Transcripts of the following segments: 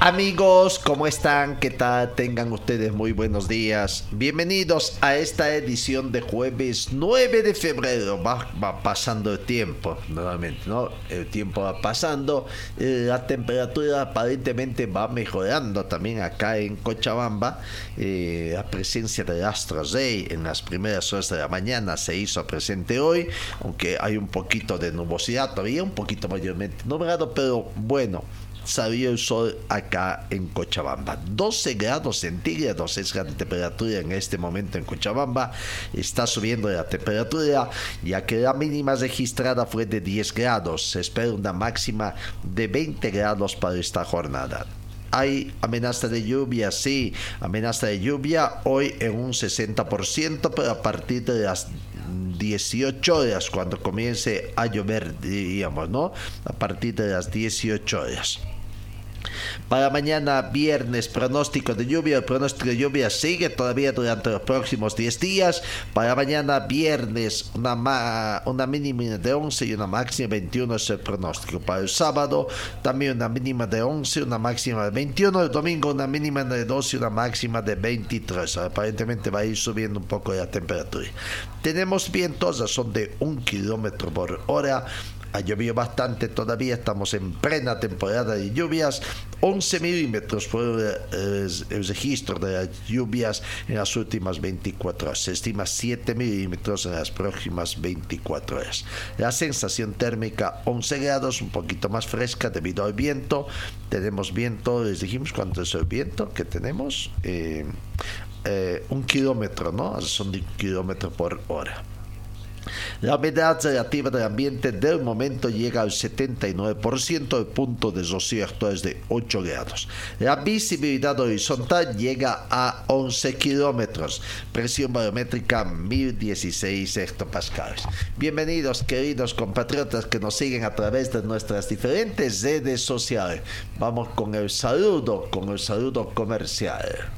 Amigos, ¿cómo están? ¿Qué tal? Tengan ustedes muy buenos días. Bienvenidos a esta edición de jueves 9 de febrero. Va, pasando el tiempo, nuevamente, ¿no? El tiempo va pasando. eh, la temperatura aparentemente va mejorando también acá en Cochabamba. Eh, la presencia del Astro Rey en las primeras horas de la mañana se hizo presente hoy, aunque hay un poquito de nubosidad todavía, un poquito mayormente nublado, pero bueno salió el sol acá en Cochabamba. 12 grados centígrados es la temperatura en este momento en Cochabamba. Está subiendo la temperatura, ya que la mínima registrada fue de 10 grados. Se espera una máxima de 20 grados para esta jornada. Hay amenaza de lluvia, sí, amenaza de lluvia hoy en un 60%, pero a partir de las 18 horas, cuando comience a llover, diríamos, ¿no? A partir de las 18 horas. Para mañana viernes, pronóstico de lluvia. El pronóstico de lluvia sigue todavía durante los próximos 10 días. Para mañana viernes, una, ma- una mínima de 11 y una máxima de 21 es el pronóstico. Para el sábado, también una mínima de 11, una máxima de 21. El domingo, una mínima de 12 y una máxima de 23. Aparentemente va a ir subiendo un poco la temperatura. Tenemos vientos, son de 1 kilómetro por hora. Ha llovido bastante todavía, estamos en plena temporada de lluvias. 11 milímetros fue eh, el registro de las lluvias en las últimas 24 horas. Se estima 7 milímetros en las próximas 24 horas. La sensación térmica 11 grados, un poquito más fresca debido al viento. Tenemos viento, les dijimos cuánto es el viento que tenemos. Eh, eh, un kilómetro, ¿no? Son de un kilómetro por hora. La humedad relativa del ambiente del momento llega al 79%, el punto de rocío actual es de 8 grados. La visibilidad horizontal llega a 11 kilómetros, presión barométrica 1016 hectopascales. Bienvenidos queridos compatriotas que nos siguen a través de nuestras diferentes redes sociales. Vamos con el saludo, con el saludo comercial.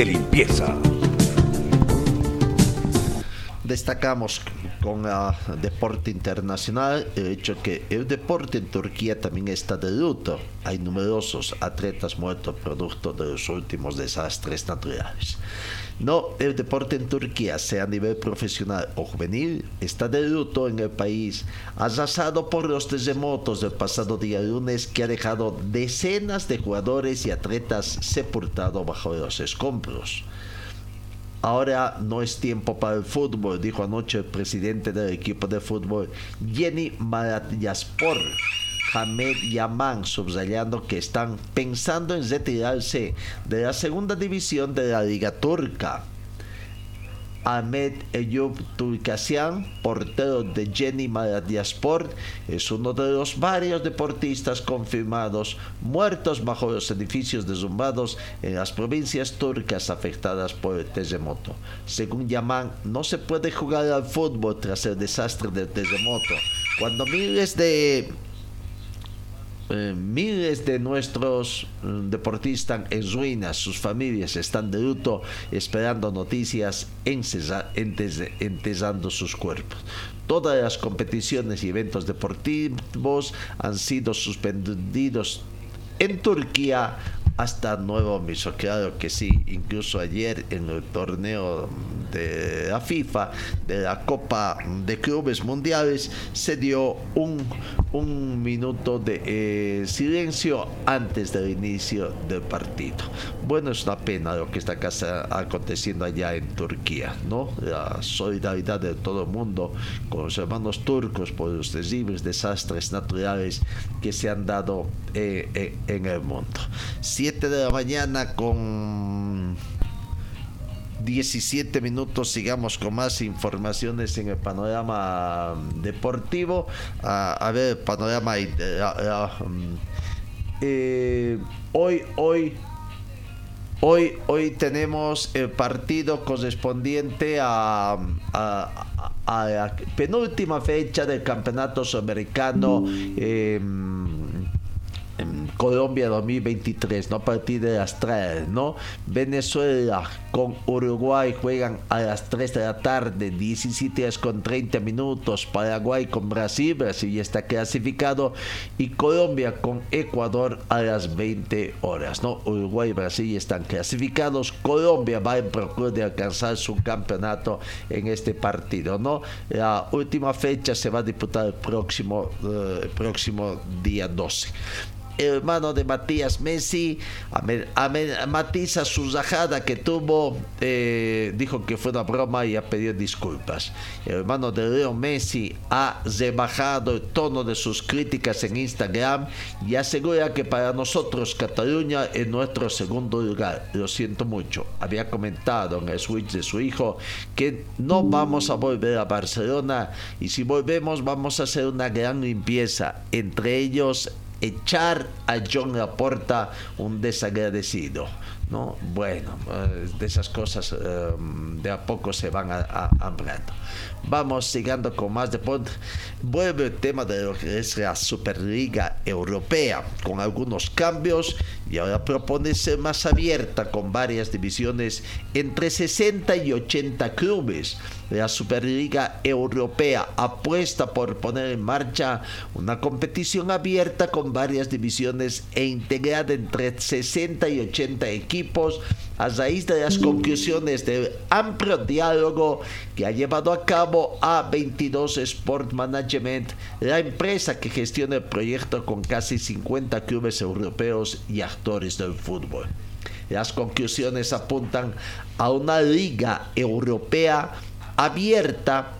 de limpieza! Destacamos con el deporte internacional el hecho que el deporte en Turquía también está de luto. Hay numerosos atletas muertos producto de los últimos desastres naturales. No, el deporte en Turquía, sea a nivel profesional o juvenil, está de luto en el país, arrasado por los terremotos del pasado día lunes que ha dejado decenas de jugadores y atletas sepultados bajo los escombros. Ahora no es tiempo para el fútbol, dijo anoche el presidente del equipo de fútbol, Jenny Malatyaspor, Hamed Yaman, subrayando que están pensando en retirarse de la segunda división de la Liga Turca. Ahmed Eyüp Turkasyan, portero de Jenny Malatyaspor, es uno de los varios deportistas confirmados muertos bajo los edificios derrumbados en las provincias turcas afectadas por el terremoto. Según Yaman, no se puede jugar al fútbol tras el desastre del terremoto, cuando miles de eh, miles de nuestros mm, deportistas en ruinas, sus familias están de luto esperando noticias, enterrando sus cuerpos. Todas las competiciones y eventos deportivos han sido suspendidos en Turquía hasta nuevo aviso. Claro que sí, incluso ayer en el torneo de la FIFA, de la Copa de Clubes Mundiales, se dio un, un minuto de eh, silencio antes del inicio del partido. Bueno, es una pena lo que está aconteciendo allá en Turquía, ¿no? La solidaridad de todo el mundo con los hermanos turcos por los terribles desastres naturales que se han dado eh, eh, en el mundo de la mañana con 17 minutos. Sigamos con más informaciones en el panorama deportivo. a ver, panorama. Mm, eh, hoy, hoy. Hoy, hoy tenemos el partido correspondiente a, a, la penúltima fecha del campeonato sudamericano. Eh, Colombia 2023, ¿no? A partir de las 3, ¿no? Venezuela con Uruguay juegan a las 3 de la tarde, 17 horas con 30 minutos. Paraguay con Brasil, Brasil ya está clasificado. Y Colombia con Ecuador a las 20 horas, ¿no? Uruguay y Brasil están clasificados. Colombia va en procura de alcanzar su campeonato en este partido, ¿no? La última fecha se va a disputar el próximo, eh, el próximo día 12 hermano de Matías Messi, matiza su rajada que tuvo, eh, dijo que fue una broma y ha pedido disculpas. Hermano de Leo Messi ha rebajado el tono de sus críticas en Instagram y asegura que para nosotros Cataluña es nuestro segundo lugar. Lo siento mucho. Había comentado en el switch de su hijo que no vamos a volver a Barcelona y si volvemos vamos a hacer una gran limpieza, entre ellos echar a John Laporta un desagradecido. ¿no? Bueno, eh, de esas cosas eh, de a poco se van hablando. Vamos siguiendo con más deporte. Vuelve el tema de lo que es la Superliga Europea, con algunos cambios y ahora propone ser más abierta con varias divisiones entre 60 y 80 clubes. La Superliga Europea apuesta por poner en marcha una competición abierta con varias divisiones e integrada entre 60 y 80 equipos a raíz de las conclusiones del amplio diálogo que ha llevado a cabo A22 Sport Management, la empresa que gestiona el proyecto con casi 50 clubes europeos y actores del fútbol. Las conclusiones apuntan a una liga europea abierta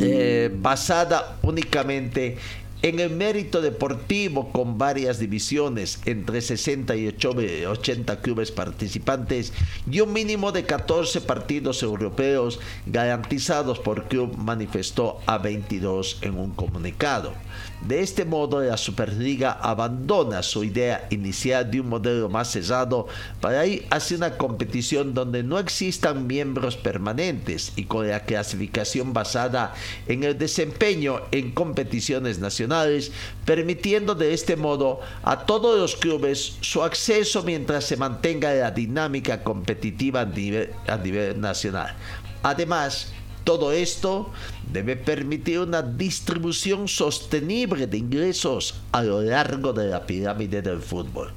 eh, basada únicamente en el mérito deportivo con varias divisiones entre 60 y 80 clubes participantes y un mínimo de 14 partidos europeos garantizados por club manifestó a 22 en un comunicado. De este modo, la Superliga abandona su idea inicial de un modelo más cerrado para ir hacia una competición donde no existan miembros permanentes y con la clasificación basada en el desempeño en competiciones nacionales, permitiendo de este modo a todos los clubes su acceso mientras se mantenga la dinámica competitiva a nivel, a nivel nacional. Además, todo esto debe permitir una distribución sostenible de ingresos a lo largo de la pirámide del fútbol.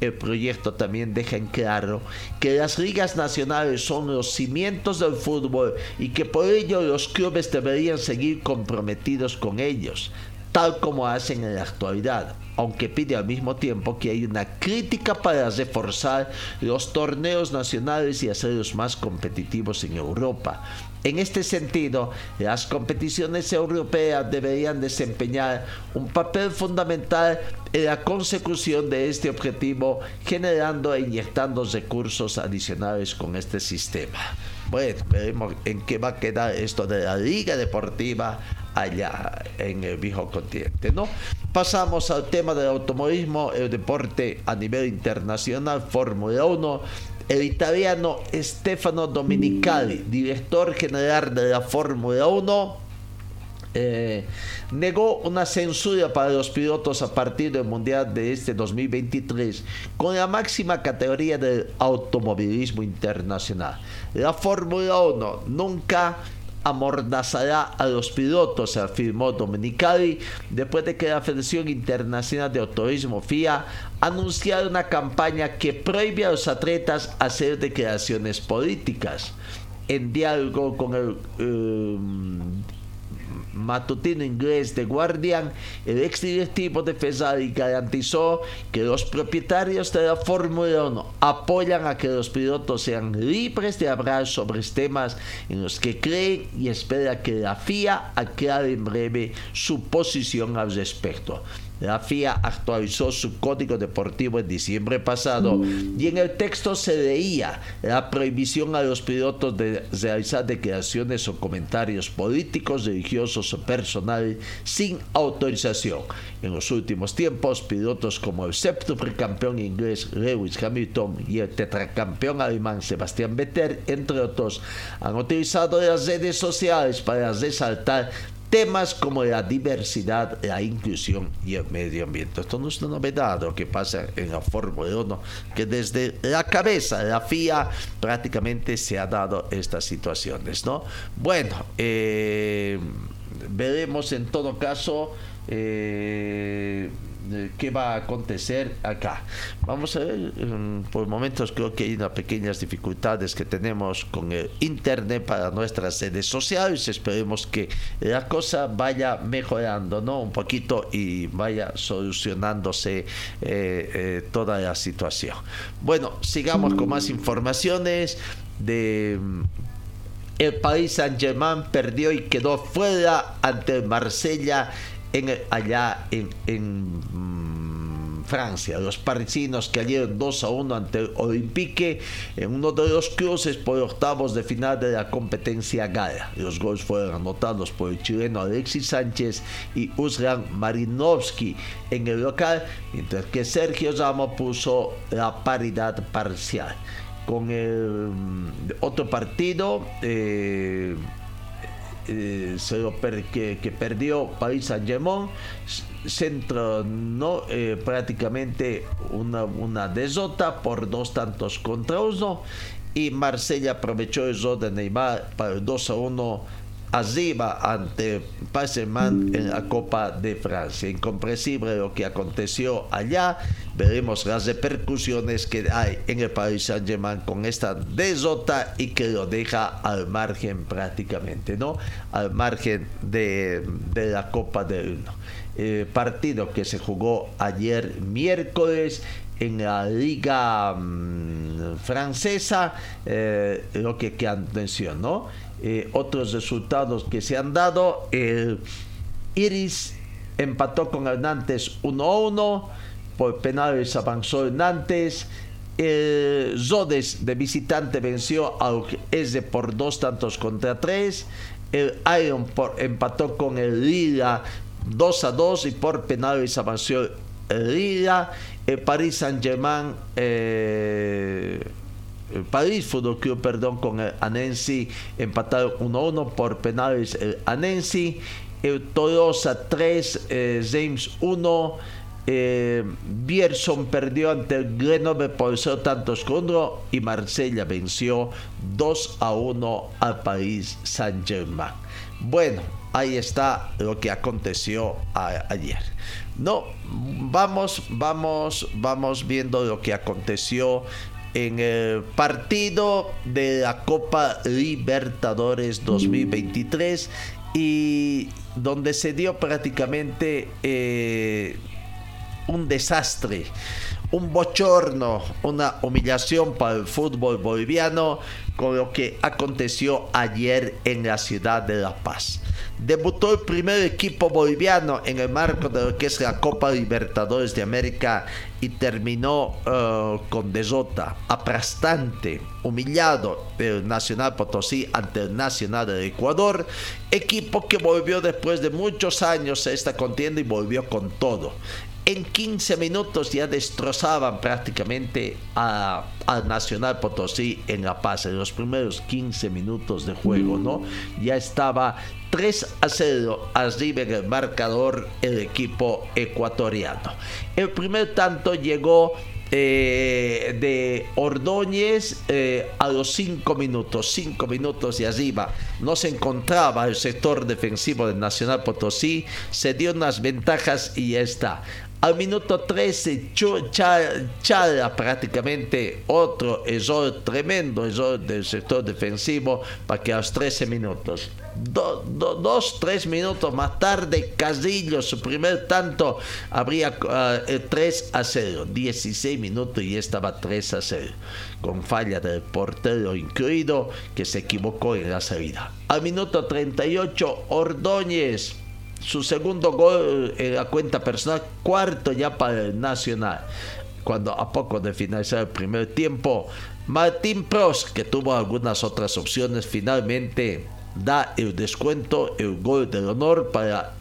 El proyecto también deja en claro que las ligas nacionales son los cimientos del fútbol y que por ello los clubes deberían seguir comprometidos con ellos, tal como hacen en la actualidad, aunque pide al mismo tiempo que hay una crítica para reforzar los torneos nacionales y hacerlos más competitivos en Europa, en este sentido, las competiciones europeas deberían desempeñar un papel fundamental en la consecución de este objetivo, generando e inyectando recursos adicionales con este sistema. Bueno, veremos en qué va a quedar esto de la Liga Deportiva allá en el viejo continente, ¿no? Pasamos al tema del automovilismo, el deporte a nivel internacional, Fórmula 1 el italiano Stefano Dominicali, director general de la Fórmula 1, eh, negó una censura para los pilotos a partir del Mundial de este 2023 con la máxima categoría del automovilismo internacional. La Fórmula 1 nunca amordazará a los pilotos, afirmó Domenicali, después de que la Federación Internacional de Autorismo FIA anunciara una campaña que prohíbe a los atletas hacer declaraciones políticas. En diálogo con el eh, matutino inglés de Guardian, el ex directivo de Ferrari garantizó que los propietarios de la Fórmula 1 apoyan a que los pilotos sean libres de hablar sobre temas en los que creen y espera que la FIA aclare en breve su posición al respecto. La FIA actualizó su código deportivo en diciembre pasado y en el texto se leía la prohibición a los pilotos de realizar declaraciones o comentarios políticos, religiosos o personales sin autorización. En los últimos tiempos, pilotos como el séptuple campeón inglés Lewis Hamilton y el tetracampeón alemán Sebastián Vettel, entre otros, han utilizado las redes sociales para resaltar temas como la diversidad, la inclusión y el medio ambiente. Esto no es una novedad lo que pasa en la Fórmula 1, que desde la cabeza la FIA prácticamente se ha dado estas situaciones, ¿no? Bueno, eh, veremos en todo caso. Eh, qué va a acontecer acá. Vamos a ver, por momentos creo que hay unas pequeñas dificultades que tenemos con el internet para nuestras redes sociales. Esperemos que la cosa vaya mejorando, ¿no? Un poquito y vaya solucionándose eh, eh, toda la situación. Bueno, sigamos con más informaciones de el país Saint Germain perdió y quedó fuera ante Marsella en, allá en, mm, Francia. Los parisinos cayeron 2 a 1 ante Olympique en uno de los cruces por octavos de final de la competencia gala. Los goles fueron anotados por el chileno Alexis Sánchez y Usran Marinovsky en el local, mientras que Sergio Ramos puso la paridad parcial. Con el mm, otro partido, eh, eh, que, perdió Paris Saint Germain centro no eh, prácticamente una, una desota por dos tantos contra uno. Y Marsella aprovechó eso de Neymar para el 2 a 1 arriba ante Passerman en la Copa de Francia. Incomprensible lo que aconteció allá. Veremos las repercusiones que hay en el Paris Saint-Germain con esta desota y que lo deja al margen prácticamente, ¿no? Al margen de, la Copa del eh, partido que se jugó ayer miércoles en la liga mm, francesa, eh, lo que, que atención, ¿no? Eh, otros resultados que se han dado. El Iris empató con Nantes 1-1. Por penales avanzó Nantes. El Zodes de visitante venció al S por dos tantos contra tres. El Iron empató con el Lila 2 a 2 y por penales avanzó el Lila. El Paris Saint-Germain. Eh, París Fútbol Club, perdón, con el Anensi empataron 1-1 por penales el Anensi. El Tolosa 3, eh, James 1. Eh, Bierson perdió ante el Grenoble por ser tantos contra y Marsella venció 2 a 1 al París Saint-Germain. Bueno, ahí está lo que aconteció ayer. No, vamos, vamos, vamos viendo lo que aconteció en el partido de la Copa Libertadores 2023 y donde se dio prácticamente eh, un desastre, un bochorno, una humillación para el fútbol boliviano con lo que aconteció ayer en la ciudad de La Paz. Debutó el primer equipo boliviano en el marco de lo que es la Copa Libertadores de América y terminó uh, con desota aplastante, humillado el Nacional Potosí ante el Nacional de Ecuador, equipo que volvió después de muchos años a esta contienda y volvió con todo. En 15 minutos ya destrozaban prácticamente a, Nacional Potosí en La Paz, en los primeros 15 minutos de juego, ¿no? Ya estaba 3 a 0 arriba en el marcador el equipo ecuatoriano. El primer tanto llegó eh, de Ordóñez eh, a los 5 minutos, 5 minutos de arriba. No se encontraba el sector defensivo de Nacional Potosí, se dio unas ventajas y ya está. Al minuto 13, Chala prácticamente otro error, tremendo error del sector defensivo para que a los 13 minutos, dos, tres minutos más tarde, Casillo, su primer tanto, habría 3 a 0. 16 minutos y estaba 3 a 0. Con falla del portero incluido que se equivocó en la salida. Al minuto 38, Ordóñez su segundo gol en la cuenta personal, cuarto ya para el Nacional. Cuando a poco de finalizar el primer tiempo, Martín Pros, que tuvo algunas otras opciones, finalmente da el descuento, el gol del honor para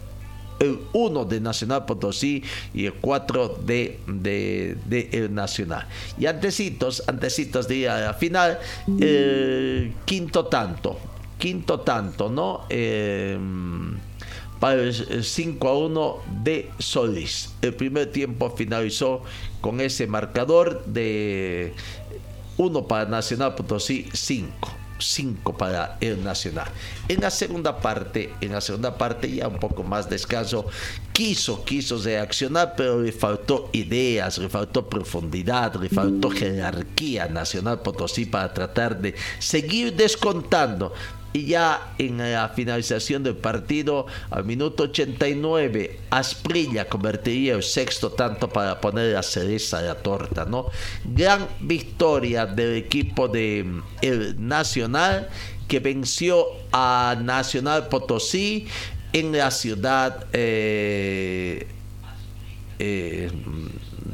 el 1 de Nacional Potosí y el 4 de, de, el Nacional. Y antecitos, antecitos de la final, el quinto tanto, quinto tanto, ¿no? Eh, para el 5 a 1 de Solís. El primer tiempo finalizó con ese marcador de 1 para Nacional Potosí, 5. 5 para el Nacional. En la segunda parte, en la segunda parte ya un poco más descanso, quiso, quiso reaccionar, pero le faltó ideas, le faltó profundidad, le faltó jerarquía Nacional Potosí para tratar de seguir descontando y ya en la finalización del partido, al minuto 89, Asprilla convertiría el sexto tanto para poner la cereza a la torta, ¿no? Gran victoria del equipo de Nacional que venció a Nacional Potosí en la ciudad eh, eh,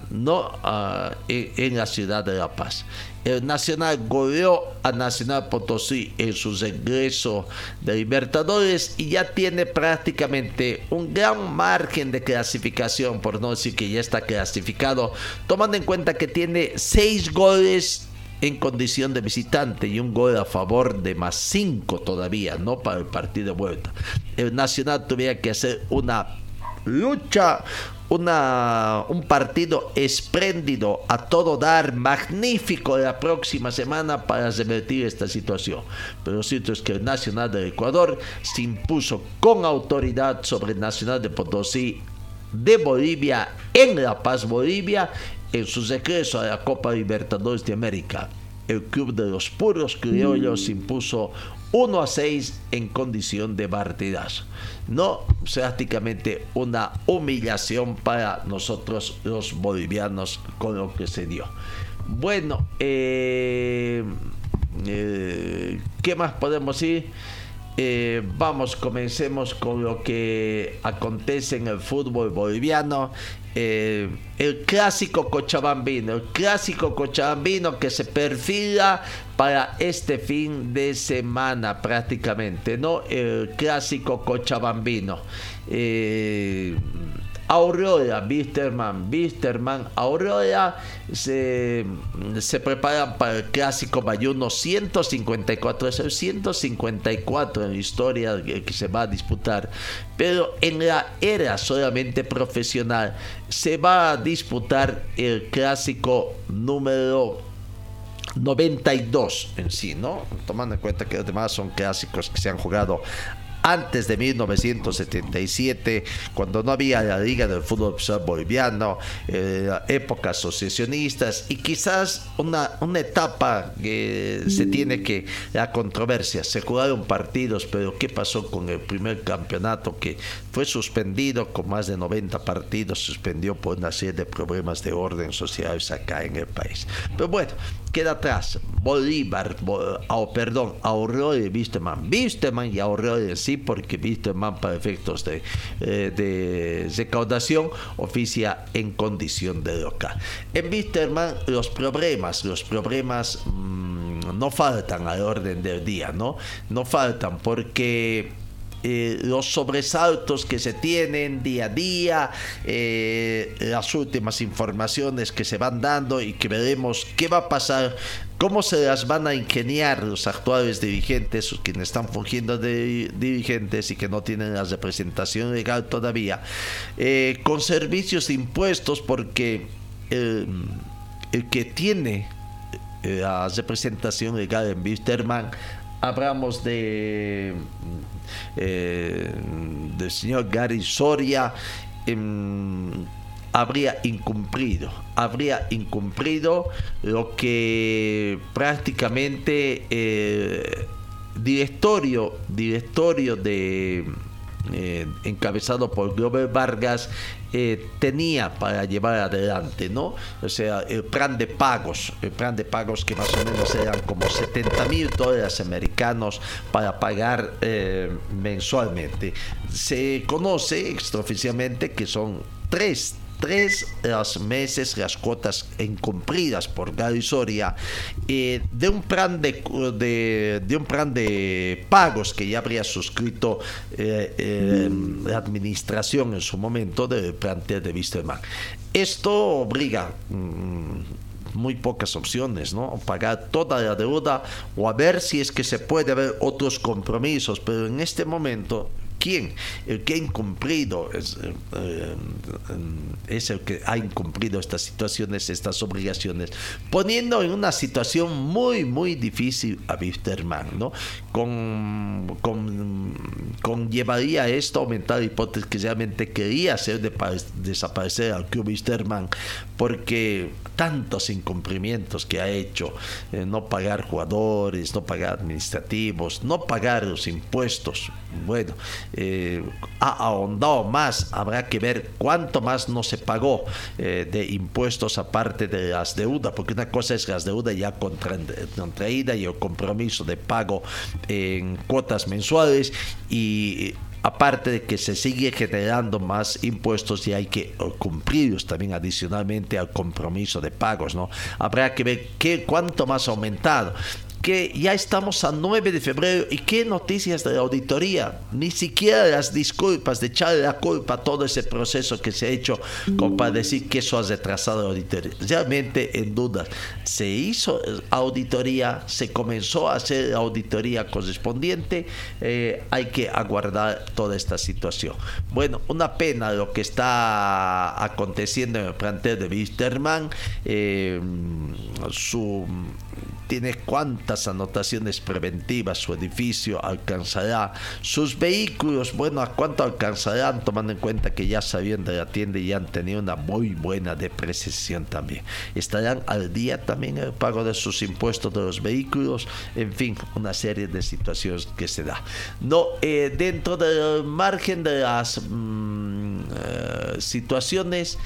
no ah, en la ciudad de La Paz. El Nacional goleó a Nacional Potosí en su regreso de Libertadores y ya tiene prácticamente un gran margen de clasificación, por no decir que ya está clasificado, tomando en cuenta que tiene seis goles en condición de visitante y un gol a favor de más cinco todavía, no para el partido de vuelta. El Nacional tuviera que hacer una lucha, una, un partido espléndido, a todo dar, magnífico la próxima semana para revertir esta situación. Pero lo cierto es que el Nacional de Ecuador se impuso con autoridad sobre el Nacional de Potosí de Bolivia en La Paz, Bolivia, en su regreso a la Copa Libertadores de América. El club de los puros criollos impuso 1 a 6 en condición de partidazo. No, prácticamente una humillación para nosotros los bolivianos con lo que se dio. Bueno, eh, eh, ¿qué más podemos decir? Eh, vamos, comencemos con lo que acontece en el fútbol boliviano. El clásico cochabambino, el clásico cochabambino que se perfila para este fin de semana prácticamente, ¿no? El clásico cochabambino. Eh, Aurora, Bisterman, Bisterman, Aurora se, se preparan para el clásico Bayuno 154, es el 154 en la historia que se va a disputar, pero en la era solamente profesional se va a disputar el clásico número 92 en sí, ¿no? Tomando en cuenta que los demás son clásicos que se han jugado antes de 1977, cuando no había la Liga del Fútbol Boliviano, eh, épocas asociacionistas y quizás una, una etapa que se tiene que, la controversia, se jugaron partidos, pero ¿qué pasó con el primer campeonato que fue suspendido con más de 90 partidos, suspendió por una serie de problemas de orden social acá en el país? Pero bueno, queda atrás Bolívar, oh, perdón, Aurora y Wisterman. Wisterman y Aurora sí, porque Wisterman para efectos de, eh, de recaudación oficia en condición de local. En Wisterman los problemas, los problemas mm, no faltan al orden del día, ¿no? No faltan porque eh, los sobresaltos que se tienen día a día, eh, las últimas informaciones que se van dando y que veremos qué va a pasar, cómo se las van a ingeniar los actuales dirigentes, quienes están fungiendo de dirigentes y que no tienen la representación legal todavía, eh, con servicios impuestos porque el que tiene la representación legal en Wisterman hablamos de eh, del señor Gary Soria em, habría incumplido habría incumplido lo que prácticamente eh, directorio directorio de eh, encabezado por Glover Vargas eh, tenía para llevar adelante, ¿no? O sea, el plan de pagos, el plan de pagos que más o menos eran como 70 mil dólares americanos para pagar eh, mensualmente. Se conoce extraoficialmente que son tres tres los meses las cuotas incumplidas por Gary Soria eh, de un plan de, de, un plan de pagos que ya habría suscrito eh, eh, la administración en su momento del plantel de Wisterman. Esto obliga mm, muy pocas opciones, ¿no? Pagar toda la deuda o a ver si es que se puede ver otros compromisos, pero en este momento quién, el que ha incumplido, es, eh, eh, es, el que ha incumplido estas situaciones, estas obligaciones, poniendo en una situación muy, muy difícil a Wisterman, ¿no? Con, con, con llevaría esto aumentar la hipótesis que realmente quería hacer de, desaparecer al club Wisterman, porque tantos incumplimientos que ha hecho, eh, no pagar jugadores, no pagar administrativos, no pagar los impuestos, bueno, eh, ha ahondado más, habrá que ver cuánto más no se pagó eh, de impuestos aparte de las deudas, porque una cosa es las deudas ya contraídas y el compromiso de pago en cuotas mensuales y aparte de que se sigue generando más impuestos y hay que cumplirlos también adicionalmente al compromiso de pagos, ¿no? Habrá que ver qué, cuánto más ha aumentado que ya estamos a 9 de febrero y qué noticias de la auditoría, ni siquiera las disculpas de echarle la culpa a todo ese proceso que se ha hecho para decir que eso ha retrasado la auditoría. Realmente en dudas, se hizo auditoría, se comenzó a hacer la auditoría correspondiente, eh, hay que aguardar toda esta situación. Bueno, una pena lo que está aconteciendo en el plantel de Wisterman, eh, su tiene cuántas anotaciones preventivas su edificio alcanzará, sus vehículos, bueno, a cuánto alcanzarán, tomando en cuenta que ya sabían de la tienda y ya han tenido una muy buena depreciación también. Estarán al día también el pago de sus impuestos de los vehículos, en fin, una serie de situaciones que se da. No, eh, dentro del margen de las mm, eh, situaciones,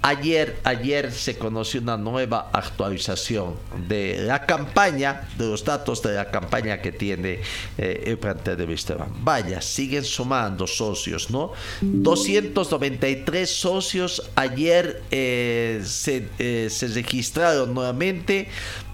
Ayer, ayer se conoció una nueva actualización de la campaña, de los datos de la campaña que tiene eh, el plantel de Wisterman. Vaya, siguen sumando socios, ¿no? 293 socios ayer eh, se, eh, se registraron nuevamente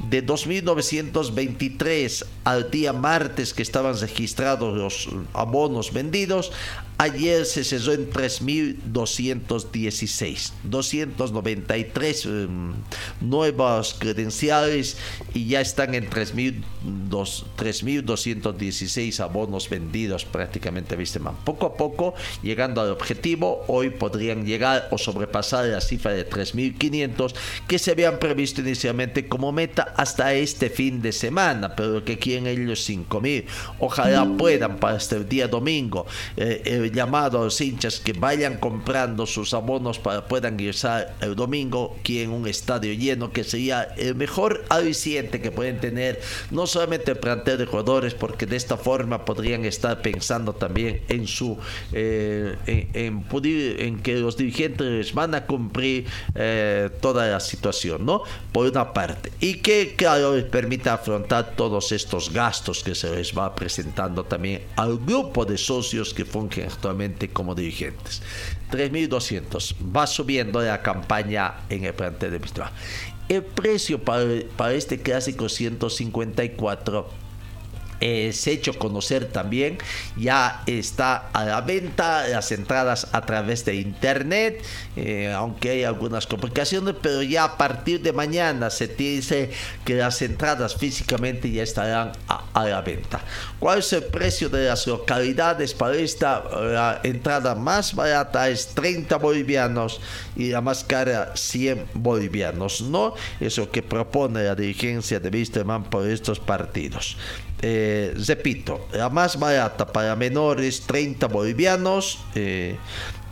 de 2.923 al día martes que estaban registrados los abonos vendidos Ayer se cesó en 3.216, 293 em, nuevas credenciales y ya están en 3.216 abonos vendidos prácticamente. Poco a poco, llegando al objetivo, hoy podrían llegar o sobrepasar la cifra de 3.500 que se habían previsto inicialmente como meta hasta este fin de semana, pero que quieren ellos 5.000. Ojalá puedan para este día domingo. Eh, llamado a los hinchas que vayan comprando sus abonos para puedan ingresar el domingo aquí en un estadio lleno que sería el mejor aliciente que pueden tener no solamente el plantel de jugadores porque de esta forma podrían estar pensando también en su eh, en, que los dirigentes van a cumplir eh, toda la situación no por una parte. Y que claro les permita afrontar todos estos gastos que se les va presentando también al grupo de socios que fungen actualmente como dirigentes. 3.200. Va subiendo la campaña en el plantel de Mistral. El precio para, para este clásico 154 eh, se ha hecho conocer también, ya está a la venta las entradas a través de internet, eh, aunque hay algunas complicaciones, pero ya a partir de mañana se dice que las entradas físicamente ya estarán a, la venta. ¿Cuál es el precio de las localidades para esta? Entrada más barata es 30 bolivianos y la más cara 100 bolivianos, ¿no? Eso que propone la dirigencia de Wisterman por estos partidos. Eh, repito, la más barata para menores 30 bolivianos, eh,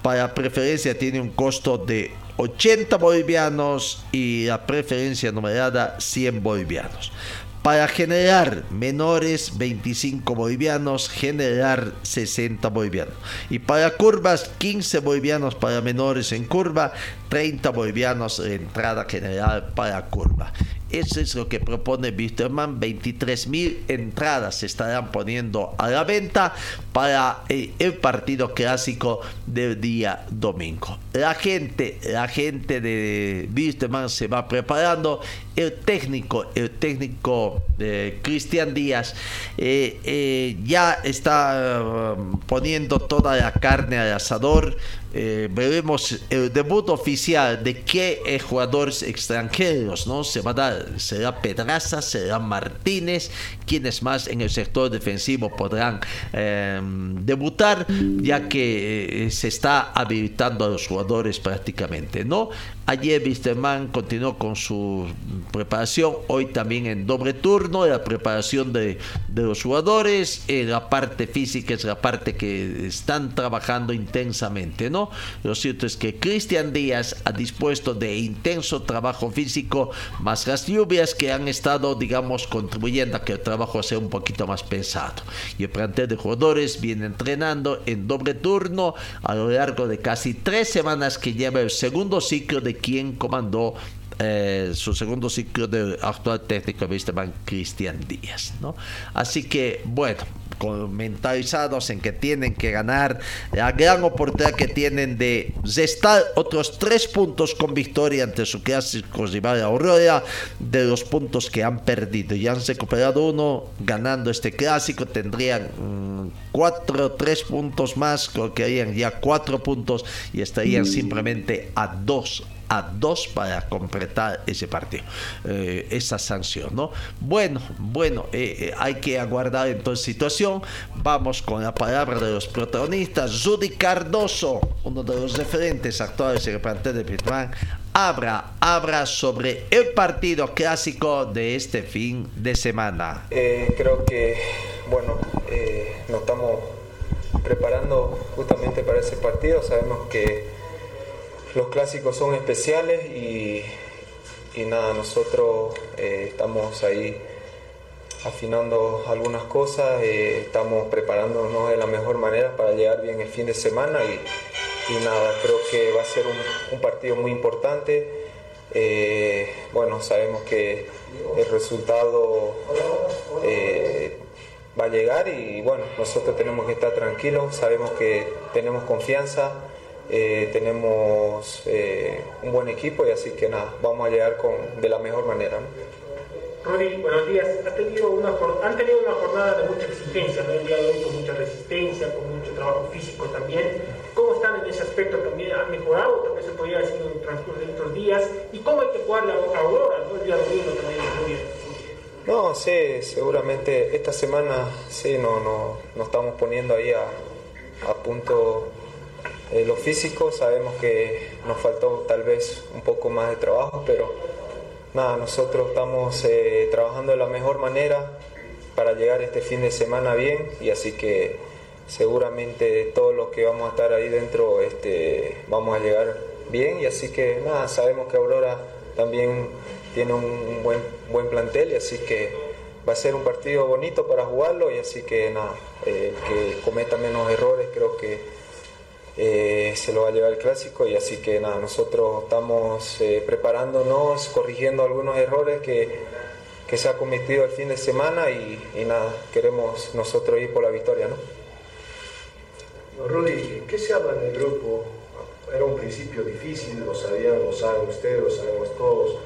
para preferencia tiene un costo de 80 bolivianos y la preferencia numerada 100 bolivianos. Para generar menores 25 bolivianos, generar 60 bolivianos. Y para curvas 15 bolivianos para menores en curva, 30 bolivianos de entrada general para curva. Eso es lo que propone Wisterman. 23 mil entradas se estarán poniendo a la venta para eh, el partido clásico del día domingo. La gente, la gente de Wisterman se va preparando. El técnico, el técnico eh, Cristian Díaz eh, ya está um, poniendo toda la carne al asador. Eh, veremos el debut oficial de qué eh, jugadores extranjeros no se va a dar. Será Pedraza, será Martínez, quienes más en el sector defensivo podrán eh, debutar, ya que eh, se está habilitando a los jugadores prácticamente, ¿no? Ayer Wisterman continuó con su preparación, hoy también en doble turno, la preparación de, de los jugadores, eh, la parte física es la parte que están trabajando intensamente, ¿no? Lo cierto es que Cristian Díaz ha dispuesto de intenso trabajo físico, más las lluvias que han estado, digamos, contribuyendo a que el trabajo sea un poquito más pesado. Y el plantel de jugadores viene entrenando en doble turno a lo largo de casi tres semanas que lleva el segundo ciclo de quien comandó eh, su segundo ciclo de actual técnico Wisterman, Cristian Díaz. ¿no? Así que, bueno, mentalizados en que tienen que ganar, la gran oportunidad que tienen de restar otros tres puntos con victoria ante su clásico rival Aurora de los puntos que han perdido. Ya han recuperado uno ganando este clásico, tendrían mmm, cuatro, tres puntos más, harían ya cuatro puntos y estarían simplemente a dos a dos para completar ese partido, eh, esa sanción, ¿no? Bueno, bueno, eh, eh, hay que aguardar entonces situación. Vamos con la palabra de los protagonistas. Rudy Cardoso, uno de los referentes actuales en el de Pitman, habla, habla sobre el partido clásico de este fin de semana. Eh, creo que, bueno, eh, nos estamos preparando justamente para ese partido. Sabemos que los clásicos son especiales y, nada, nosotros eh, estamos ahí afinando algunas cosas, eh, estamos preparándonos de la mejor manera para llegar bien el fin de semana y, nada, creo que va a ser un, partido muy importante. Eh, bueno, sabemos que el resultado va a llegar y bueno, nosotros tenemos que estar tranquilos, sabemos que tenemos confianza, eh, tenemos eh, un buen equipo y así que nada, vamos a llegar con, de la mejor manera. ¿no? Rudy, buenos días. Ha tenido una, han tenido una jornada de mucha exigencia, ¿no? el día de hoy con mucha resistencia, con mucho trabajo físico también. ¿Cómo están en ese aspecto también? ¿Han mejorado? Vez se podría decir en el transcurso de estos días. ¿Y cómo hay que jugarle a Aurora? ¿no? El día domingo también muy bien. No, sí, seguramente esta semana sí, no, no, nos estamos poniendo ahí a, a punto eh, lo físico. Sabemos que nos faltó tal vez un poco más de trabajo, pero nada, nosotros estamos eh, trabajando de la mejor manera para llegar este fin de semana bien y así que seguramente todos los que vamos a estar ahí dentro este, vamos a llegar bien y así que nada, sabemos que Aurora también tiene un buen, buen plantel y así que va a ser un partido bonito para jugarlo y así que nada, el que cometa menos errores creo que eh, se lo va a llevar el clásico y así que nada, nosotros estamos eh, preparándonos, corrigiendo algunos errores que, que se ha cometido el fin de semana y, nada, queremos nosotros ir por la victoria, ¿no? Rudy, ¿qué se habla en el grupo? Era un principio difícil, lo sabían, lo saben ustedes, lo sabemos todos.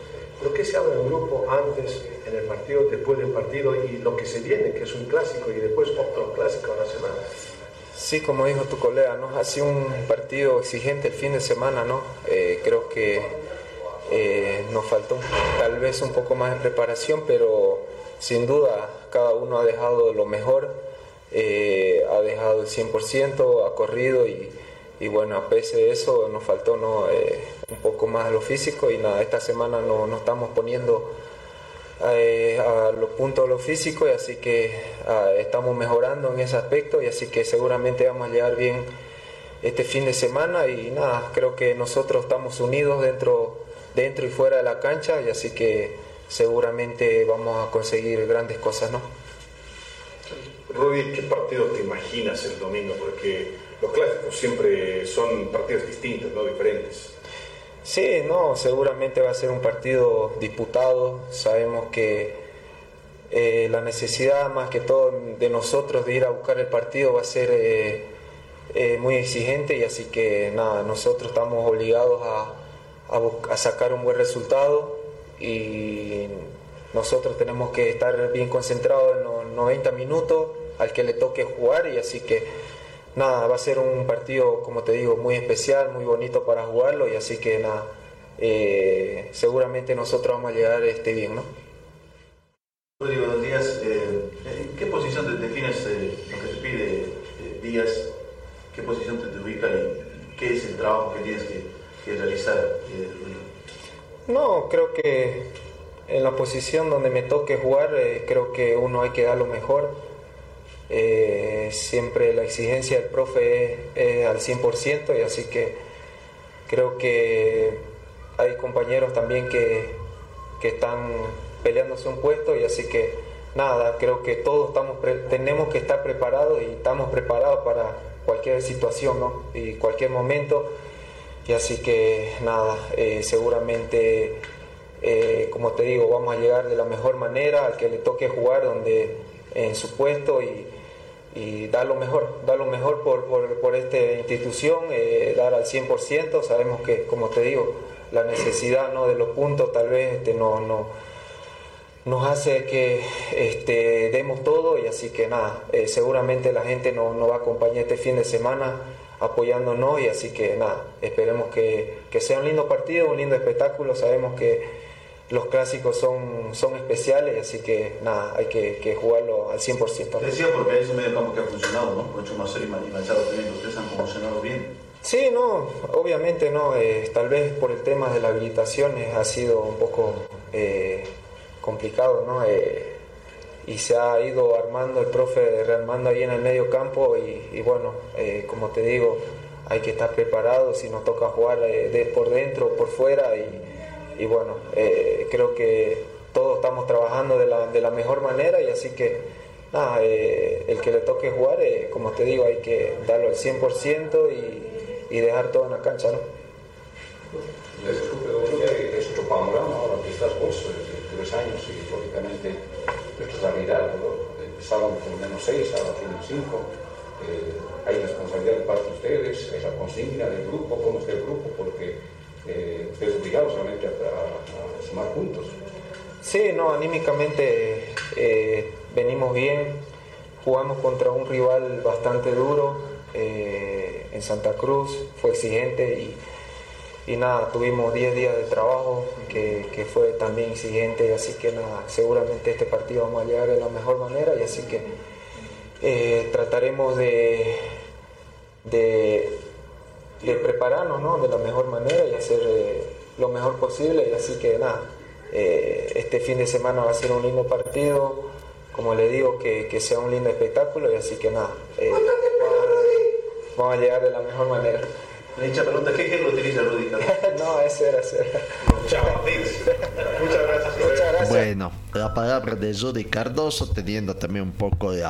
¿Pero qué se habla en el grupo antes en el partido, después del partido y lo que se viene, que es un clásico y después otro clásico semana. Sí, como dijo tu colega, ¿no? Ha sido un partido exigente el fin de semana, ¿no? Eh, creo que eh, nos faltó tal vez un poco más de preparación, pero sin duda cada uno ha dejado lo mejor, eh, ha dejado el 100%, ha corrido y, y, bueno, a pesar de eso nos faltó ¿no? un poco más de lo físico y nada, esta semana no, nos estamos poniendo eh, a los puntos de lo físico y así que ah, estamos mejorando en ese aspecto y así que seguramente vamos a llegar bien este fin de semana y nada, creo que nosotros estamos unidos dentro, dentro y fuera de la cancha y así que seguramente vamos a conseguir grandes cosas, ¿no? Rudy, ¿qué partido te imaginas el domingo? Porque los clásicos siempre son partidos distintos, ¿no? Diferentes. Sí, no, seguramente va a ser un partido disputado. Sabemos que eh, la necesidad más que todo de nosotros de ir a buscar el partido va a ser eh, eh, muy exigente y así que nada, nosotros estamos obligados a, a, sacar un buen resultado y nosotros tenemos que estar bien concentrados en los 90 minutos al que le toque jugar y así que nada, va a ser un partido, como te digo, muy especial, muy bonito para jugarlo y así que nada, eh, seguramente nosotros vamos a llegar este bien, ¿no? Rodrigo, buenos días. Eh, ¿En qué posición te defines eh, lo que te pide Díaz? ¿Qué posición te, ubica y qué es el trabajo que tienes que, que realizar, No, creo que en la posición donde me toque jugar, creo que uno hay que dar lo mejor eh, siempre la exigencia del profe es, al 100% y así que creo que hay compañeros también que, que, están peleándose un puesto y así que nada, creo que todos estamos tenemos que estar preparados y estamos preparados para cualquier situación ¿no? y cualquier momento y así que nada, eh, seguramente eh, como te digo, vamos a llegar de la mejor manera al que le toque jugar donde en su puesto y, y dar lo mejor, dar lo mejor por, por, esta institución, eh, dar al 100%, sabemos que, como te digo, la necesidad ¿no? de los puntos tal vez este, no, no, nos hace que este, demos todo y así que nada, eh, seguramente la gente nos no va a acompañar este fin de semana apoyándonos y así que nada, esperemos que, que sea un lindo partido, un lindo espectáculo, sabemos que los clásicos son, son especiales, así que nada, hay que, que jugarlo al 100%. Te decía porque es un medio campo que ha funcionado, ¿no? Con Chumacero y Machado también, ustedes han funcionado bien. Sí, no, obviamente no, eh, tal vez por el tema de las habilitaciones ha sido un poco eh, complicado, ¿no? Eh, y se ha ido armando el profe rearmando ahí en el medio campo y, y bueno, como te digo, hay que estar preparado si nos toca jugar de por dentro o por fuera y y bueno, eh, creo que todos estamos trabajando de la, de la, mejor manera y así que nada, eh, el que le toque jugar, eh, como te digo, hay que darlo al 100% y, y dejar todo en la cancha, ¿no? Es otro panorama ahora que estás vos, tres años y lógicamente esto es la realidad, empezaron con menos seis, ahora tienen cinco. hay responsabilidad de parte de ustedes, esa consigna del grupo, cómo está el grupo, porque eh, ustedes obligados solamente a, sumar puntos. Sí, no, anímicamente eh, venimos bien, jugamos contra un rival bastante duro eh, en Santa Cruz, fue exigente y, y nada, tuvimos 10 días de trabajo que, que, fue también exigente, así que nada, seguramente este partido vamos a llegar de la mejor manera y así que eh, trataremos de de prepararnos ¿no? de la mejor manera y hacer eh, lo mejor posible. Y así que nada, eh, este fin de semana va a ser un lindo partido, como le digo, que, que sea un lindo espectáculo y así que nada, eh, vamos, a, llegar de la mejor manera. Le pregunta, ¿qué ejemplo utiliza Rudy? no, ese era, ese era. Chao, Muchas gracias. Muchas gracias. Bueno, la palabra de Rudy Cardoso teniendo también un poco de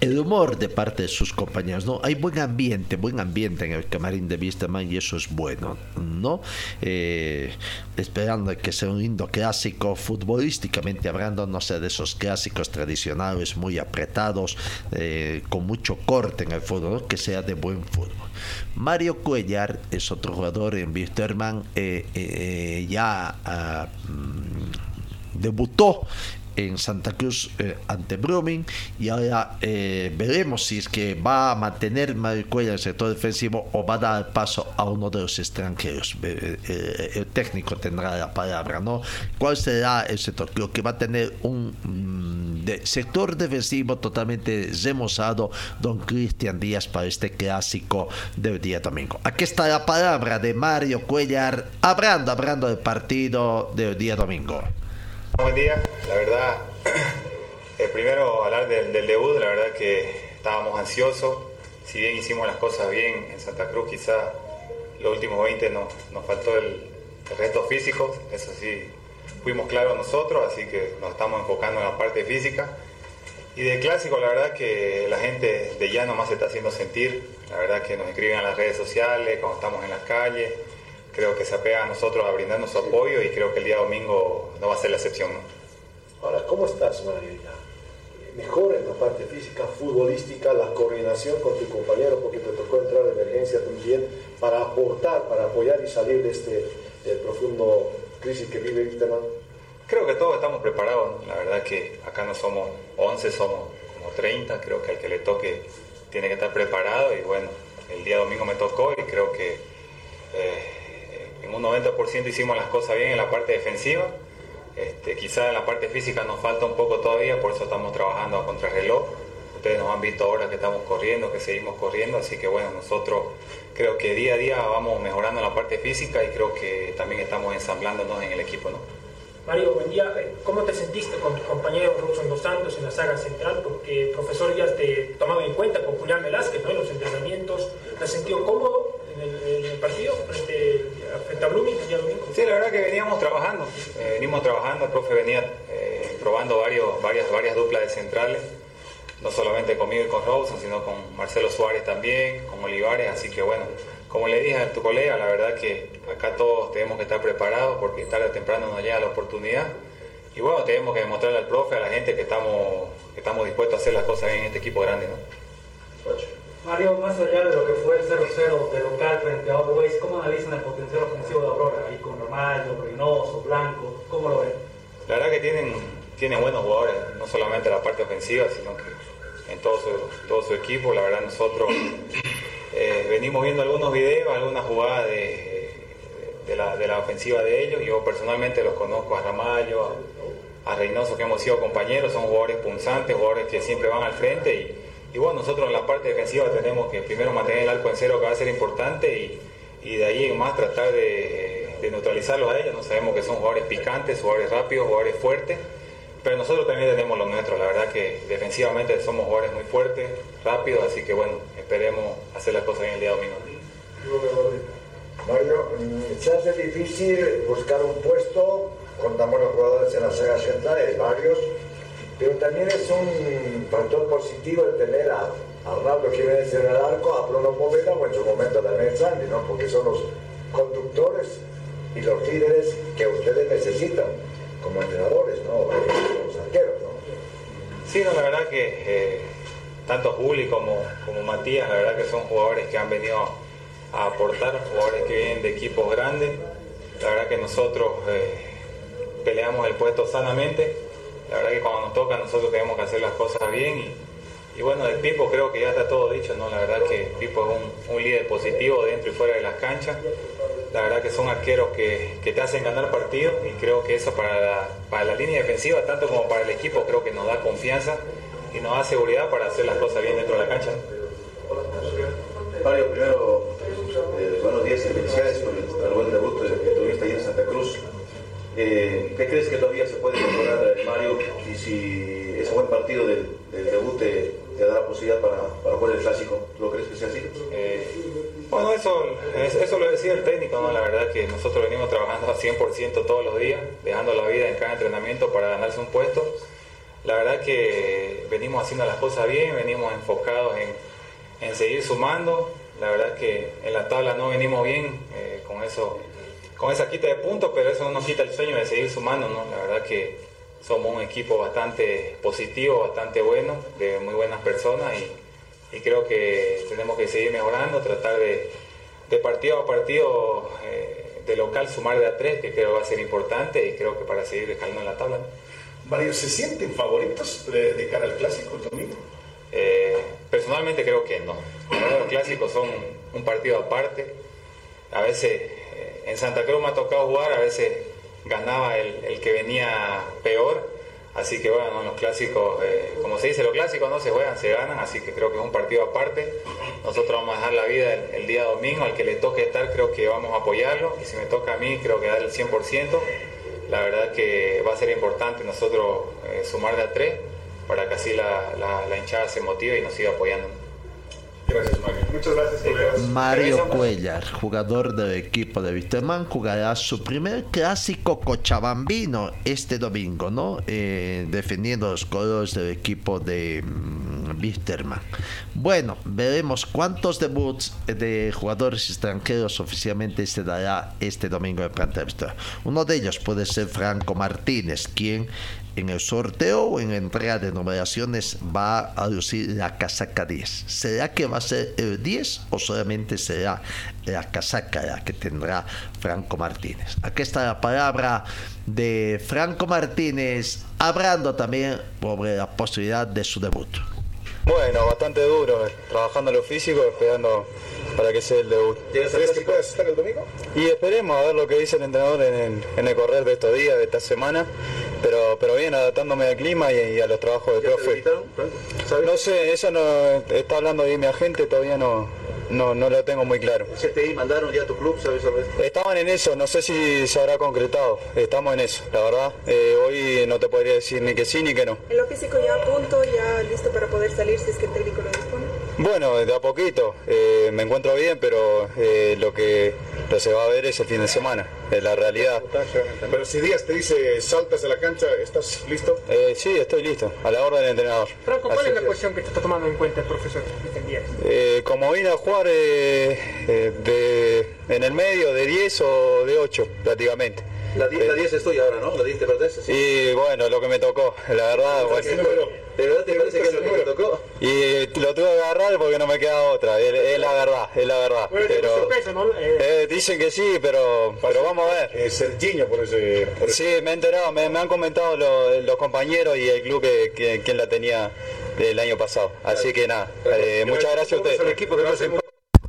el humor de parte de sus compañeros, ¿no? Hay buen ambiente, buen ambiente en el camarín de Vistaman y eso es bueno, ¿no? Eh, esperando que sea un lindo clásico, futbolísticamente hablando, no sé, de esos clásicos tradicionales muy apretados, eh, con mucho corte en el fútbol, que sea de buen fútbol. Mario Cuellar es otro jugador en Wisterman, eh, ya... Ah, mm, debutó en Santa Cruz eh, ante Brumming y ahora eh, veremos si es que va a mantener Mario Cuellar el sector defensivo o va a dar paso a uno de los extranjeros. Eh, eh, el técnico tendrá la palabra, ¿no? ¿Cuál será el sector? Creo que va a tener un mm, de- sector defensivo totalmente remozado don Cristian Díaz para este clásico del día domingo. Aquí está la palabra de Mario Cuellar hablando, hablando del partido del día domingo. Buen día, la verdad, eh, primero hablar del, debut, la verdad que estábamos ansiosos, si bien hicimos las cosas bien en Santa Cruz, quizá los últimos 20 nos, nos faltó el, resto físico, eso sí, fuimos claros nosotros, así que nos estamos enfocando en la parte física. Y del clásico, la verdad que la gente de ya nomás se está haciendo sentir, la verdad que nos escriben en las redes sociales, cuando estamos en las calles, creo que se apega a nosotros a brindarnos su apoyo y creo que el día domingo no va a ser la excepción. ¿no? Ahora, ¿cómo estás, Mario? Ya? Mejor en la parte física, futbolística, la coordinación con tu compañero, porque te tocó entrar de emergencia también, para aportar, para apoyar y salir de este eh, profundo crisis que vive Wisterman. Creo que todos estamos preparados, ¿no? la verdad que acá no somos 11, somos como 30, creo que al que le toque tiene que estar preparado y bueno, el día domingo me tocó y creo que eh, un 90% hicimos las cosas bien en la parte defensiva. Este, quizá en la parte física nos falta un poco todavía, por eso estamos trabajando a contrarreloj. Ustedes nos han visto ahora que estamos corriendo, que seguimos corriendo, así que bueno, nosotros creo que día a día vamos mejorando la parte física y creo que también estamos ensamblándonos en el equipo, ¿no? Mario, buen día. Eh, ¿Cómo te sentiste con tu compañero Robson Dos Santos en la saga central? Porque el profesor ya te tomado en cuenta con Julián Velázquez ¿no? en los entrenamientos. ¿Te has sentido cómodo en el, en el partido frente, frente a Blooming el día domingo? Sí, la verdad que veníamos trabajando, eh, venimos trabajando, el profe venía eh, probando varios, varias, varias duplas de centrales, no solamente conmigo y con Robson, sino con Marcelo Suárez también, con Olivares, así que bueno, como le dije a tu colega, la verdad que acá todos tenemos que estar preparados porque tarde o temprano nos llega la oportunidad. Y bueno, tenemos que demostrarle al profe, a la gente que estamos, que estamos dispuestos a hacer las cosas bien en este equipo grande, ¿no? Mario, más allá de lo que fue el 0-0 de local frente a Always, ¿cómo analizan el potencial ofensivo de Aurora? Ahí con Ramallo, Reynoso, Blanco, ¿cómo lo ven? La verdad que tienen, tienen buenos jugadores, no solamente la parte ofensiva, sino que en todo su, todo su equipo. La verdad nosotros eh, venimos viendo algunos videos, algunas jugadas de, la, de la ofensiva de ellos. Yo personalmente los conozco a Ramallo, a, a Reynoso, que hemos sido compañeros, son jugadores punzantes, jugadores que siempre van al frente. Y, y bueno, nosotros en la parte defensiva tenemos que primero mantener el arco en cero, que va a ser importante, y, y de ahí en más tratar de, de neutralizarlos a ellos. No sabemos que son jugadores picantes, jugadores rápidos, jugadores fuertes. Pero nosotros también tenemos lo nuestro, la verdad que defensivamente somos jugadores muy fuertes, rápidos, así que bueno, esperemos hacer las cosas bien el día domingo. Mario, se hace difícil buscar un puesto con tan buenos jugadores en la saga central, varios, pero también es un factor positivo el tener a, a Arnaldo Jiménez en el arco, a Bruno Poveda o en su momento también Sandy, ¿no? porque son los conductores y los líderes que ustedes necesitan como entrenadores, ¿no? los arqueros. ¿no? Sí, la verdad que eh, tanto Juli como, como Matías, la verdad que son jugadores que han venido a aportar, jugadores que vienen de equipos grandes. La verdad que nosotros eh, peleamos el puesto sanamente. La verdad que cuando nos toca nosotros tenemos que hacer las cosas bien y, bueno, del Pipo creo que ya está todo dicho, ¿no? La verdad que Pipo es un, un líder positivo dentro y fuera de las canchas. La verdad que son arqueros que, que te hacen ganar partidos y creo que eso para la, para la línea defensiva, tanto como para el equipo, creo que nos da confianza y nos da seguridad para hacer las cosas bien dentro de la cancha. Mario, primero, eh, buenos días felicidades por el, Eh, ¿Qué crees que todavía se puede mejorar, eh, Mario? Y si ese buen partido del, debut te, da la posibilidad para, para jugar el clásico, ¿lo crees que sea así? Eh, bueno, eso, es- eso lo decía el técnico, ¿no? La verdad que nosotros venimos trabajando a 100% todos los días, dejando la vida en cada entrenamiento para ganarse un puesto. La verdad que venimos haciendo las cosas bien, venimos enfocados en, en seguir sumando. La verdad que en la tabla no venimos bien con eso, con esa quita de puntos, pero eso no nos quita el sueño de seguir sumando, ¿no? La verdad que somos un equipo bastante positivo, bastante bueno, de muy buenas personas y, y creo que tenemos que seguir mejorando, tratar de, de partido a partido eh, de local sumar de a tres, que creo va a ser importante y creo que para seguir escalando en la tabla. Mario, ¿se sienten favoritos de, de cara al clásico el domingo? Eh, personalmente creo que no. Los clásicos son un partido aparte. A veces en Santa Cruz me ha tocado jugar, a veces ganaba el, el que venía peor. Así que bueno, los clásicos, eh, como se dice, los clásicos no se juegan, se ganan, así que creo que es un partido aparte. Nosotros vamos a dejar la vida el, día domingo, al que le toque estar creo que vamos a apoyarlo y si me toca a mí creo que dar el 100%. La verdad que va a ser importante nosotros eh, sumar de a tres para que así la, la- la hinchada se motive y nos siga apoyando. Gracias, Mario. Muchas gracias, colegas. Mario Cuellar, jugador del equipo de Wisterman, jugará su primer clásico cochabambino este domingo, ¿no? Eh, defendiendo los colores del equipo de mm, Wisterman. Bueno, veremos cuántos debuts de jugadores extranjeros oficialmente se dará este domingo en Planta. Uno de ellos puede ser Franco Martínez, quien en el sorteo o en la entrega de numeraciones va a lucir la casaca 10. ¿Será que va a ser el 10 o solamente será la casaca la que tendrá Franco Martínez? Aquí está la palabra de Franco Martínez hablando también sobre la posibilidad de su debut. Bueno, bastante duro, eh, trabajando en lo físico, esperando para que sea el debut. ¿Crees que puedas estar el domingo? Y esperemos a ver lo que dice el entrenador en el, en el correr de estos días, de esta semana, pero, pero bien, adaptándome al clima y, y a los trabajos del profe. No sé, eso no está hablando bien mi agente, todavía no, no, no lo tengo muy claro. CTI mandaron ya a tu club, ¿sabes sobre esto? Estaban en eso, no sé si se habrá concretado, estamos en eso, la verdad. Eh, hoy no te podría decir ni que sí ni que no. En lo físico ya a punto, ya listo para poder salir si es que el técnico lo dispone. Bueno, de a poquito, eh, me encuentro bien, pero eh, lo que lo se va a ver es el fin de semana, es la realidad. Pero si Díaz te dice saltas de la cancha, ¿estás listo? Eh, sí, estoy listo, a la orden del entrenador. Franco, ¿cuál Así es la cuestión que te está tomando en cuenta el profesor Cristian Díaz? Eh, como vine a jugar eh, eh, de, en el medio, de 10 o de 8 prácticamente. La 10 la 10 es tuya ahora, ¿no? La 10 te pertenece. sí. Y bueno, lo que me tocó, la verdad. bueno. ¿De verdad te parece que es lo que te tocó? Y lo tuve que agarrar porque no me queda otra, es, es la verdad, es la verdad. Bueno, Pero. Eh, eh, dicen que sí, pero, pero vamos a ver. Eh, Serginho por ese... por ese- Sí, me he enterado, me, me han comentado lo- los compañeros y el club que, que- quien la tenía el año pasado. Así que nada, eh, muchas gracias a ustedes.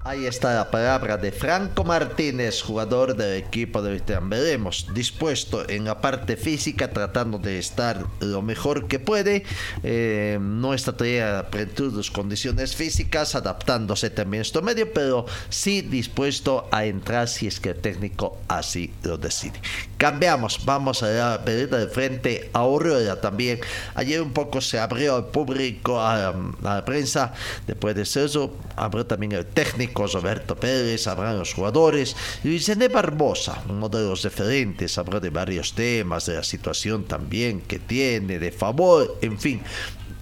Ahí está la palabra de Franco Martínez, jugador del equipo de Wisterman. Veremos, dispuesto en la parte física, tratando de estar lo mejor que puede. Eh, no está todavía de sus condiciones físicas, adaptándose también a esto medio, pero sí dispuesto a entrar si es que el técnico así lo decide. Cambiamos, vamos a la vereda de frente a Aurora también. Ayer un poco se abrió al público, a, a la prensa. Después de eso, abrió también el técnico Roberto Pérez, habrán los jugadores. René Barbosa, uno de los referentes, habló de varios temas, de la situación también que tiene, de favor, en fin.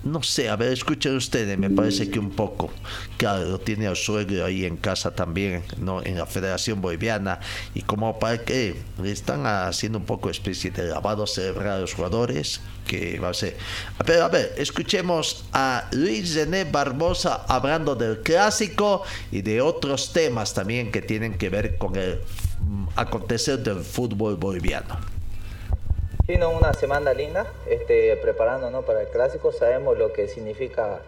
No sé, a ver, escuchen ustedes, me parece que un poco, claro, lo tiene al suegro ahí en casa también, ¿no? En la Federación Boliviana, y como para que le están haciendo un poco especie de lavado cerebral a los jugadores, que va a ser. Pero a ver, escuchemos a Luis René Barbosa hablando del clásico y de otros temas también que tienen que ver con el mm, acontecer del fútbol boliviano. Sí, no, una semana linda, este, preparándonos para el clásico, sabemos lo que significa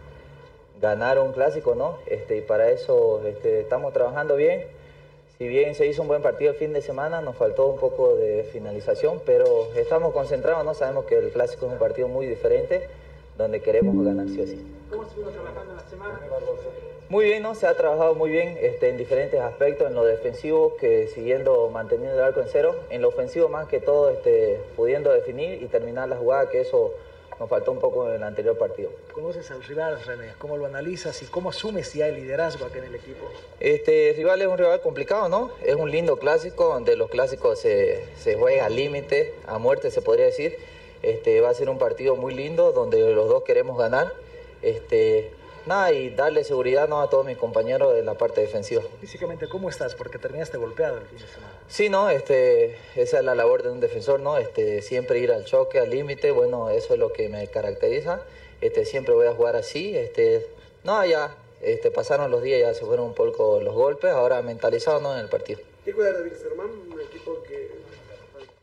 ganar un clásico, ¿no? Este, y para eso este, estamos trabajando bien. Si bien se hizo un buen partido el fin de semana, nos faltó un poco de finalización, pero estamos concentrados, ¿no? Sabemos que el clásico es un partido muy diferente, donde queremos ganar sí o sí. ¿Cómo se vino? Muy bien, ¿no? Se ha trabajado muy bien este, en diferentes aspectos, en lo defensivo, que siguiendo manteniendo el arco en cero, en lo ofensivo más que todo este, pudiendo definir y terminar la jugada, que eso nos faltó un poco en el anterior partido. ¿Conoces al rival, René? ¿Cómo lo analizas y cómo asumes ya el liderazgo aquí en el equipo? Este rival es un rival complicado, ¿no? Es un lindo clásico, donde los clásicos se, se juega al límite, a muerte se podría decir. Este, va a ser un partido muy lindo, donde los dos queremos ganar. Este, nada, y darle seguridad ¿no? a todos mis compañeros de la parte defensiva. Físicamente, ¿cómo estás? Porque terminaste golpeado el fin de semana. Sí, no, este, esa es la labor de un defensor, ¿no? Este, siempre ir al choque, al límite, bueno, eso es lo que me caracteriza. Este, siempre voy a jugar así, este, no, ya, este, pasaron los días, ya se fueron un poco los golpes, ahora mentalizado, ¿no? En el partido. ¿Qué cuidar de Wilstermann? Un equipo que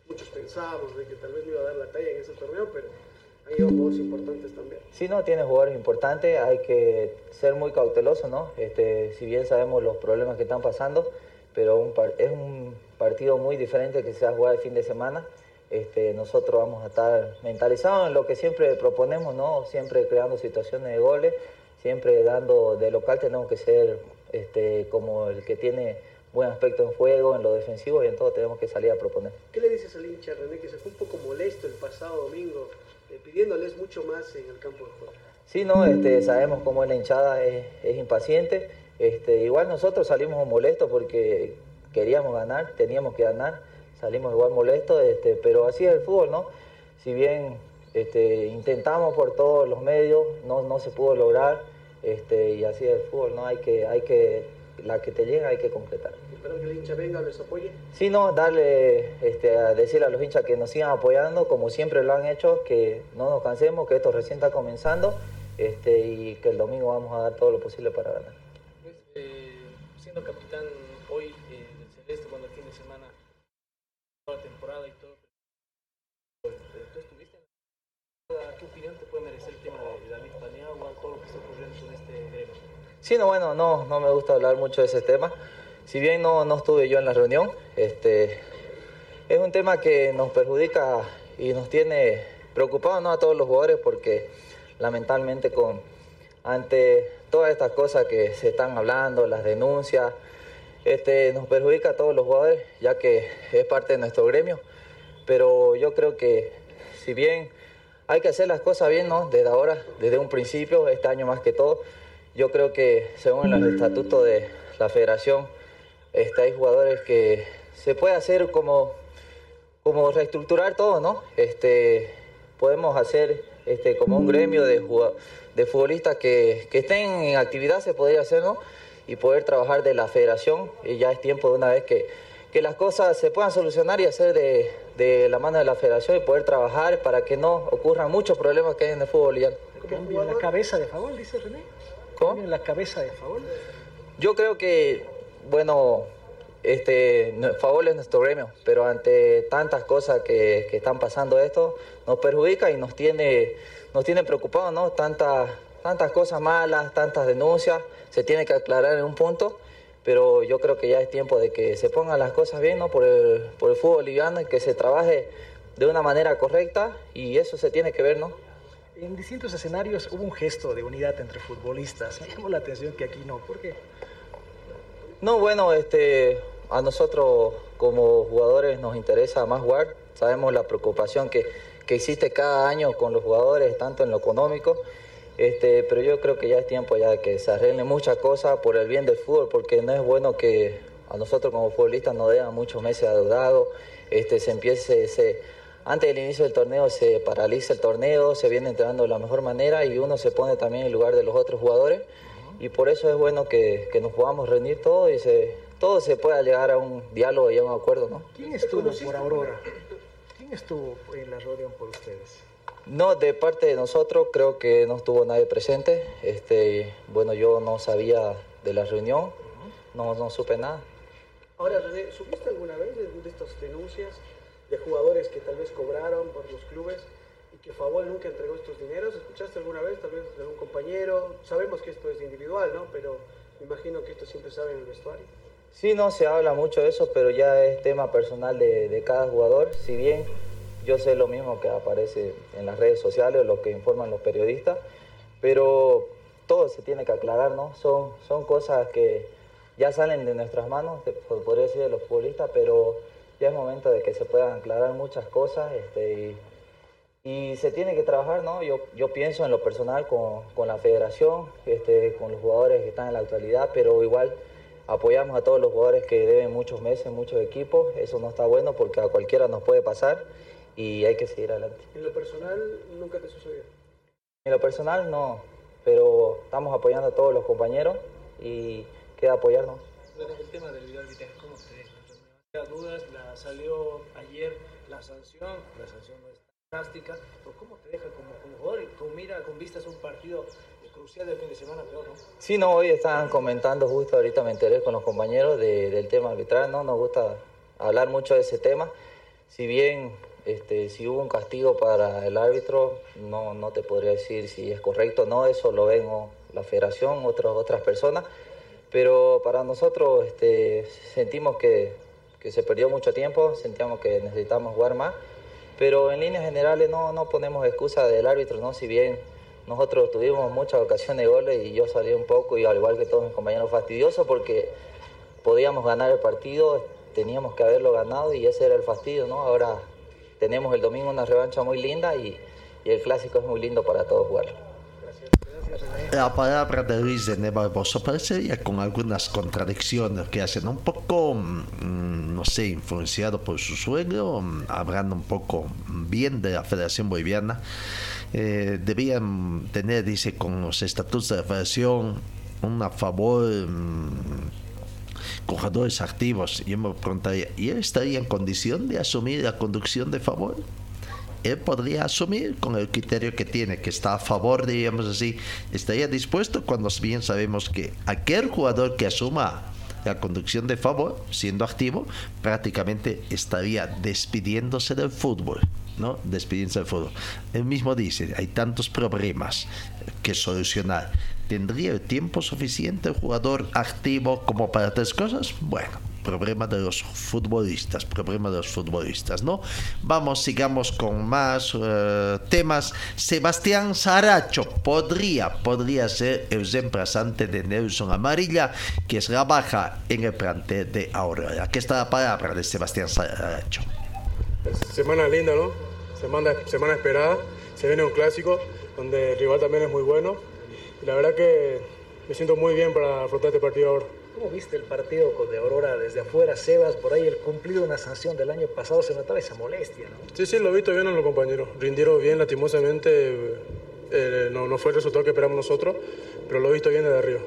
muchos pensábamos de que tal vez no iba a dar la talla en ese torneo, pero hay jugadores importantes también. Sí, no, tiene jugadores importantes, hay que ser muy cauteloso, ¿no? Este, si bien sabemos los problemas que están pasando, pero un par- es un partido muy diferente que se va a jugar el fin de semana. Este, nosotros vamos a estar mentalizados en lo que siempre proponemos, ¿no? Siempre creando situaciones de goles, siempre dando de local tenemos que ser este, como el que tiene buen aspecto en juego, en lo defensivo y en todo tenemos que salir a proponer. ¿Qué le dices al hincha René que se fue un poco molesto el pasado domingo, eh, pidiéndoles mucho más en el campo de juego? Sí, no, este, sabemos cómo la hinchada, es, impaciente. Este, igual nosotros salimos molestos porque queríamos ganar, teníamos que ganar, salimos igual molestos, este, pero así es el fútbol, ¿no? Si bien este, intentamos por todos los medios, no, no se pudo lograr, este, y así es el fútbol, ¿no? Hay que, hay que, la que te llega hay que concretar. Espero que el hincha venga, les apoye. Sí, no, darle, este, a decirle a los hinchas que nos sigan apoyando, como siempre lo han hecho, que no nos cansemos, que esto recién está comenzando, este, y que el domingo vamos a dar todo lo posible para ganar. Pues, eh, siendo capitán hoy eh, del Celeste, cuando el fin de semana, toda la temporada y todo, pues, eh, tú estuviste en la- ¿qué opinión te puede merecer el tema de David Paniagua, todo lo que está ocurriendo con este gremio? Sí, no, bueno, no, no me gusta hablar mucho de ese tema. Si bien no, no estuve yo en la reunión, este, es un tema que nos perjudica y nos tiene preocupados ¿no? a todos los jugadores porque lamentablemente con, ante todas estas cosas que se están hablando, las denuncias, este, nos perjudica a todos los jugadores ya que es parte de nuestro gremio. Pero yo creo que si bien hay que hacer las cosas bien, ¿no? Desde ahora, desde un principio, este año más que todo, yo creo que según los estatutos de la federación, este, hay jugadores que se puede hacer como, como reestructurar todo, ¿no? Este, podemos hacer este, como un gremio de, de futbolistas que, que estén en actividad, se podría hacer, ¿no? Y poder trabajar de la federación, y ya es tiempo de una vez que, que las cosas se puedan solucionar y hacer de, de la mano de la federación y poder trabajar para que no ocurran muchos problemas que hay en el fútbol. ¿Cambia la cabeza de favor, dice René? ¿Cómo? la cabeza de favor? Yo creo que, bueno, este, Favol es nuestro gremio, pero ante tantas cosas que, que están pasando esto, nos perjudica y nos tiene, nos tiene preocupados, ¿no? Tantas, tantas cosas malas, tantas denuncias, se tiene que aclarar en un punto, pero yo creo que ya es tiempo de que se pongan las cosas bien, ¿no? Por el, por el fútbol boliviano y que se trabaje de una manera correcta y eso se tiene que ver, ¿no? En distintos escenarios hubo un gesto de unidad entre futbolistas. Llamó la atención que aquí no. ¿Por qué? No, bueno, este, a nosotros como jugadores nos interesa más jugar. Sabemos la preocupación que, que existe cada año con los jugadores, tanto en lo económico. Este, pero yo creo que ya es tiempo ya de que se arreglen muchas cosas por el bien del fútbol, porque no es bueno que a nosotros como futbolistas nos dejan muchos meses adeudados, este, se empiece, se, antes del inicio del torneo se paraliza el torneo, se viene entrenando de la mejor manera y uno se pone también en lugar de los otros jugadores y por eso es bueno que, que nos podamos reunir todos y se, todo se pueda llegar a un diálogo y a un acuerdo, ¿no? ¿Quién estuvo por Aurora? ¿Quién estuvo en la reunión por ustedes? No, de parte de nosotros creo que no estuvo nadie presente. Este, bueno, yo no sabía de la reunión, no, no supe nada. Ahora, René, ¿supiste alguna vez de, de estas denuncias de jugadores que tal vez cobraron por los clubes que Favol nunca entregó estos dineros? ¿Escuchaste alguna vez, tal vez de algún compañero? Sabemos que esto es individual, ¿no? Pero me imagino que esto siempre sabe en el vestuario. Sí, no se habla mucho de eso, pero ya es tema personal de, de cada jugador. Si bien yo sé lo mismo que aparece en las redes sociales o lo que informan los periodistas, pero todo se tiene que aclarar, ¿no? Son, son cosas que ya salen de nuestras manos, podría decir de los futbolistas, pero ya es momento de que se puedan aclarar muchas cosas este, y se tiene que trabajar, ¿no? Yo, yo pienso en lo personal con, con la federación, este, con los jugadores que están en la actualidad, pero igual apoyamos a todos los jugadores que deben muchos meses, muchos equipos. Eso no está bueno porque a cualquiera nos puede pasar y hay que seguir adelante. En lo personal, nunca te sucedió. En lo personal no, pero estamos apoyando a todos los compañeros y queda apoyarnos. El tema del video arbitraje, ¿cómo quedan dudas, la salió ayer la sanción, la sanción no es ¿cómo te deja como, jugador con con vistas a un partido crucial del fin de semana. Sí, no, hoy estaban comentando, justo ahorita me enteré con los compañeros de- del tema arbitral, no nos gusta hablar mucho de ese tema. Si bien este, si hubo un castigo para el árbitro, no, no te podría decir si es correcto o no, eso lo ven la federación, otras, otras personas. Pero para nosotros este, sentimos que, que se perdió mucho tiempo, sentíamos que necesitamos jugar más. Pero en líneas generales no, no ponemos excusa del árbitro, ¿no? Si bien nosotros tuvimos muchas ocasiones de goles y yo salí un poco, y al igual que todos mis compañeros, fastidioso porque podíamos ganar el partido, teníamos que haberlo ganado y ese era el fastidio, ¿no? Ahora tenemos el domingo una revancha muy linda y, y el clásico es muy lindo para todos jugarlo. La palabra de Luis de Neva Barbosa parecería con algunas contradicciones que hacen un poco, mm, no sé, influenciado por su suegro, hablando un poco bien de la Federación Boliviana. Eh, debían tener, dice, con los estatutos de la Federación, un favor mm, con jugadores activos. Yo me preguntaría, ¿y él estaría en condición de asumir la conducción de favor? Él podría asumir con el criterio que tiene, que está a favor, digamos así, estaría dispuesto cuando bien sabemos que aquel jugador que asuma la conducción de favor, siendo activo, prácticamente estaría despidiéndose del fútbol, ¿no? Despidiéndose del fútbol. Él mismo dice, hay tantos problemas que solucionar. ¿Tendría el tiempo suficiente el jugador activo como para tres cosas? Bueno, problema de los futbolistas, problema de los futbolistas, ¿no? Vamos, sigamos con más eh, temas. Sebastián Saracho podría, podría ser el reemplazante de Nelson Amarilla, que es la baja en el plantel de Aurora. Aquí está la palabra de Sebastián Saracho. Semana linda, ¿no? Semana, semana esperada. Se viene un clásico donde el rival también es muy bueno. Y la verdad que me siento muy bien para afrontar este partido ahora. ¿Cómo viste el partido con de Aurora desde afuera, Sebas? Por ahí el cumplido de una sanción del año pasado se notaba esa molestia, ¿no? Sí, sí, lo he visto bien a los compañeros. Rindieron bien, lastimosamente eh, no, no fue el resultado que esperamos nosotros, pero lo he visto bien desde arriba.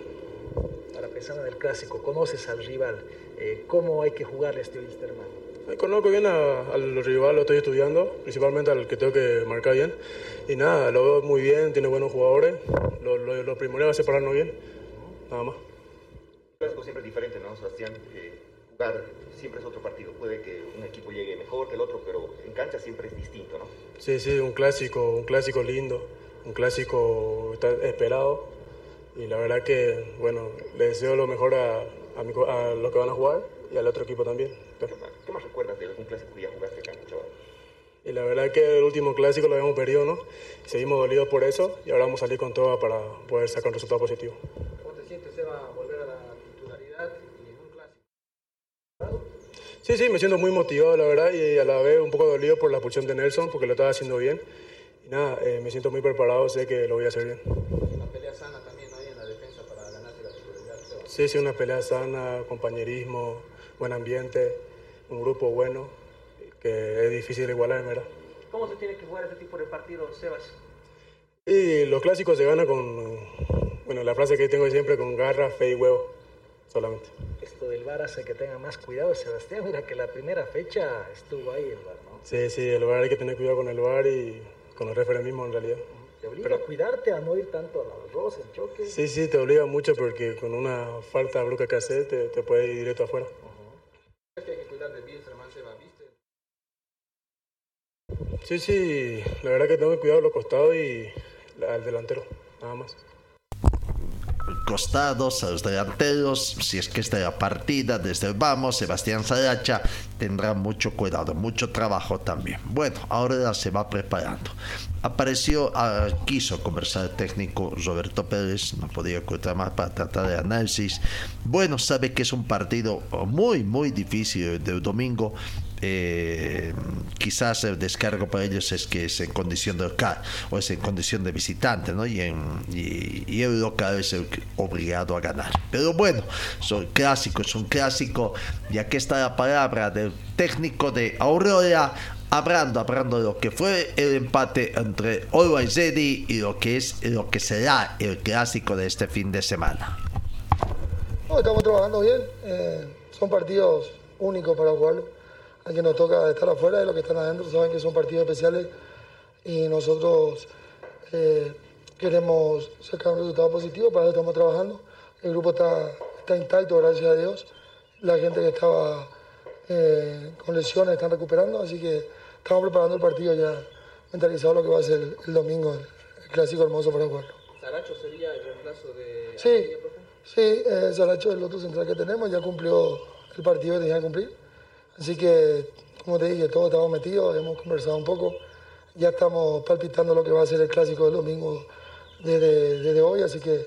Ahora pensando en el clásico, conoces al rival, eh, ¿cómo hay que jugarle a este Wisterman? Eh, Conozco bien a- al rival, lo estoy estudiando, principalmente al que tengo que marcar bien. Y nada, lo veo muy bien, tiene buenos jugadores. Lo, lo, lo primordial va a ser pararnos bien, nada más. Clásico siempre es diferente, ¿no, Sebastián? Eh, jugar siempre es otro partido. Puede que un equipo llegue mejor que el otro, pero en cancha siempre es distinto, ¿no? Sí, sí, un clásico, un clásico lindo, un clásico esperado. Y la verdad que, bueno, le deseo lo mejor a, a, mi a los que van a jugar y al otro equipo también. ¿Qué más recuerdas de algún clásico que ya jugaste acá en Cochabamba? Y la verdad que el último clásico lo habíamos perdido, ¿no? Seguimos dolidos por eso y ahora vamos a salir con todo para poder sacar un resultado positivo. ¿Cómo te sientes, Seba, volver a la titularidad y en un clásico? Sí, sí, me siento muy motivado, la verdad, y a la vez un poco dolido por la expulsión de Nelson, porque lo estaba haciendo bien. Y nada, eh, me siento muy preparado, sé que lo voy a hacer bien. Una pelea sana también en la defensa para ganarse la titularidad. Sí, sí, una pelea sana, compañerismo, buen ambiente, un grupo bueno, que es difícil igualar, verdad. ¿Cómo se tiene que jugar este tipo de partidos, Sebas? Y los clásicos se ganan con, bueno, la frase que tengo siempre, con garra, fe y huevo, solamente. Esto del VAR hace que tenga más cuidado, Sebastián. Mira que la primera fecha estuvo ahí el VAR, ¿no? Sí, sí, el VAR hay que tener cuidado con el VAR y con los referees mismos en realidad. Te obliga a cuidarte a no ir tanto a los roces, al choque. Sí, sí, te obliga mucho porque con una falta brusca que hacer te, te puede ir directo afuera. Es que hay que cuidar de Wilstermann, Seba, ¿viste? Sí, sí, la verdad que tengo que cuidar los costados y al delantero, nada más. Costados, a los delanteros, si es que está la partida desde el vamos, Sebastián Saracha tendrá mucho cuidado, mucho trabajo también. Bueno, ahora se va preparando. Apareció, ah, quiso conversar el técnico Roberto Pérez, no podía ocultar más para tratar de análisis. Bueno, sabe que es un partido muy, muy difícil el del domingo. Eh, quizás el descargo para ellos es que es en condición de local o es en condición de visitante, ¿no? Y, en, y, y el local es el obligado a ganar. Pero bueno, son clásicos, es un clásico. Y aquí está la palabra del técnico de Aurora, hablando, hablando de lo que fue el empate entre Always Ready y lo que es lo que será el clásico de este fin de semana. No, estamos trabajando bien. eh, son partidos únicos para jugarlo. A quien nos toca estar afuera y los que están adentro saben que son partidos especiales y nosotros eh, queremos sacar un resultado positivo, para eso estamos trabajando. El grupo está, está intacto, gracias a Dios. La gente que estaba eh, con lesiones están recuperando, así que estamos preparando el partido ya mentalizado lo que va a ser el, el domingo, el, el, clásico hermoso para jugarlo. ¿Saracho sería el reemplazo de... Sí, sí, eh, Saracho es el otro central que tenemos, ya cumplió el partido que tenía que cumplir. Así que, como te dije, todos estamos metidos, hemos conversado un poco, ya estamos palpitando lo que va a ser el clásico del domingo desde, desde hoy, así que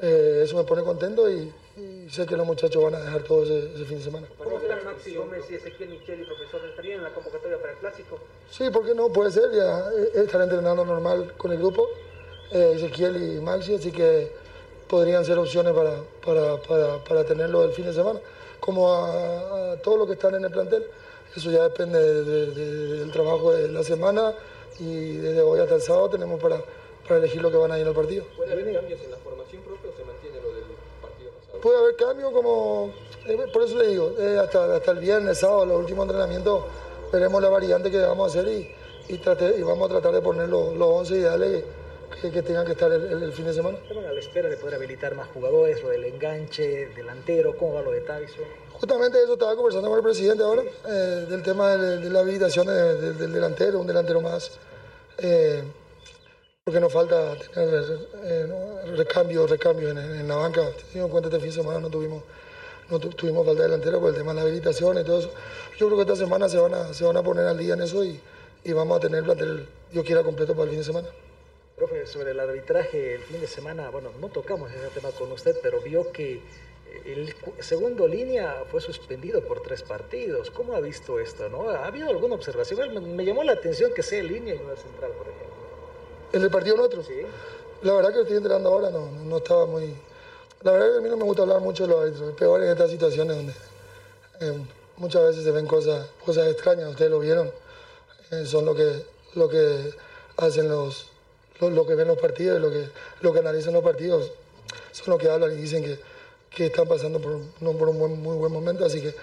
eh, eso me pone contento y, y, sé que los muchachos van a dejar todo ese, ese fin de semana. ¿Cómo están Maxi Gómez y Ezequiel Micheli, profesor? ¿Estarían en la convocatoria para el clásico? Sí, ¿por qué no? Puede ser, ya eh, están entrenando normal con el grupo, eh, Ezequiel y Maxi, así que podrían ser opciones para, para, para, para tenerlo el fin de semana. Como a, a todos los que están en el plantel, eso ya depende de, de, de, del trabajo de la semana y desde hoy hasta el sábado tenemos para, para elegir lo que van a ir al partido. ¿Puede haber cambios en la formación propia o se mantiene lo del partido pasado? Puede haber cambios como, eh, por eso le digo, eh, hasta, hasta el viernes, sábado, los últimos entrenamientos, veremos la variante que vamos a hacer y, y, trate, y vamos a tratar de poner los, los 11 ideales que, que, tengan que estar el, el, el, fin de semana. Estaban a la espera de poder habilitar más jugadores, lo del enganche, delantero, ¿cómo va lo de Tyson? Justamente eso estaba conversando con el presidente ahora, eh, del tema de, de, la habilitación de, de, del delantero, un delantero más. Eh, porque nos falta tener eh, recambios, recambios en, en, la banca. Teniendo en cuenta este fin de semana no tuvimos, no tu, tuvimos falta de delantero por el tema de la habilitación y todo eso. Yo creo que esta semana se van a, se van a poner al día en eso y, y vamos a tener el plantel, yo quiera, completo para el fin de semana. Profe, sobre el arbitraje el fin de semana, bueno, no tocamos ese tema con usted, pero vio que el segundo línea fue suspendido por tres partidos. ¿Cómo ha visto esto? ¿no? ¿Ha habido alguna observación? Me, llamó la atención que sea el línea y no el central, por ejemplo. ¿En el partido nuestro? Sí. La verdad que estoy enterando ahora, no, no estaba muy... La verdad que a mí no me gusta hablar mucho de los árbitros, peor en estas situaciones donde eh, muchas veces se ven cosas, cosas extrañas, ustedes lo vieron, eh, son lo que, lo que hacen los, lo, que ven los partidos, lo que, lo que analizan los partidos, son los que hablan y dicen que, que están pasando por, no por un buen, muy buen momento, así que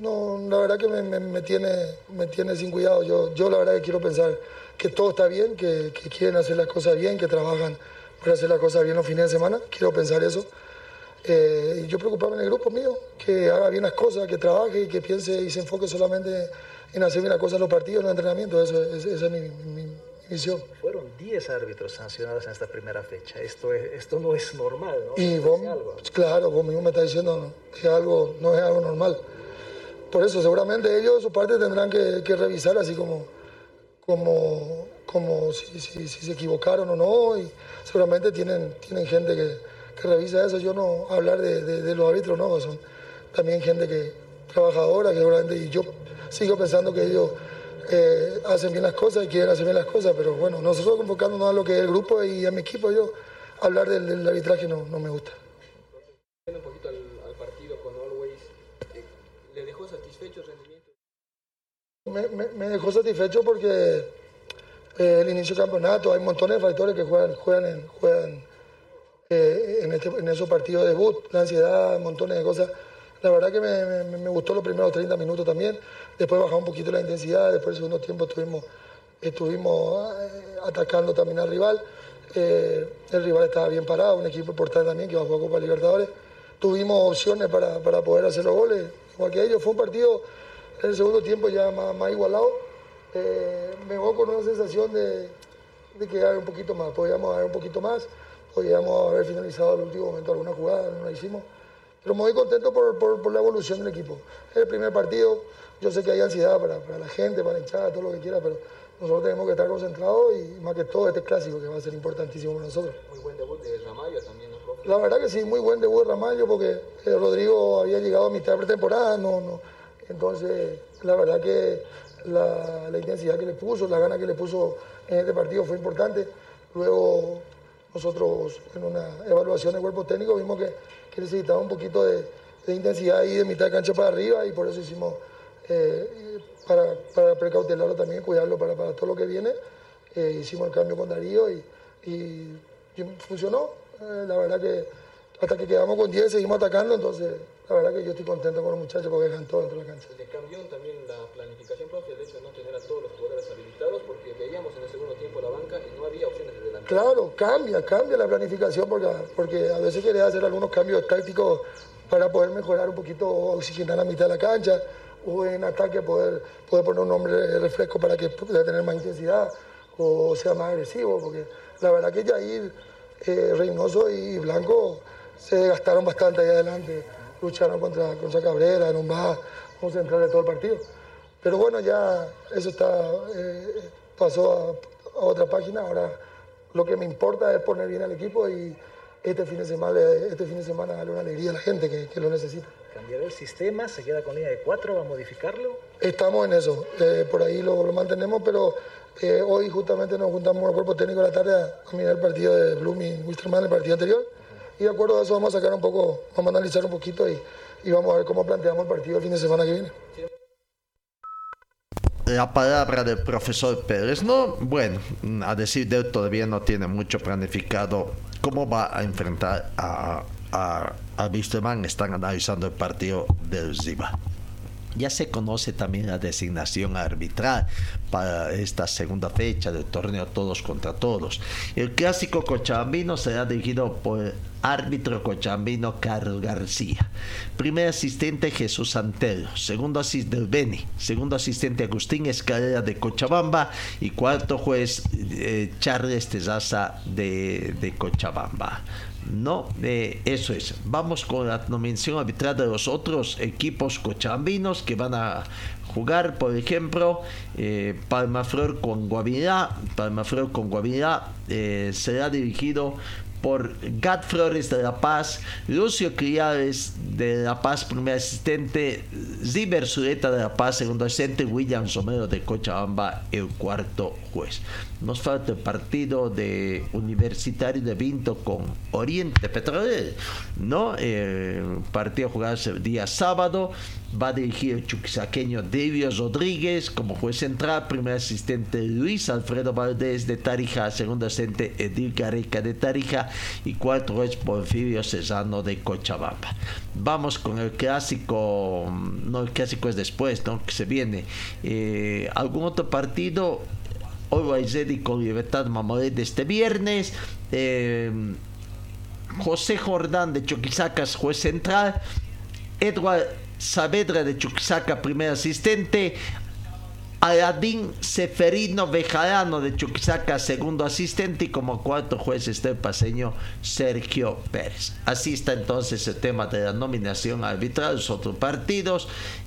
no, la verdad que me, me, me, tiene, me tiene sin cuidado. Yo, yo la verdad que quiero pensar que todo está bien, que, quieren hacer las cosas bien, que trabajan para hacer las cosas bien los fines de semana. Quiero pensar eso. Eh, y yo preocuparme en el grupo mío, que haga bien las cosas, que trabaje y que piense y se enfoque solamente en hacer bien las cosas en los partidos, en los entrenamientos. Eso, esa, esa es mi, Fueron 10 árbitros sancionados en esta primera fecha. Esto, es, esto no es normal, ¿no? Y vos, claro, vos mismo me estás diciendo, es algo, no es algo normal. Por eso, seguramente ellos de su parte tendrán que, que revisar así como, como, como si, si, si, se equivocaron o no. Y seguramente tienen, tienen gente que, que revisa eso. Yo no hablar de, de, de, los árbitros, no, son también gente que trabajadora, que seguramente, y yo sigo pensando que ellos eh, hacen bien las cosas y quieren hacer bien las cosas, pero bueno, nosotros convocándonos a lo que es el grupo y a mi equipo, yo hablar del, del arbitraje no, no me gusta. Un poquito al, al partido con Always, eh, ¿le dejó satisfecho el rendimiento? Me, me, me dejó satisfecho porque eh, el inicio del campeonato, hay montones de factores que juegan, juegan, en, juegan eh, en, este, en esos partidos de debut, la ansiedad, montones de cosas. La verdad que me, gustó los primeros 30 minutos también. Después bajó un poquito la intensidad. Después, el segundo tiempo, estuvimos, estuvimos eh, atacando también al rival. Eh, el rival estaba bien parado, un equipo importante también que va a jugar Copa Libertadores. Tuvimos opciones para, para poder hacer los goles, igual que ellos. Fue un partido en el segundo tiempo ya más, más igualado. Eh, me voy con una sensación de, de que hay un poquito más, podíamos haber un poquito más, podíamos haber finalizado al último momento alguna jugada, no la hicimos. Pero voy contento por, por, por, la evolución del equipo. Es el primer partido, yo sé que hay ansiedad para, para la gente, para la hinchada, todo lo que quiera, pero nosotros tenemos que estar concentrados y más que todo este clásico que va a ser importantísimo para nosotros. Muy buen debut de Ramallo también, ¿no, profe? La verdad que sí, muy buen debut de Ramallo porque eh, Rodrigo había llegado a mitad de pretemporada, no, no. Entonces, la verdad que la, la intensidad que le puso, la gana que le puso en este partido fue importante. Luego nosotros en una evaluación de cuerpo técnico vimos que, necesitaba un poquito de, intensidad ahí de mitad de cancha para arriba y por eso hicimos, eh, para, para, precautelarlo también, cuidarlo para, para todo lo que viene, eh, hicimos el cambio con Darío y, funcionó. Eh, la verdad que hasta que quedamos con 10 seguimos atacando, entonces la verdad que yo estoy contento con los muchachos porque dejan todo dentro de la cancha. ¿Le cambió también la planificación, profe, el hecho de no tener a todos los jugadores habilitados? Porque veíamos en el segundo tiempo la banca y no había delante. Claro, cambia, cambia la planificación porque, porque a veces quería hacer algunos cambios tácticos para poder mejorar un poquito, oxigenar la mitad de la cancha o en ataque poder, poder poner un hombre refresco para que pueda tener más intensidad o sea más agresivo, porque la verdad que Jair, eh, Reynoso y Blanco se gastaron bastante ahí adelante, lucharon contra, contra Cabrera, en un más, como central de todo el partido. Pero bueno, ya eso está, eh, pasó a, otra página, ahora lo que me importa es poner bien al equipo y este fin de semana, este fin de semana darle una alegría a la gente que, que lo necesita. ¿Cambiar el sistema? ¿Se queda con línea de cuatro? ¿Va a modificarlo? Estamos en eso, eh, por ahí lo, lo mantenemos, pero eh, hoy justamente nos juntamos con el cuerpo técnico de la tarde a, mirar el partido de Bloom y Wisterman, el partido anterior. Y de acuerdo a eso vamos a sacar un poco, vamos a analizar un poquito y, y vamos a ver cómo planteamos el partido el fin de semana que viene. La palabra del profesor Pérez, ¿no? Bueno, a decir de él todavía no tiene mucho planificado cómo va a enfrentar a, a, a. Están analizando el partido del Ziba. Ya se conoce también la designación arbitral para esta segunda fecha del torneo Todos contra Todos. El clásico cochabambino será dirigido por árbitro cochabambino Carlos García. Primer asistente Jesús Antelo. Segundo asistente Beni. Segundo asistente Agustín Escalera de Cochabamba. Y cuarto juez eh, Charles Tezaza de, de Cochabamba. No, eh, eso es. Vamos con la nominación arbitral de los otros equipos cochabambinos que van a jugar, por ejemplo, eh, Palmaflor con Guavirá. Palmaflor con Guavirá eh, será dirigido por Gat Flores de La Paz, Lucio Criales de La Paz, primer asistente, Ziber Sureta de La Paz, segundo asistente, William Somero de Cochabamba, el cuarto juez. Nos falta el partido de Universitario de Vinto con Oriente Petrolero, ¿no? El partido jugarse el día sábado, va a dirigir el chuquisaqueño David Rodríguez como juez central, primer asistente Luis Alfredo Valdés de Tarija, segundo asistente Edil Gareca de Tarija y cuarto juez Porfirio Cesano de Cochabamba. Vamos con el clásico, no el clásico es después, ¿no? Que se viene. Eh, ¿Algún otro partido? Hoy con Libertad Mamoret de este viernes. Eh, José Jordán de Choquisacas, juez central. Edward Saavedra de Chuquisaca, primer asistente. Aladín Seferino Bejarano de Chuquisaca, segundo asistente, y como cuarto juez está el paseño Sergio Pérez. Así está entonces el tema de la nominación arbitral, los otros partidos.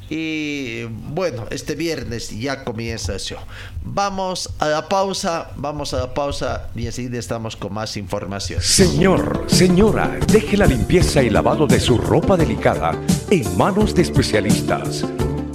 Y bueno, este viernes ya comienza eso. Vamos a la pausa, vamos a la pausa y enseguida estamos con más información. Señor, señora, deje la limpieza y lavado de su ropa delicada en manos de especialistas.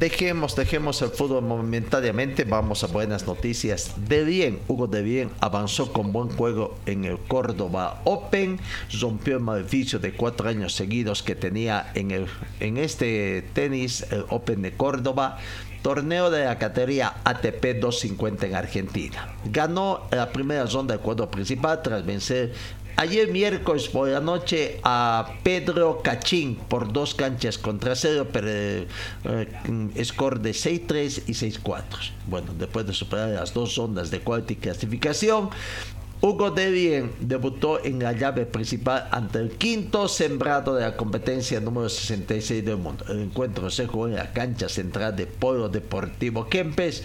Dejemos, dejemos el fútbol momentáneamente, vamos a buenas noticias. De bien, Hugo De Bien avanzó con buen juego en el Córdoba Open, rompió el maleficio de cuatro años seguidos que tenía en, el, en este tenis, el Open de Córdoba torneo de la categoría ATP 250 en Argentina. Ganó la primera ronda del cuadro principal tras vencer ayer miércoles por la noche a Pedro Cachín por dos canchas contra cero, pero eh, score de 6-3 y 6-4. Bueno, después de superar las dos rondas de cuarta y clasificación, Hugo Devien debutó en la llave principal ante el quinto sembrado de la competencia número 66 del mundo. El encuentro se jugó en la cancha central de Polo Deportivo Kempes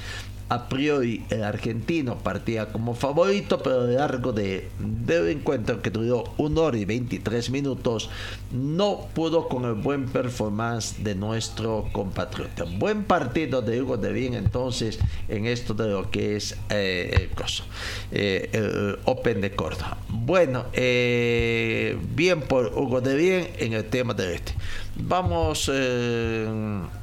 a priori el argentino partía como favorito, pero a lo largo de, del encuentro que duró 1 hora y 23 minutos, no pudo con el buen performance de nuestro compatriota. Buen partido de Hugo de Bien entonces en esto de lo que es eh, eh, el Open de Córdoba. Bueno, eh, bien por Hugo de Bien en el tema de este. Vamos eh,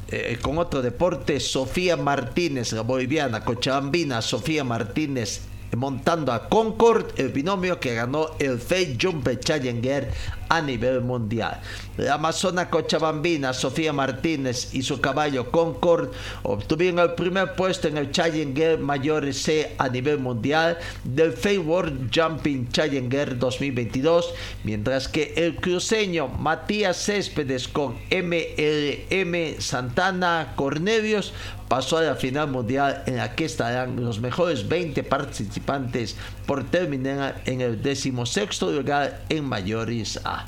eh, con otro deporte. Sofía Martínez, boliviana, cochabambina. Sofía Martínez montando a Concord, el binomio que ganó el Fake Jumper Challenger a nivel mundial. La amazona cochabambina Sofía Martínez y su caballo Concord obtuvieron el primer puesto en el Challenger Mayor C a nivel mundial del World Jumping Challenger 2022, mientras que el cruceño Matías Céspedes con MLM Santana Cornelius pasó a la final mundial en la que estarán los mejores 20 participantes por terminar en el decimosexto lugar en mayores A.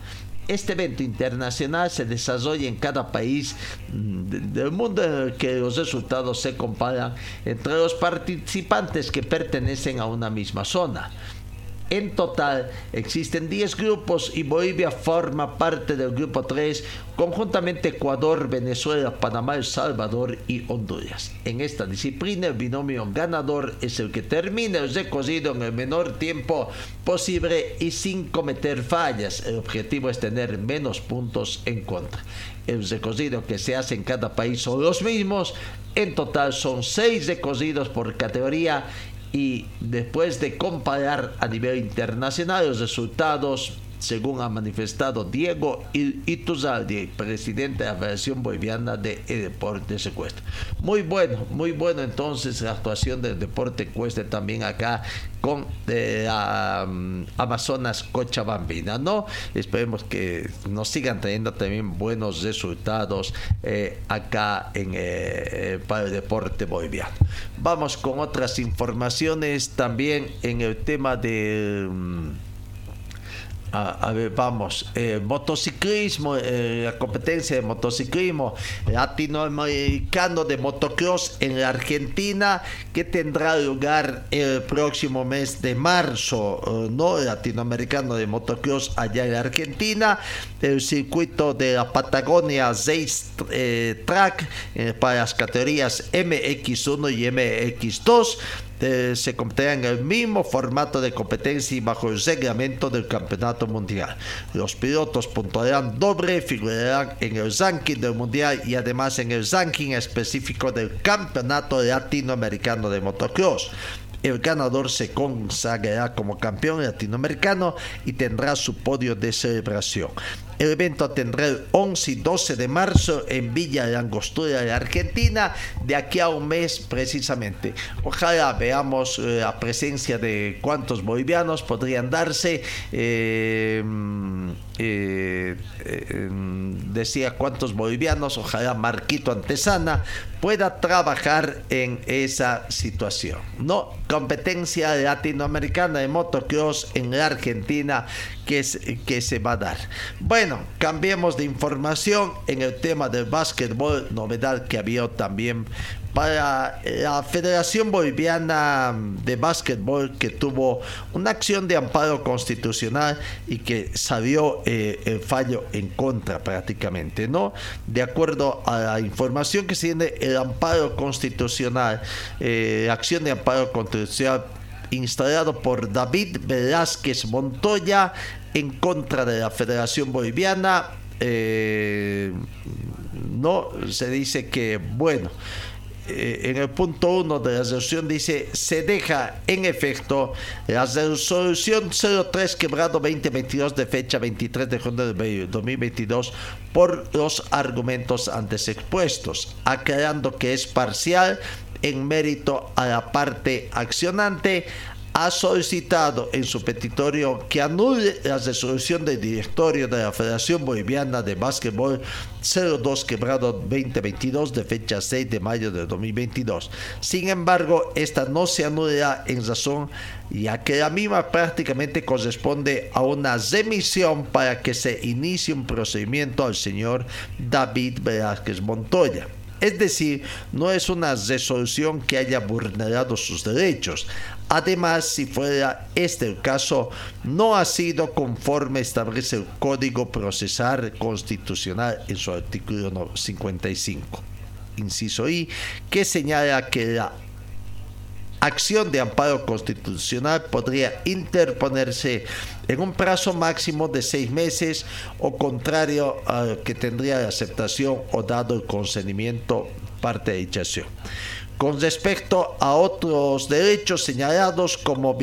Este evento internacional se desarrolla en cada país mm, del mundo en el que los resultados se comparan entre los participantes que pertenecen a una misma zona. En total existen 10 grupos y Bolivia forma parte del grupo 3, conjuntamente Ecuador, Venezuela, Panamá, El Salvador y Honduras. En esta disciplina el binomio ganador es el que termina el recorrido en el menor tiempo posible y sin cometer fallas. El objetivo es tener menos puntos en contra. El recorrido que se hace en cada país son los mismos. En total son 6 recorridos por categoría y después de comparar a nivel internacional los resultados según ha manifestado Diego Ituzaldi, presidente de la Federación Boliviana de Deporte Secuestro. Muy bueno, muy bueno entonces la actuación del deporte cueste también acá con eh, Amazonas Cochabambina, ¿no? Esperemos que nos sigan trayendo también buenos resultados eh, acá en eh, para el deporte boliviano. Vamos con otras informaciones también en el tema de mm, a, ver, vamos, eh, motociclismo, eh, la competencia de motociclismo. Latinoamericano de motocross en la Argentina que tendrá lugar el próximo mes de marzo, eh, ¿no? Latinoamericano de motocross allá en la Argentina, el circuito de la Patagonia 6 Track para las categorías MX1 y MX2 se competirá en el mismo formato de competencia y bajo el reglamento del campeonato mundial. Los pilotos puntuarán doble, figurarán en el ranking del mundial y además en el ranking específico del campeonato latinoamericano de motocross. El ganador se consagrará como campeón latinoamericano y tendrá su podio de celebración. El evento tendrá el 11 y 12 de marzo en Villa de Angostura de Argentina, de aquí a un mes precisamente. Ojalá veamos eh, la presencia de cuántos bolivianos podrían darse. Eh, eh, decía cuántos bolivianos, ojalá Marquito Antesana pueda trabajar en esa situación. No, competencia latinoamericana de motocross en la Argentina que, que se va a dar. Bueno, cambiemos de información en el tema del básquetbol, novedad que había también para la Federación Boliviana de Básquetbol que tuvo una acción de amparo constitucional y que salió eh, el fallo en contra prácticamente, ¿no? De acuerdo a la información que se tiene, el amparo constitucional, eh, acción de amparo constitucional instalado por David Velázquez Montoya en contra de la Federación Boliviana. Eh, no se dice que, bueno, eh, en el punto 1 de la resolución dice, se deja en efecto la resolución 03 quebrado 2022 de fecha 23 de junio de 2022 por los argumentos antes expuestos, aclarando que es parcial en mérito a la parte accionante ha solicitado en su petitorio que anule la resolución del directorio de la Federación Boliviana de Básquetbol 02 quebrado 2022 de fecha 6 de mayo de 2022. Sin embargo, esta no se anula en razón ya que la misma prácticamente corresponde a una remisión para que se inicie un procedimiento al señor David Velázquez Montoya. Es decir, no es una resolución que haya vulnerado sus derechos. Además, si fuera este el caso, no ha sido conforme establece el Código Procesal Constitucional en su artículo 55, inciso I, que señala que la acción de amparo constitucional podría interponerse en un plazo máximo de seis meses o contrario a que tendría la aceptación o dado el consentimiento parte de dicha acción. Con respecto a otros derechos señalados como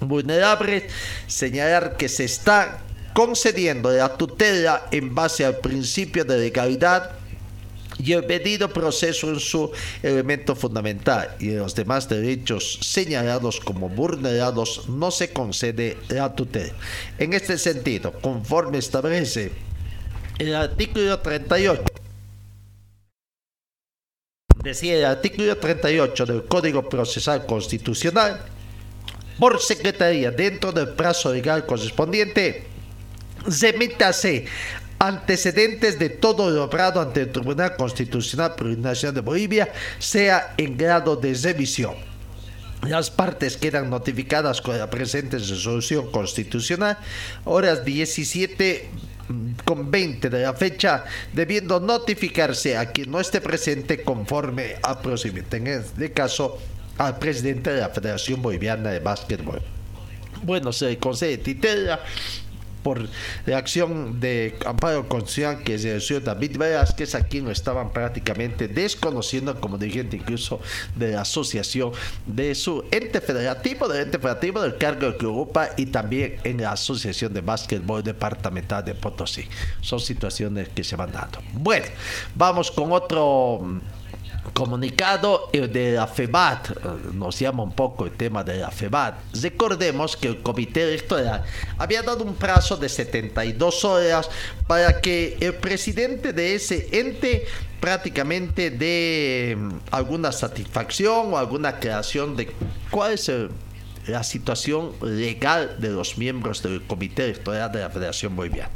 vulnerables, señalar que se está concediendo la tutela en base al principio de legalidad y el pedido proceso en su elemento fundamental y los demás derechos señalados como vulnerados no se concede la tutela. En este sentido, conforme establece el artículo 38, decía el artículo 38 del Código Procesal Constitucional, por secretaría dentro del plazo legal correspondiente, remítase antecedentes de todo lo obrado ante el Tribunal Constitucional Plurinacional de Bolivia, sea en grado de revisión. Las partes quedan notificadas con la presente resolución constitucional, horas 17 mm, con 20 de la fecha, debiendo notificarse a quien no esté presente conforme al procedimiento. En este caso, al presidente de la Federación Boliviana de Básquetbol. Bueno, se concede titela por la acción de amparo constitucional que ejerció David Velázquez, a quien lo estaban prácticamente desconociendo como dirigente incluso de la asociación de su ente federativo, del ente federativo del cargo que ocupa y también en la asociación de básquetbol departamental de Potosí. Son situaciones que se van dando. Bueno, vamos con otro comunicado de la FEBAT, eh, nos llama un poco el tema de la FEBAT. Recordemos que el comité electoral había dado un plazo de 72 horas para que el presidente de ese ente prácticamente dé mm, alguna satisfacción o alguna creación de cuál es la situación legal de los miembros del Comité Electoral de la Federación Boliviana.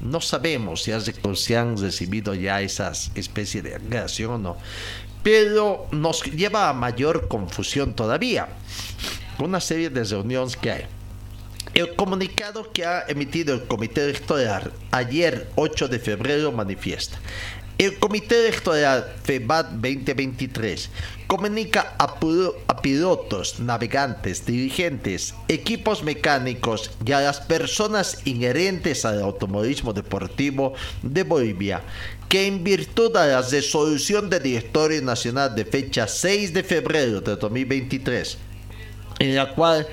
No sabemos si, han recibido ya esas especies de creación o no pero nos lleva a mayor confusión todavía. Una serie de reuniones que hay. El comunicado que ha emitido el Comité Electoral ayer 8 de febrero manifiesta. El Comité Electoral FEBAT 2023 comunica a, a, pilotos, navegantes, dirigentes, equipos mecánicos y a las personas inherentes al automovilismo deportivo de Bolivia que en virtud de la resolución del Directorio Nacional de fecha 6 de febrero de 2023, en la cual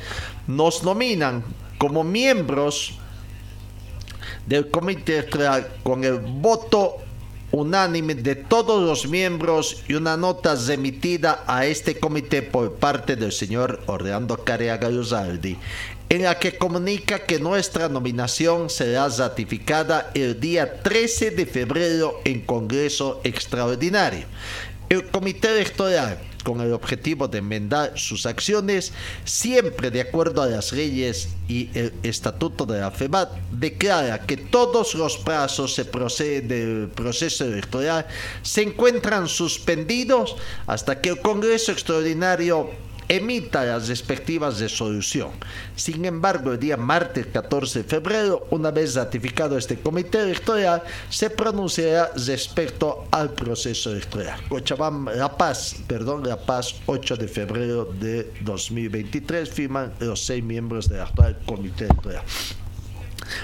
nos nominan como miembros del comité electoral con el voto unánime de todos los miembros y una nota remitida a este comité por parte del señor Orlando Careaga Luzaldi en la que comunica que nuestra nominación será ratificada el día 13 de febrero en Congreso Extraordinario. El Comité Electoral, con el objetivo de enmendar sus acciones, siempre de acuerdo a las leyes y el estatuto de la FEBAT, declara que todos los plazos del proceso electoral se encuentran suspendidos hasta que el Congreso Extraordinario emita las respectivas resolución. Sin embargo, el día martes 14 de febrero, una vez ratificado este comité electoral, se pronunciará respecto al proceso electoral. Cochabamba, La Paz, perdón, La Paz, 8 de febrero de 2023, firman los seis miembros del actual comité electoral.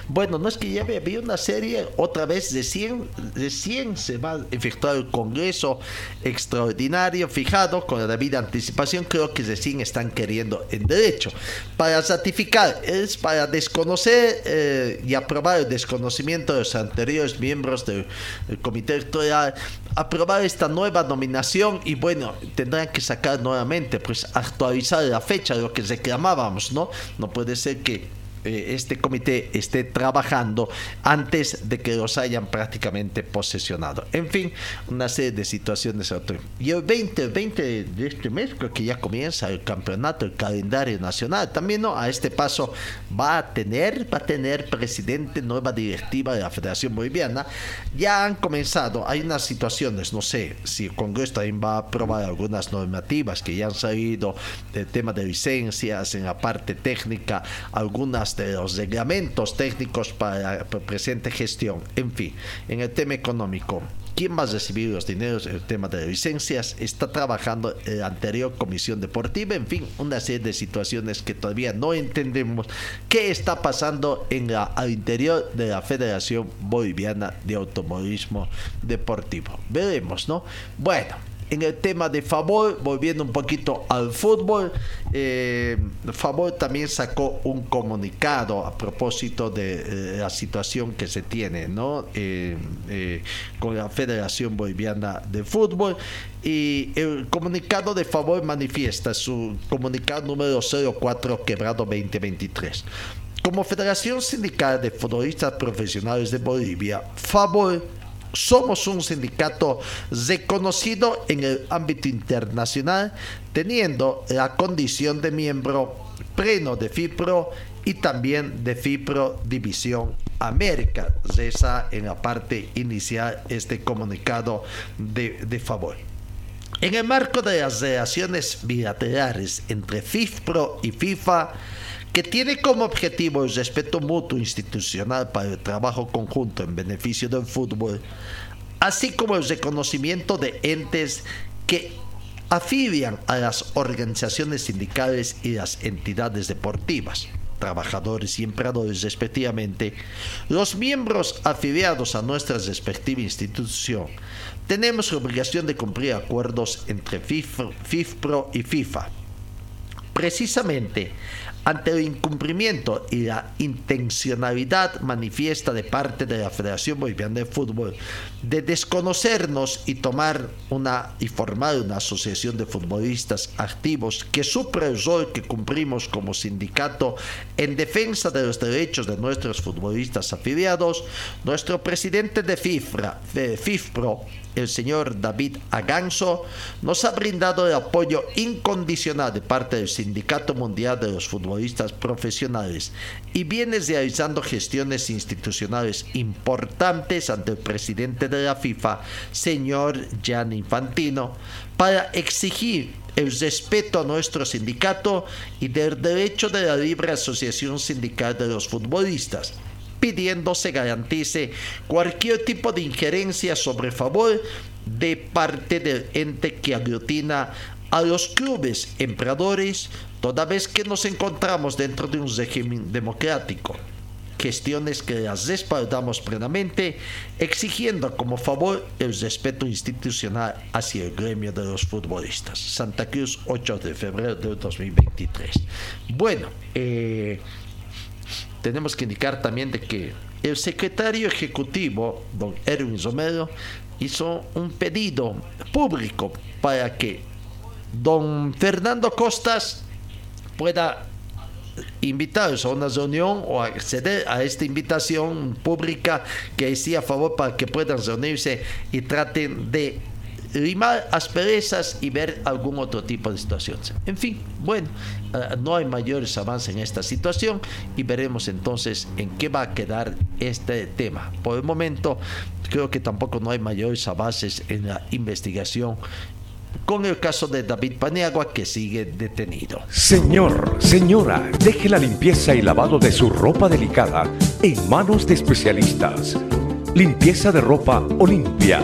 Bueno, no es que ya había una serie, otra vez de 100, de 100 se va a efectuar el Congreso extraordinario fijado con la debida anticipación, creo que recién están queriendo en derecho. Para ratificar, es para desconocer eh, y aprobar el desconocimiento de los anteriores miembros del, del Comité Electoral, aprobar esta nueva nominación y bueno, tendrán que sacar nuevamente, pues actualizar la fecha de lo que reclamábamos, ¿no? No puede ser que eh, este comité esté trabajando antes de que los hayan prácticamente posesionado. En fin, una serie de situaciones. Y el 20, 20 de este mes creo que ya comienza el campeonato, el calendario nacional. También ¿no? a este paso va a tener, va a tener presidente, nueva directiva de la Federación Boliviana. Ya han comenzado, hay unas situaciones, no sé si el Congreso también va a aprobar algunas normativas que ya han salido del tema de licencias en la parte técnica, algunas de los reglamentos técnicos para la presente gestión. En fin, en el tema económico, quién va a recibir los dineros, el tema de licencias, está trabajando la anterior comisión deportiva, en fin, una serie de situaciones que todavía no entendemos qué está pasando en la, al interior de la Federación Boliviana de Automovilismo Deportivo. Veremos, ¿no? Bueno en el tema de Favor, volviendo un poquito al fútbol, eh, Favor también sacó un comunicado a propósito de eh, la situación que se tiene ¿no? Eh, con la Federación Boliviana de Fútbol. Y el comunicado de Favor manifiesta su comunicado número 04 quebrado 2023. Como Federación Sindical de Futbolistas Profesionales de Bolivia, Favor somos un sindicato reconocido en el ámbito internacional, teniendo la condición de miembro pleno de FIPRO y también de FIPRO División América. Esa en la parte inicial este comunicado de, favor. En el marco de las relaciones bilaterales entre FIFPRO y FIFA, que tiene como objetivo el respeto mutuo institucional para el trabajo conjunto en beneficio del fútbol, así como el reconocimiento de entes que afilian a las organizaciones sindicales y las entidades deportivas trabajadores y empleadores respectivamente, los miembros afiliados a nuestra respectiva institución tenemos la obligación de cumplir acuerdos entre FIFPRO y FIFA. Precisamente, ante el incumplimiento y la intencionalidad manifiesta de parte de la Federación Boliviana de Fútbol de desconocernos y tomar una y formar una asociación de futbolistas activos que supra el rol que cumplimos como sindicato en defensa de los derechos de nuestros futbolistas afiliados, nuestro presidente de FIFA, de FIFPRO, el señor David Aganso, nos ha brindado el apoyo incondicional de parte del Sindicato Mundial de los Futbolistas Profesionales y viene realizando gestiones institucionales importantes ante el presidente de la FIFA, señor Gianni Infantino, para exigir el respeto a nuestro sindicato y del derecho de la libre asociación sindical de los futbolistas pidiendo se garantice cualquier tipo de injerencia sobre favor de parte del ente que aglutina a los clubes empleadores, toda vez que nos encontramos dentro de un régimen democrático. Gestiones que las respaldamos plenamente, exigiendo como favor el respeto institucional hacia el gremio de los futbolistas. Santa Cruz, 8 de febrero de 2023. Bueno, eh, tenemos que indicar también de que el secretario ejecutivo, don Erwin Romero, hizo un pedido público para que don Fernando Costas pueda invitarlos a una reunión o acceder a esta invitación pública que hacía a favor para que puedan reunirse y traten de limar asperezas y ver algún otro tipo de situaciones. En fin, bueno, eh, no hay mayores avances en esta situación y veremos entonces en qué va a quedar este tema. Por el momento, creo que tampoco no hay mayores avances en la investigación con el caso de David Paniagua que sigue detenido. Señor, señora, deje la limpieza y lavado de su ropa delicada en manos de especialistas. Limpieza de ropa Olimpia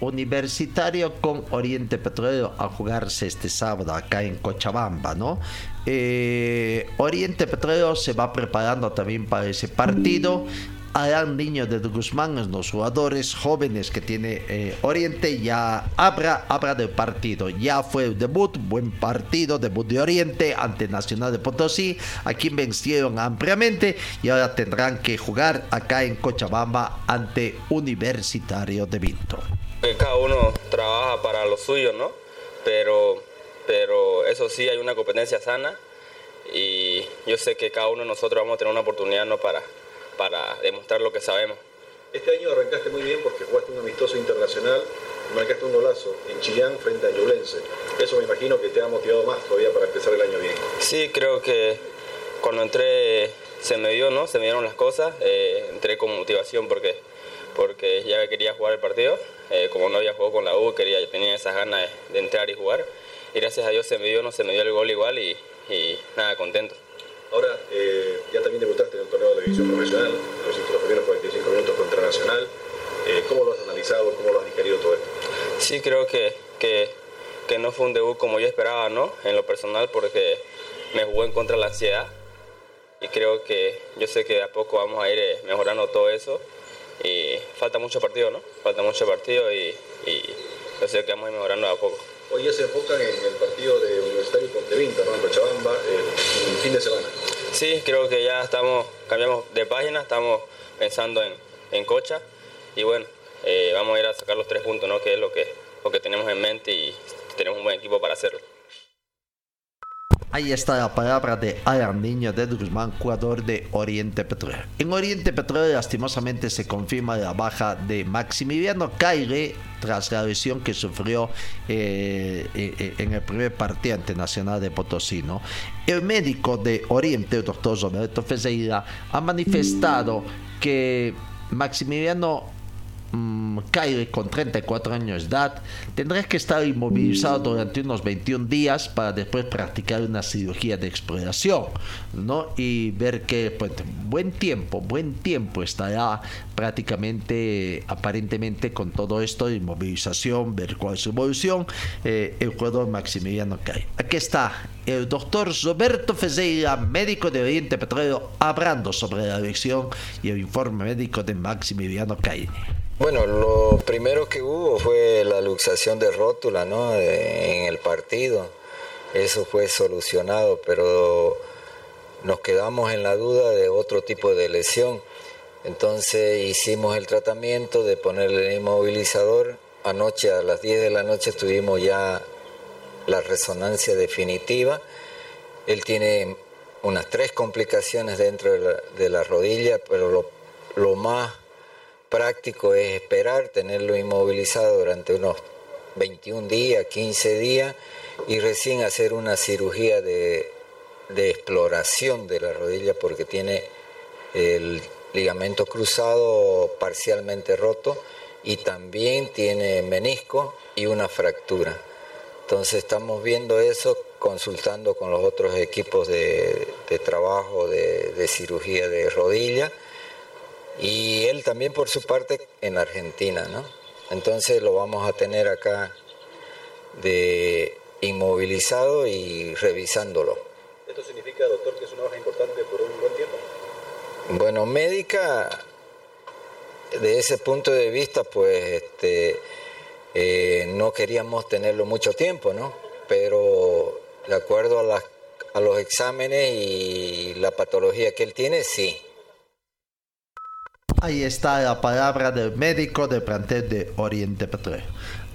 Universitario con Oriente Petrolero a jugarse este sábado acá en Cochabamba, ¿no? Eh, Oriente Petrolero se va preparando también para ese partido. Alan Niño de Guzmán, los jugadores jóvenes que tiene eh, Oriente, ya abra, abra del partido. Ya fue el debut, buen partido, debut de Oriente ante Nacional de Potosí, aquí vencieron ampliamente y ahora tendrán que jugar acá en Cochabamba ante Universitario de Vinto cada uno trabaja para lo suyo, ¿no? Pero, pero eso sí, hay una competencia sana y yo sé que cada uno de nosotros vamos a tener una oportunidad ¿no? para, para demostrar lo que sabemos. Este año arrancaste muy bien porque jugaste un amistoso internacional, marcaste un golazo en Chillán frente a Ñublense. Eso me imagino que te ha motivado más todavía para empezar el año bien. Sí, creo que cuando entré se me dio, ¿no? Se me dieron las cosas. Eh, entré con motivación porque, porque ya quería jugar el partido. Eh, como no había jugado con la U, quería, tenía esas ganas de, de, entrar y jugar. Y gracias a Dios se me dio, no se me dio el gol igual y, y nada, contento. Ahora, eh, ya también debutaste en el torneo de división profesional, hiciste los primeros 45 minutos contra Nacional. Eh, ¿Cómo lo has analizado? ¿Cómo lo has digerido todo esto? Sí, creo que, que, no fue un debut como yo esperaba, ¿no? En lo personal, porque me jugó en contra de la ansiedad. Y creo que yo sé que a poco vamos a ir eh, mejorando todo eso. Y falta mucho partido, ¿no? Falta mucho partido y, y yo sé que vamos a ir mejorando a poco. Hoy ya se enfocan en el partido de Universitario Pontevinta, ¿no? En Cochabamba, el fin de semana. Sí, creo que ya estamos, cambiamos de página, estamos pensando en, en Cocha y bueno, eh, vamos a ir a sacar los tres puntos, ¿no? Que es lo que, lo que tenemos en mente y tenemos un buen equipo para hacerlo. Ahí está la palabra de Alan Niño de Guzmán, jugador de Oriente Petróleo. En Oriente Petróleo lastimosamente se confirma la baja de Maximiliano Caire tras la lesión que sufrió eh, eh, en el primer partido ante Nacional de Potosí. ¿no? El médico de Oriente, el doctor Roberto Fezeira, ha manifestado que Maximiliano Caire con 34 años de edad tendrá que estar inmovilizado durante unos 21 días para después practicar una cirugía de exploración ¿no? y ver que pues, buen tiempo, buen tiempo estará prácticamente aparentemente con todo esto inmovilización, ver cuál es su evolución eh, el jugador Maximiliano Caire. Aquí está el doctor Roberto Fezeira, médico de Oriente Petróleo, hablando sobre la lesión y el informe médico de Maximiliano Caire. Bueno, lo primero que hubo fue la luxación de rótula ¿no? en el partido. Eso fue solucionado, pero nos quedamos en la duda de otro tipo de lesión. Entonces hicimos el tratamiento de ponerle el inmovilizador. Anoche a las 10 de la noche tuvimos ya la resonancia definitiva. Él tiene unas tres complicaciones dentro de la, de la rodilla, pero lo, lo más práctico es esperar, tenerlo inmovilizado durante unos 21 días, 15 días y recién hacer una cirugía de, exploración de la rodilla porque tiene el ligamento cruzado parcialmente roto y también tiene menisco y una fractura. Entonces estamos viendo eso consultando con los otros equipos de, trabajo de cirugía de rodilla y él también por su parte en Argentina, ¿no? Entonces lo vamos a tener acá de inmovilizado y revisándolo. ¿Esto significa, doctor, que es una baja importante por un buen tiempo? Bueno, médica, de ese punto de vista, pues este, eh, no queríamos tenerlo mucho tiempo, ¿no? Pero de acuerdo a, las, a los exámenes y la patología que él tiene, sí. Ahí está la palabra del médico del plantel de Oriente Petróleo.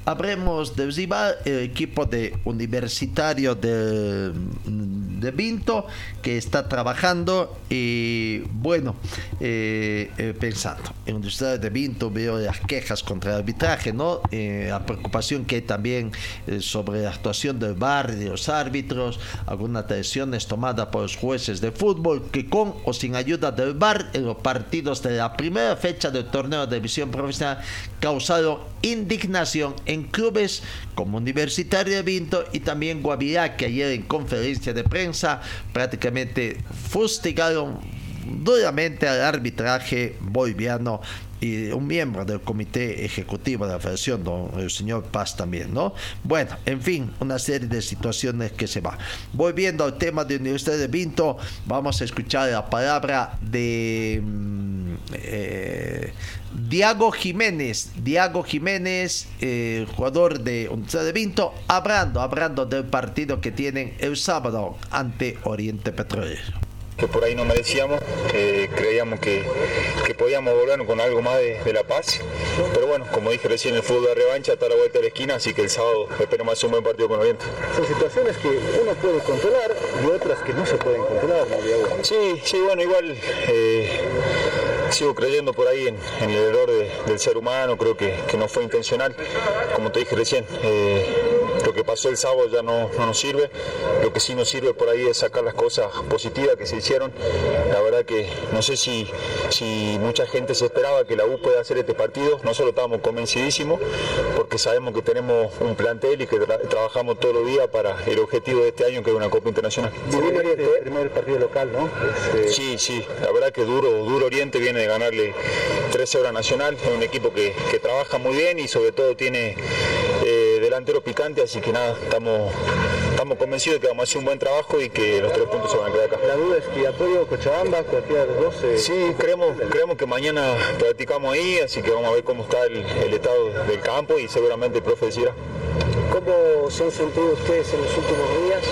Habremos de Zibar, el equipo de universitario de, de Vinto que está trabajando y bueno, eh, eh, pensando. En Universidad de Vinto veo las quejas contra el arbitraje, ¿no? Eh, la preocupación que hay también sobre la actuación del bar, de los árbitros, algunas decisiones tomadas por los jueces de fútbol que con o sin ayuda del bar en los partidos de la primera fecha del torneo de división profesional causaron indignación en clubes como Universitario de Vinto y también Guavirá, que ayer en conferencia de prensa prácticamente fustigaron duramente al arbitraje boliviano y un miembro del comité ejecutivo de la federación, don, el señor Paz también, ¿no? Bueno, en fin, una serie de situaciones que se va. Volviendo al tema de Universidad de Vinto, vamos a escuchar la palabra de eh, Diago Jiménez, Diago Jiménez, eh, jugador de Universidad de Vinto, hablando, hablando del partido que tienen el sábado ante Oriente Petrolero que por ahí no merecíamos, eh, creíamos que, que, podíamos volver con algo más de, de, la paz, pero bueno, como dije recién, el fútbol de revancha está a la vuelta de la esquina, así que el sábado esperemos un buen partido con Oriente. Son situaciones que uno puede controlar y otras que no se pueden controlar, ¿no, Sí, sí, bueno, igual... Eh, sigo creyendo por ahí en, el error del ser humano, creo que, no fue intencional, como te dije recién. Eh, lo que pasó el sábado ya no, nos sirve, lo que sí nos sirve por ahí es sacar las cosas positivas que se hicieron. La verdad que no sé si, si mucha gente se esperaba que la U pueda hacer este partido, nosotros estábamos convencidísimos porque sabemos que tenemos un plantel y que trabajamos todos los días para el objetivo de este año que es una Copa Internacional. el primer partido local, ¿no? Este, sí, sí, la verdad que duro, duro Oriente viene de ganarle 13 horas Nacional, es un equipo que, que trabaja muy bien y sobre todo tiene eh, delantero picante, así que nada, estamos, estamos convencidos de que vamos a hacer un buen trabajo y que los tres puntos se van a quedar acá. La duda es que apoyo Cochabamba, cualquiera de los dos. Eh, sí, creemos, creemos que mañana practicamos ahí, así que vamos a ver cómo está el, estado del campo y seguramente el profe decirá. ¿Cómo se han sentido ustedes en los últimos días?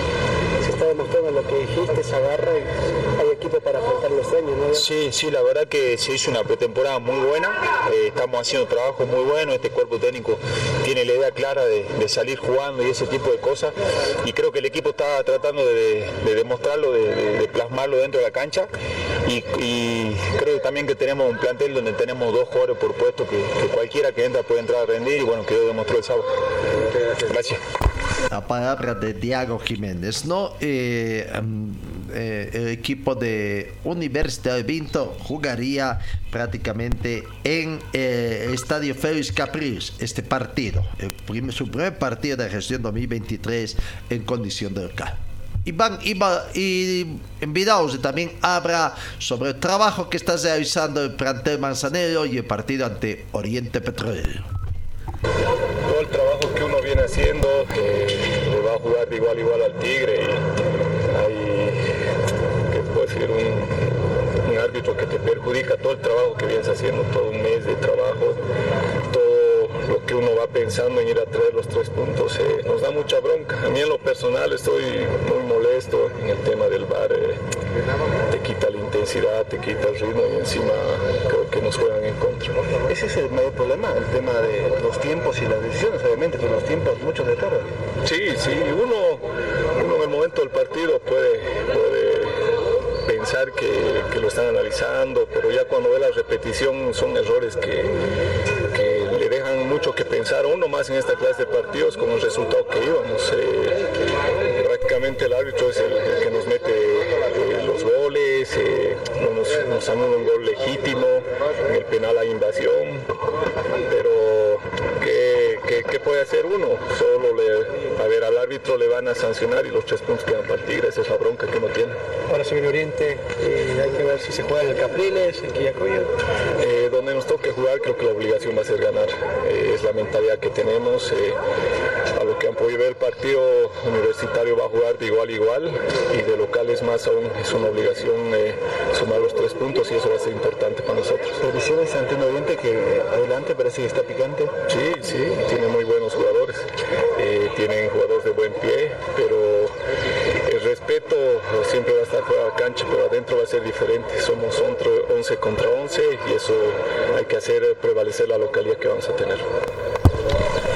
Se está demostrando lo que dijiste, se agarra y hay equipo para afrontar los años, ¿no? Sí, sí, la verdad que se hizo una pretemporada muy buena, eh, estamos haciendo trabajo muy bueno, este cuerpo técnico tiene la idea clara de, salir jugando y ese tipo de cosas y creo que el equipo está tratando de, demostrarlo, de, plasmarlo dentro de la cancha y, creo también que tenemos un plantel donde tenemos dos jugadores por puesto que, cualquiera que entra puede entrar a rendir y bueno, que lo demostró el sábado. Gracias. La palabra de Diego Jiménez, ¿no? Eh, mm, eh, el equipo de Universidad de Vinto jugaría prácticamente en eh, el Estadio Félix Capriles este partido, su primer partido de gestión 2023 en condición de local. Iván, y en Vidaus también habla sobre el trabajo que está realizando el plantel Manzanero y el partido ante Oriente Petrolero. Todo el trabajo que uno viene haciendo, le va a jugar de igual igual al Tigre y hay, decir, un, un árbitro que te perjudica todo el trabajo que vienes haciendo, todo un mes de trabajo, lo que uno va pensando en ir a traer los tres puntos eh, nos da mucha bronca. A mí en lo personal estoy muy molesto en el tema del bar. Eh, te quita la intensidad, te quita el ritmo y encima creo que nos juegan en contra. Ese es el mayor problema, el tema de los tiempos y las decisiones, obviamente, con los tiempos muchos de todo. Sí, sí, uno, uno en el momento del partido puede, puede pensar que, que, lo están analizando, pero ya cuando ve la repetición son errores que, mucho que pensar, uno más en esta clase de partidos con el resultado que íbamos. Eh, prácticamente el árbitro es el, que nos mete eh, los goles, eh, nos, nos anula un gol legítimo, en el penal hay invasión, pero ¿qué, puede hacer uno? Solo le, a ver, al árbitro le van a sancionar y los tres puntos quedan para esa es la bronca que uno tiene. Ahora se viene Oriente, hay que ver si se juega en el Capriles, en Quillacoyo. donde nos toque jugar creo que la obligación va a ser ganar es la mentalidad que tenemos. Eh, a lo que han podido ver el partido universitario va a jugar de igual a igual y de locales más aún es una obligación eh, sumar los puntos y eso va a ser importante para nosotros. ¿Previsiones ante un Oriente que adelante parece que está picante? Sí, sí, tiene muy buenos jugadores, eh, tienen jugadores de buen pie, pero el respeto siempre va a estar fuera de la cancha, pero adentro va a ser diferente. Somos 11 contra 11 y eso hay que hacer prevalecer la localidad que vamos a tener.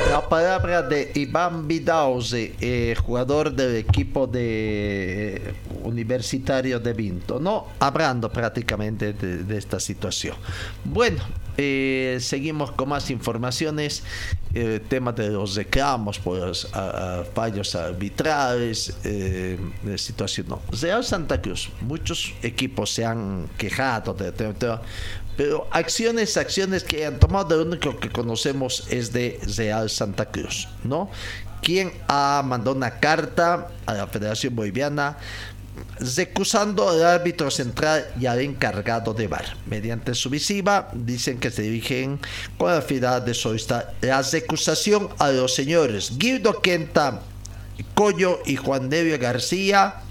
La palabra de Iván Vidauze, eh, jugador del equipo de Universitario de Vinto, ¿no? Hablando prácticamente de, esta situación. Bueno, eh, seguimos con más informaciones. El tema de los reclamos por los fallos arbitrales, situación. No. Real Santa Cruz, muchos equipos se han quejado de, de, de pero acciones, acciones que han tomado, lo único que conocemos es de Real Santa Cruz, ¿no? Quien ha mandado una carta a la Federación Boliviana recusando al árbitro central y al encargado de bar. Mediante su visiva, dicen que se dirigen con la finalidad de solicitar la recusación a los señores Guido Quenta Coyo y Juan Nevio García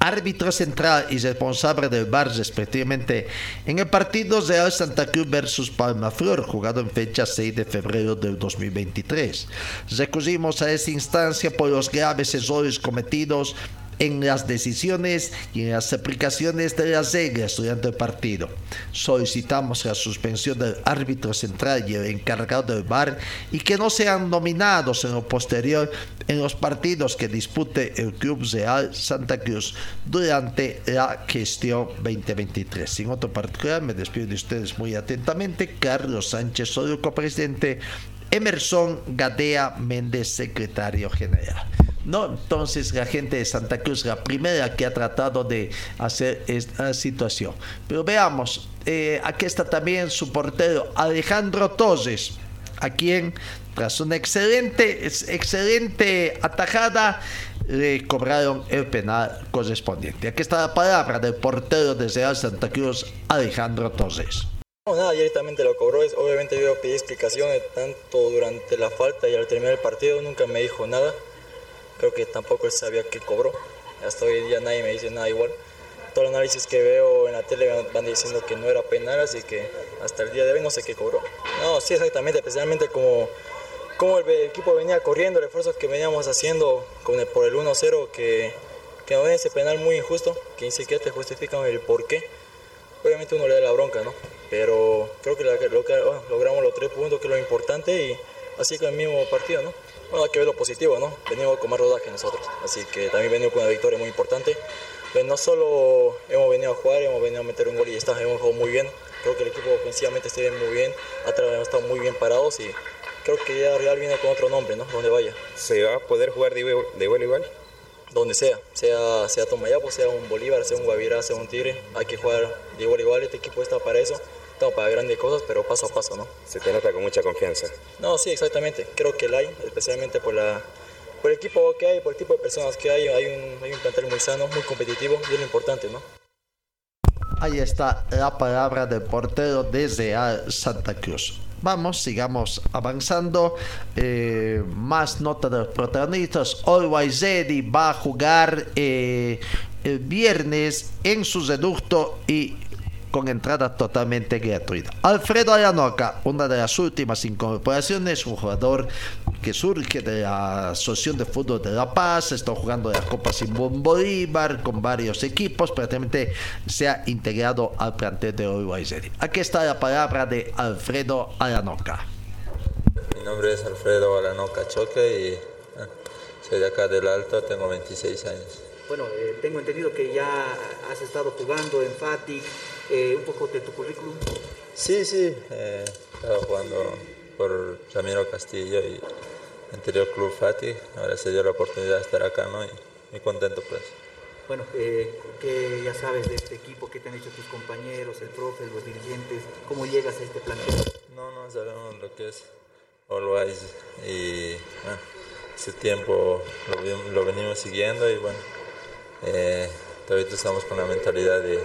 árbitro central y responsable del VAR respectivamente en el partido Real Santa Cruz versus Palma Flor jugado en fecha 6 de febrero del 2023. Recurrimos a esa instancia por los graves errores cometidos en las decisiones y en las aplicaciones de las reglas durante el partido. Solicitamos la suspensión del árbitro central y el encargado del VAR y que no sean nominados en lo posterior en los partidos que dispute el Club Real Santa Cruz durante la gestión 2023. Sin otro particular, me despido de ustedes muy atentamente. Carlos Sánchez Soluco, presidente. Emerson Gadea Méndez, secretario general. No, entonces la gente de Santa Cruz, la primera que ha tratado de hacer esta situación. Pero veamos, eh, aquí está también su portero Alejandro Torres, a quien tras una excelente, excelente atajada le cobraron el penal correspondiente. Aquí está la palabra del portero de Real Santa Cruz, Alejandro Torres. No, nada, directamente lo cobró. Obviamente yo pedí explicaciones tanto durante la falta y al terminar el partido, nunca me dijo nada. Creo que tampoco él sabía que cobró. Hasta hoy día nadie me dice nada igual. Todos los análisis que veo en la tele van diciendo que no era penal, así que hasta el día de hoy no sé qué cobró. No, sí, exactamente, especialmente como, como el, equipo venía corriendo, el esfuerzo que veníamos haciendo con por el 1-0, que, que no ese penal muy injusto, que ni siquiera te justifican el por qué. Obviamente uno le da la bronca, ¿no? pero creo que, logramos los tres puntos, que es lo importante, y así con el mismo partido, ¿no? Bueno, hay que ver lo positivo, ¿no? Venimos con más rodaje nosotros, así que también venimos con una victoria muy importante. Pero no solo hemos venido a jugar, hemos venido a meter un gol y ya está, hemos jugado muy bien. Creo que el equipo ofensivamente está muy bien, atrás hemos estado muy bien parados y creo que ya Real viene con otro nombre, ¿no? Donde vaya. ¿Se va a poder jugar de igual igual? donde sea, sea, sea Tomayapo, sea un Bolívar, sea un Guavirá, sea un Tigre, hay que jugar de igual igual, este equipo está para eso, para grandes cosas, pero paso a paso, ¿no? Se te nota con mucha confianza. No, sí, exactamente, creo que la hay, especialmente por la por el equipo que hay, por el tipo de personas que hay, hay un, hay un plantel muy sano, muy competitivo y es lo importante, ¿no? Ahí está la palabra del portero desde Santa Cruz. Vamos, sigamos avanzando. Eh, más nota de los protagonistas. Always Ready va a jugar eh, el viernes en su reducto y con entrada totalmente gratuita. Alfredo Ayanoca, una de las últimas incorporaciones, un jugador que surge de la Asociación de Fútbol de La Paz, está jugando la Copa Simón Bolívar con varios equipos, prácticamente se ha integrado al plantel de Uruguay Aquí está la palabra de Alfredo Ayanoca. Mi nombre es Alfredo Ayanoca Choque y ah, soy de acá del Alto, tengo 26 años. Bueno, eh, tengo entendido que ya has estado jugando en FATIC, eh, un poco de tu currículum. Sí, sí, eh, he estado jugando por Ramiro Castillo y anterior club FATIC, ahora se dio la oportunidad de estar acá, ¿no? Y muy contento por eso. Bueno, eh, ¿qué ya sabes de este equipo? ¿Qué te han hecho tus compañeros, el profe, los dirigentes? ¿Cómo llegas a este plantel? No, no sabemos lo que es Always y bueno, ese tiempo lo, lo venimos siguiendo y bueno, eh, todavía estamos con la mentalidad de,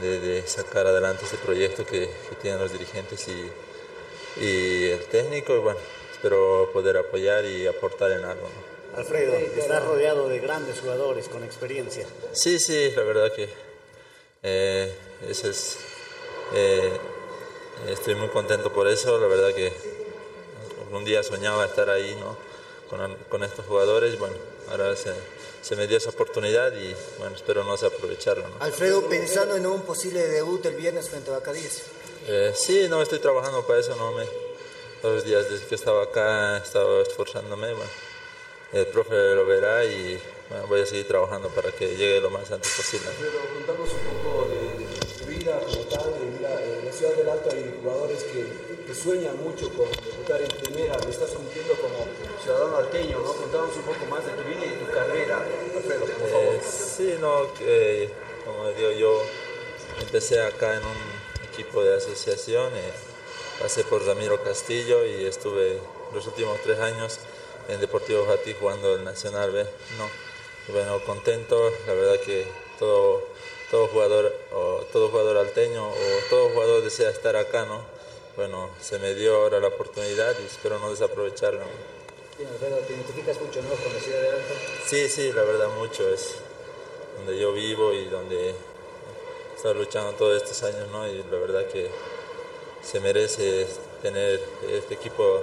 de, sacar adelante ese proyecto que, tienen los dirigentes y, y, el técnico. Y bueno, espero poder apoyar y aportar en algo. Alfredo, estás rodeado de grandes jugadores con experiencia. Sí, sí, la verdad que eh, eso es. Eh, estoy muy contento por eso. La verdad que un día soñaba estar ahí, ¿no? Con, con estos jugadores. Bueno, ahora se se me dio esa oportunidad y bueno, espero no se aprovecharlo. Alfredo, pensando en un posible debut el viernes frente a Bacadíes. Eh, sí, no, estoy trabajando para eso, no me, todos los días desde que estaba acá he estado esforzándome, bueno, el profe lo verá y voy a seguir trabajando para que llegue lo más antes posible. Alfredo, contanos un poco de, tu vida como tal, en la ciudad del Alto hay jugadores que que sueña mucho con debutar en primera, lo estás cumpliendo como ciudadano alteño, ¿no? Contanos un poco más de tu vida y de tu carrera, Alfredo, por favor. Eh, sí, no, eh, como digo, yo empecé acá en un equipo de asociación, eh, pasé por Ramiro Castillo y estuve los últimos tres años en Deportivo Jati jugando el Nacional B, ¿no? bueno, contento, la verdad que todo, todo jugador o todo jugador alteño o todo jugador desea estar acá, ¿no? Bueno, se me dio ahora la oportunidad y espero no desaprovecharla. ¿te identificas mucho ¿no? con la ciudad de Alto? Sí, sí, la verdad mucho, es donde yo vivo y donde he estado luchando todos estos años, ¿no? Y la verdad que se merece tener este equipo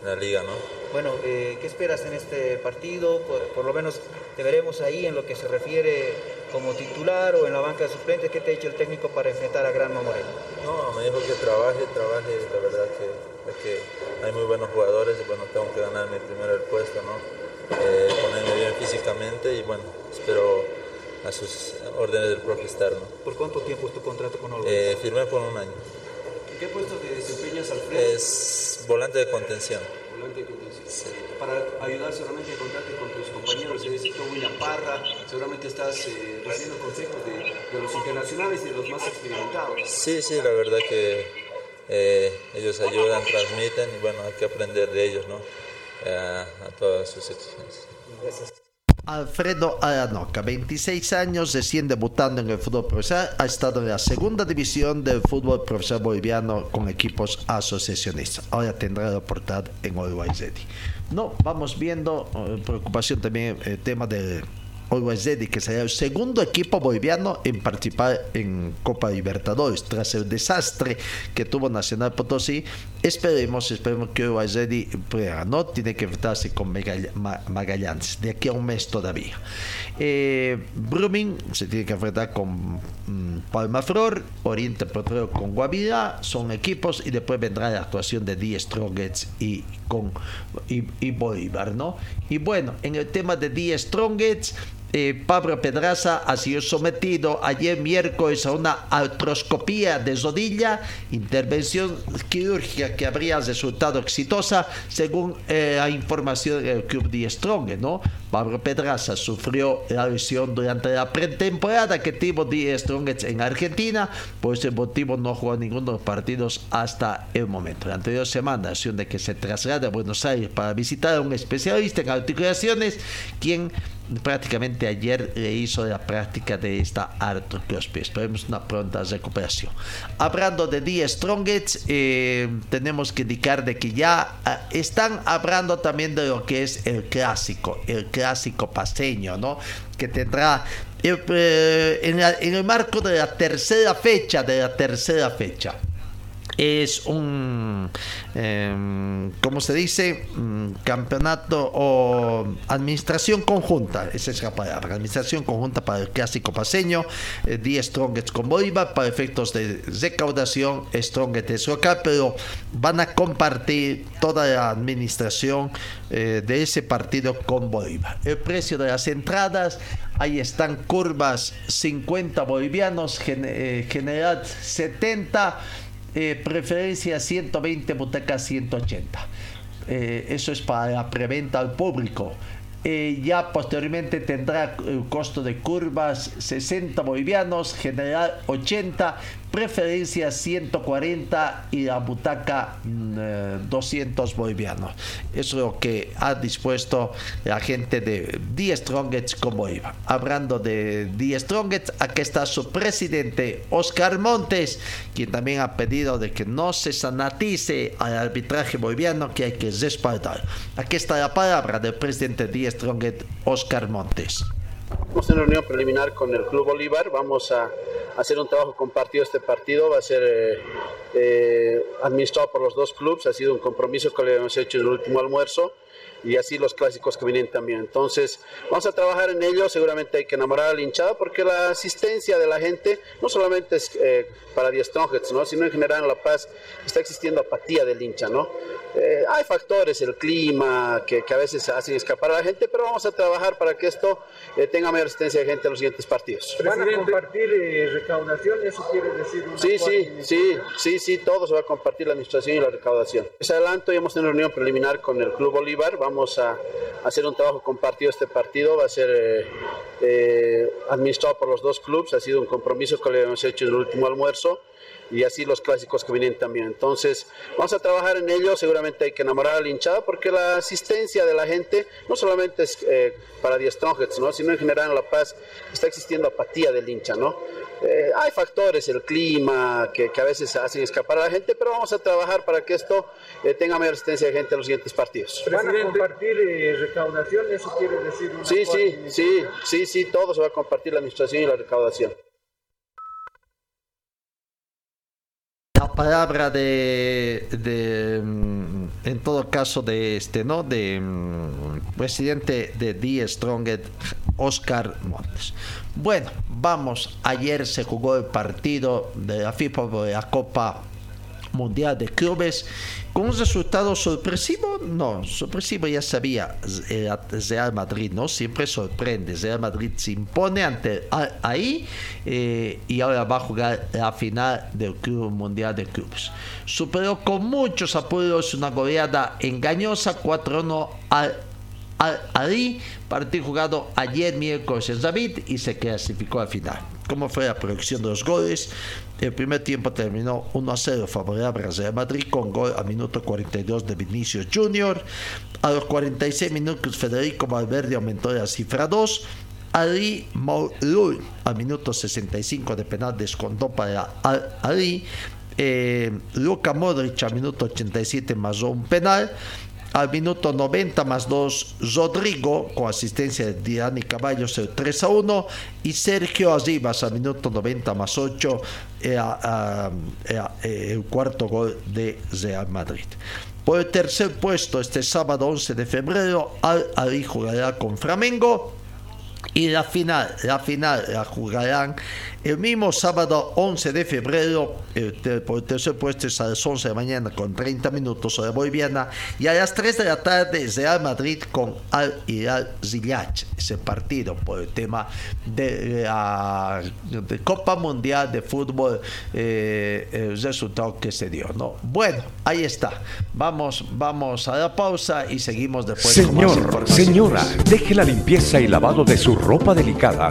en la liga, ¿no? bueno, eh, ¿qué esperas en este partido? Por, lo menos te veremos ahí en lo que se refiere como titular o en la banca de suplentes. ¿Qué te ha dicho el técnico para enfrentar a Gran Moreno? No, me dijo que trabaje, trabaje, la verdad que, que hay muy buenos jugadores y bueno, tengo que ganarme primero el puesto, ¿no? Eh, ponerme bien físicamente y bueno, espero a sus órdenes del profe externo. ¿Por cuánto tiempo es tu contrato con Olga? Eh, firmé por un año. ¿Qué puesto te desempeñas, Alfredo? Es volante de contención. Volante de contención. Para ayudar seguramente a contarte con tus compañeros, es decir, William Parra, seguramente estás eh, recibiendo consejos de, los internacionales y de los más experimentados. Sí, sí, la verdad que eh, ellos ayudan, transmiten y bueno, hay que aprender de ellos, ¿no? a todas sus exigencias. Gracias. Alfredo Aranoca, 26 años, recién debutando en el fútbol profesional, ha estado en la segunda división del fútbol profesional boliviano con equipos asociacionistas. Ahora tendrá la oportunidad en Uruguay No, vamos viendo eh, preocupación también el tema de Always que sería el segundo equipo boliviano en participar en Copa Libertadores tras el desastre que tuvo Nacional Potosí. Esperemos, esperemos que Always pueda, ¿no? Tiene que enfrentarse con Magallanes de aquí a un mes todavía. Eh, Brumming se tiene que enfrentar con mm, Palma Flor, Oriente Petróleo con Guavirá, son equipos y después vendrá la actuación de Die Strongets y con y, Bolívar, ¿no? Y bueno, en el tema de Die Strongets eh, Pablo Pedraza ha sido sometido ayer miércoles a una artroscopía de rodilla, intervención quirúrgica que habría resultado exitosa, según eh, la información del club de Strong, ¿no? Pablo Pedraza sufrió la lesión durante la pretemporada que tuvo Die Strong en Argentina, por ese motivo no jugó ninguno de los partidos hasta el momento. La anterior semana, acción de que se traslade a Buenos Aires para visitar a un especialista en articulaciones, quien prácticamente ayer le hizo la práctica de esta artroscopia. Esperemos una pronta recuperación. Hablando de Die Strongets, eh, tenemos que indicar de que ya ah, están hablando también de lo que es el clásico, el clásico paseño, ¿no? Que tendrá eh, en, en el marco de la tercera fecha, de la tercera fecha es un, eh, ¿cómo se dice? campeonato o administración conjunta, esa es la palabra, administración conjunta para el clásico paseño, 10 eh, Strongets con Bolívar para efectos de recaudación, Strongets es local, pero van a compartir toda la administración eh, de ese partido con Bolívar. El precio de las entradas, ahí están curvas 50 bolivianos, eh, general 70 eh, preferencia 120, butaca 180. Eh, eso es para la preventa al público. Eh, ya posteriormente tendrá el costo de curvas 60 bolivianos, general 80, preferencia 140 y la butaca 200 mm, bolivianos. Eso es lo que ha dispuesto la gente de Die Strongets como iba. Hablando de Die Strongets, aquí está su presidente Oscar Montes, quien también ha pedido de que no se sanatice al arbitraje boliviano que hay que respaldar. Aquí está la palabra del presidente de Die Strongets, Oscar Montes. Vamos a una reunión preliminar con el Club Bolívar, vamos a hacer un trabajo compartido este partido, va a ser eh, eh, administrado por los dos clubes, ha sido un compromiso que le hemos hecho en el último almuerzo y así los clásicos que vienen también. Entonces, vamos a trabajar en ello, seguramente hay que enamorar al hinchado porque la asistencia de la gente no solamente es eh, para Die Strongets, ¿no? sino en general en La Paz está existiendo apatía del hincha, ¿no? Eh, hay factores, el clima, que, que, a veces hacen escapar a la gente, pero vamos a trabajar para que esto eh, tenga mayor asistencia de gente en los siguientes partidos. ¿Van a compartir recaudación? ¿Eso quiere decir una Sí, sí, sí, sí, sí, todo se va a compartir la administración y la recaudación. Ese adelanto, ya hemos tenido una reunión preliminar con el Club Bolívar, vamos a hacer un trabajo compartido este partido, va a ser eh, eh, administrado por los dos clubes, ha sido un compromiso que le hemos hecho en el último almuerzo y así los clásicos que vienen también. Entonces, vamos a trabajar en ello, seguramente hay que enamorar al hinchado porque la asistencia de la gente no solamente es eh, para Die Strongets, ¿no? sino en general en La Paz está existiendo apatía del hincha, ¿no? Eh, hay factores, el clima, que, que, a veces hacen escapar a la gente, pero vamos a trabajar para que esto eh, tenga mayor asistencia de gente en los siguientes partidos. ¿Van a compartir recaudación? ¿Eso quiere decir una Sí, sí, sí, sí, sí, todo se va a compartir la administración y la recaudación. La palabra de, de, mm, en todo caso, de este, ¿no? De mm, presidente de The Strongest, Oscar Montes. Bueno, vamos. Ayer se jugó el partido de la FIFA de la Copa Mundial de Clubes con un resultado sorpresivo, no, sorpresivo ya sabía el Real Madrid, ¿no? Siempre sorprende. Real Madrid se impone ante ahí eh, y ahora va a jugar la final del Club Mundial de Clubes. Superó con muchos apuros una goleada engañosa 4-1 al al partido jugado ayer miércoles en David y se clasificó al final. ¿Cómo fue la producción de los goles? El primer tiempo terminó 1 a 0 favorable a Real Madrid con gol a minuto 42 de Vinicius Junior. A los 46 minutos Federico Valverde aumentó la cifra 2. Ali Maulul a minuto 65 de penal descontó para Ali. Eh, Luka Modric a minuto 87 más un penal. Al minuto 90 más 2, Rodrigo, con asistencia de Diani Caballos, el 3 a 1. Y Sergio Arribas, al minuto 90 más 8, el cuarto gol de Real Madrid. Por el tercer puesto, este sábado 11 de febrero, Al Ali jugará con Flamengo. Y la final, la final la jugarán el mismo sábado 11 de febrero, por el tercer puesto es a las 11 de la mañana con 30 minutos hora boliviana y a las 3 de la tarde Real Madrid con Al Hilal Ziyech, ese partido por el tema de la Copa Mundial de Fútbol, eh, el resultado que se dio. ¿no? Bueno, ahí está. Vamos, vamos a la pausa y seguimos después. Señor, señora, deje la limpieza y lavado de su ropa delicada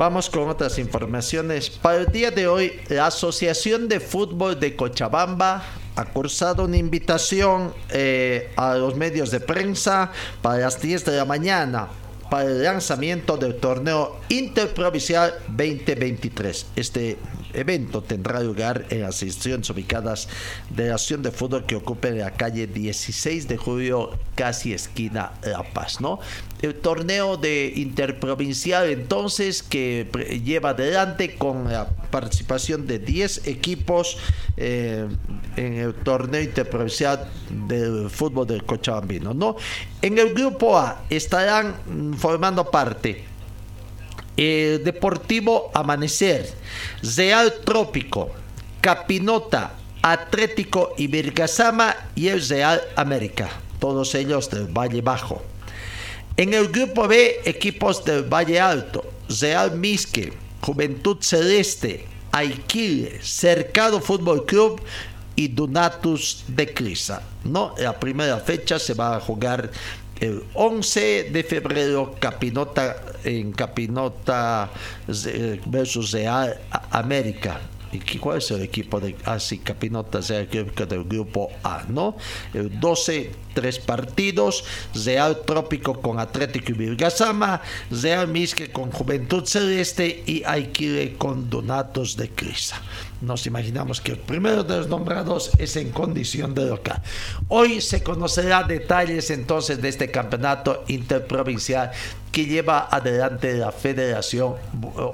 Vamos con otras informaciones. Para el día de hoy, la Asociación de Fútbol de Cochabamba ha cursado una invitación eh, a los medios de prensa para las 10 de la mañana para el lanzamiento del torneo Interprovincial 2023. Este evento tendrá lugar en las secciones ubicadas de la acción de fútbol que ocupe la calle 16 de julio, casi esquina La Paz, ¿no? El torneo de interprovincial entonces que lleva adelante con la participación de 10 equipos eh, en el torneo interprovincial del fútbol del Cochabambino, ¿no? En el grupo A estarán formando parte eh, Deportivo Amanecer, Real Trópico, Capinota, Atlético y Virgasama y el Real América, todos ellos del Valle Bajo. En el grupo B, equipos del Valle Alto, Real Misque, Juventud Celeste, Aiquile, Cercado Fútbol Club y Donatus de Crisa. ¿no? La primera fecha se va a jugar el 11 de febrero, en Capinota eh, versus Real América. ¿Y cuál es el equipo de así ah, Capinota el del grupo A, no? El 12, tres partidos, Real Trópico con Atlético y Virgasama, Real Misque con Juventud Celeste y Aikire con Donatos de Crisa nos imaginamos que el primero de los nombrados es en condición de local. Hoy se conocerá detalles entonces de este campeonato interprovincial que lleva adelante la Federación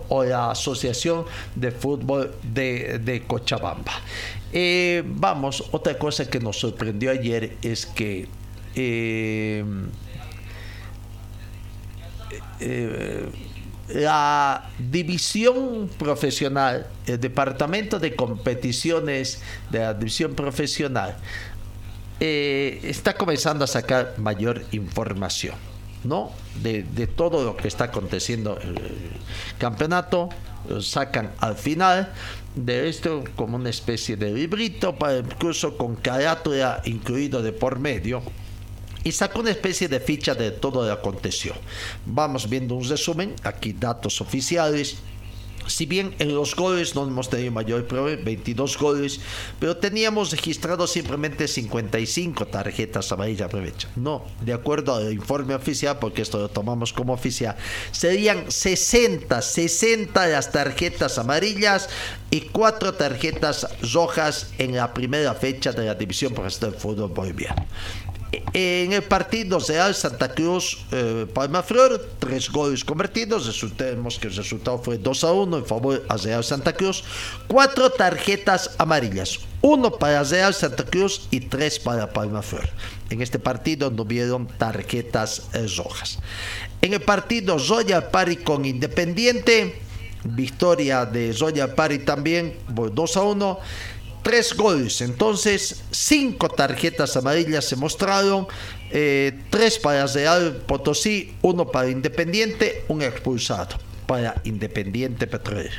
o la Asociación de Fútbol de, Cochabamba. Eh, vamos, otra cosa que nos sorprendió ayer es que eh, eh, la división profesional, el departamento de competiciones de la división profesional, eh, está comenzando a sacar mayor información, ¿no? De, todo lo que está aconteciendo en el campeonato, lo sacan al final de esto como una especie de librito, para incluso con carátula incluido de por medio y sacó una especie de ficha de todo lo que aconteció. Vamos viendo un resumen, aquí datos oficiales. si bien en los goles no hemos tenido mayor problema, 22 goles, pero teníamos registrado simplemente 55 tarjetas amarillas, aprovecha. No, de acuerdo al informe oficial, porque esto lo tomamos como oficial, serían 60, 60 las tarjetas amarillas y 4 tarjetas rojas en la primera fecha de la División Profesional del Fútbol Boliviano. En el partido Real Santa Cruz eh, tres goles convertidos. Resultemos que el resultado fue 2 a 1 en favor a Real Santa Cruz. Cuatro tarjetas amarillas, uno para Real Santa Cruz y tres para Palma Flor. En este partido no vieron tarjetas eh, rojas. En el partido Royal Pari con Independiente, victoria de Royal Pari también, 2 a 1 tres goles. Entonces, cinco tarjetas amarillas se mostraron. Eh, tres para Real Potosí, uno para Independiente, un expulsado para Independiente Petrolero.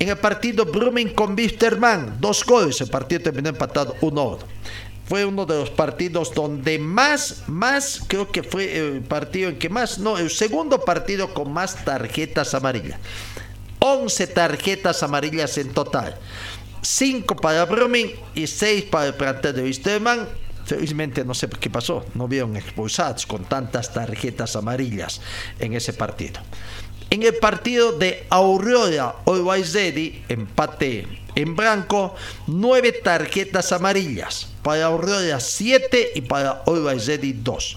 En el partido Brumming con Wisterman, dos goles. El partido terminó empatado 1-1. Fue uno de los partidos donde más, más, creo que fue el partido en que más, no, el segundo partido con más tarjetas amarillas. 11 tarjetas amarillas en total. 5 para Brumming y 6 para el plantel de Wisterman. Felizmente no sé qué pasó, no vieron expulsados con tantas tarjetas amarillas en ese partido. En el partido de Aurora Olwaizedi, empate en blanco, 9 tarjetas amarillas. Para Aurora 7 y para Olwaizedi 2.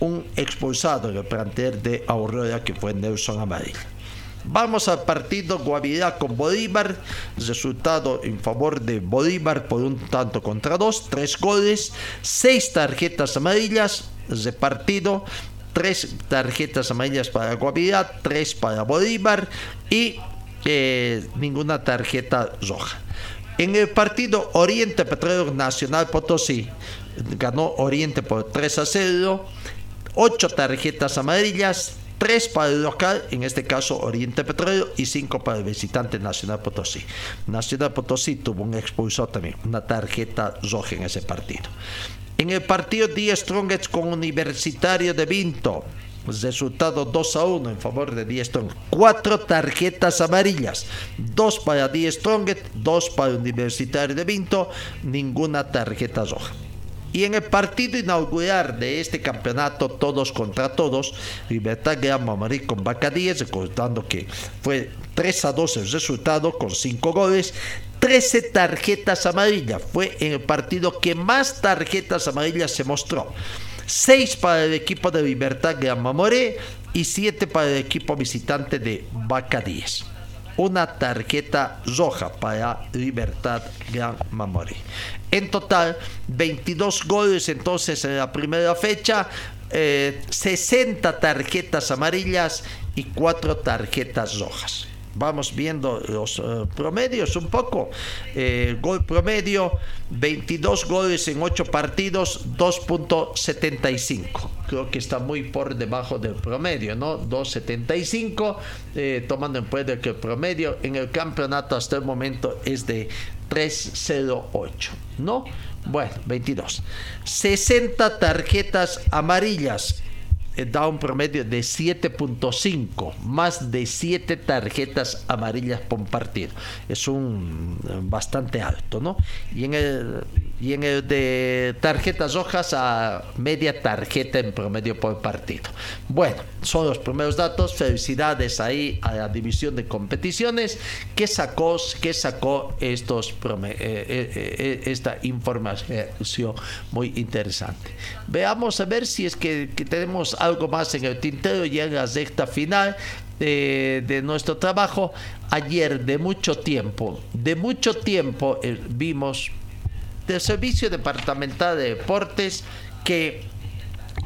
Un expulsado en el plantel de Aurora que fue Nelson Amarillo. Vamos al partido Guavirá con Bolívar. Resultado en favor de Bolívar por un tanto contra dos. Tres goles, seis tarjetas amarillas. Repartido. Tres tarjetas amarillas para Guavirá, tres para Bolívar y eh, ninguna tarjeta roja. En el partido Oriente Petróleo Nacional Potosí ganó Oriente por 3 a 0. Ocho tarjetas amarillas, 3 para el local, en este caso Oriente Petróleo, y 5 para el visitante Nacional Potosí. Nacional Potosí tuvo un expulsor también, una tarjeta roja en ese partido. En el partido 10 Strongets con Universitario de Vinto, Resultado 2 a 1 en favor de 10 Strongets. 4 tarjetas amarillas. 2 para 10 Strongets, 2 para Universitario de Vinto, ninguna tarjeta roja. Y en el partido inaugural de este campeonato, todos contra todos, Libertad Gran Mamarí con 10, recordando que fue 3 a 2 el resultado con 5 goles. 13 tarjetas amarillas. Fue en el partido que más tarjetas amarillas se mostró. 6 para el equipo de Libertad Gran Mamoré y 7 para el equipo visitante de 10 una tarjeta roja para Libertad Gran Mamori. En total, 22 goles entonces en la primera fecha, 60 eh, tarjetas amarillas y 4 tarjetas rojas. Vamos viendo los eh, promedios un poco. Eh, gol promedio, 22 goles en 8 partidos, 2.75. Creo que está muy por debajo del promedio, ¿no? 2.75, eh, tomando en cuenta que el promedio en el campeonato hasta el momento es de 3.08, ¿no? Bueno, 22. 60 tarjetas amarillas da un promedio de 7.5, más de 7 tarjetas amarillas por partido. Es un eh, bastante alto, ¿no? Y en el, y en el de tarjetas rojas a media tarjeta en promedio por partido. Bueno, son los primeros datos. Felicidades ahí a la división de competiciones que sacó, que sacó estos eh, esta información muy interesante. Veamos a ver si es que tenemos algo más en el tintero y en la recta final de, nuestro trabajo. Ayer, de mucho tiempo, de mucho tiempo eh, vimos del Servicio Departamental de Deportes que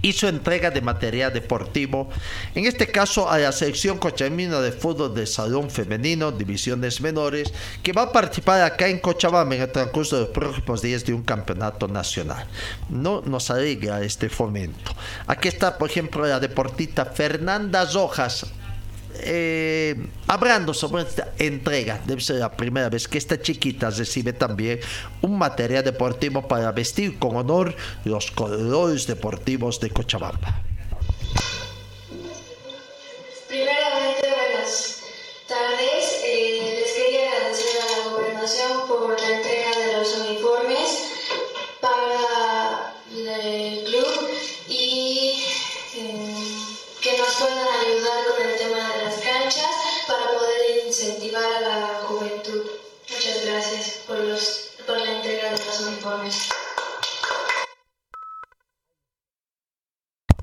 hizo entrega de material deportivo, en este caso a la selección cochabamina de fútbol de salón femenino, divisiones menores, que va a participar acá en Cochabamba en el transcurso de los próximos días de un campeonato nacional. No nos alegra este fomento. Aquí está, por ejemplo, la deportista Fernanda Rojas, eh, hablando sobre esta entrega, debe ser la primera vez que esta chiquita recibe también un material deportivo para vestir con honor los corredores deportivos de Cochabamba. Primeramente, buenas tardes. Eh, les quería agradecer a la gobernación por la entrega de los uniformes para el club la entrega de los uniformes.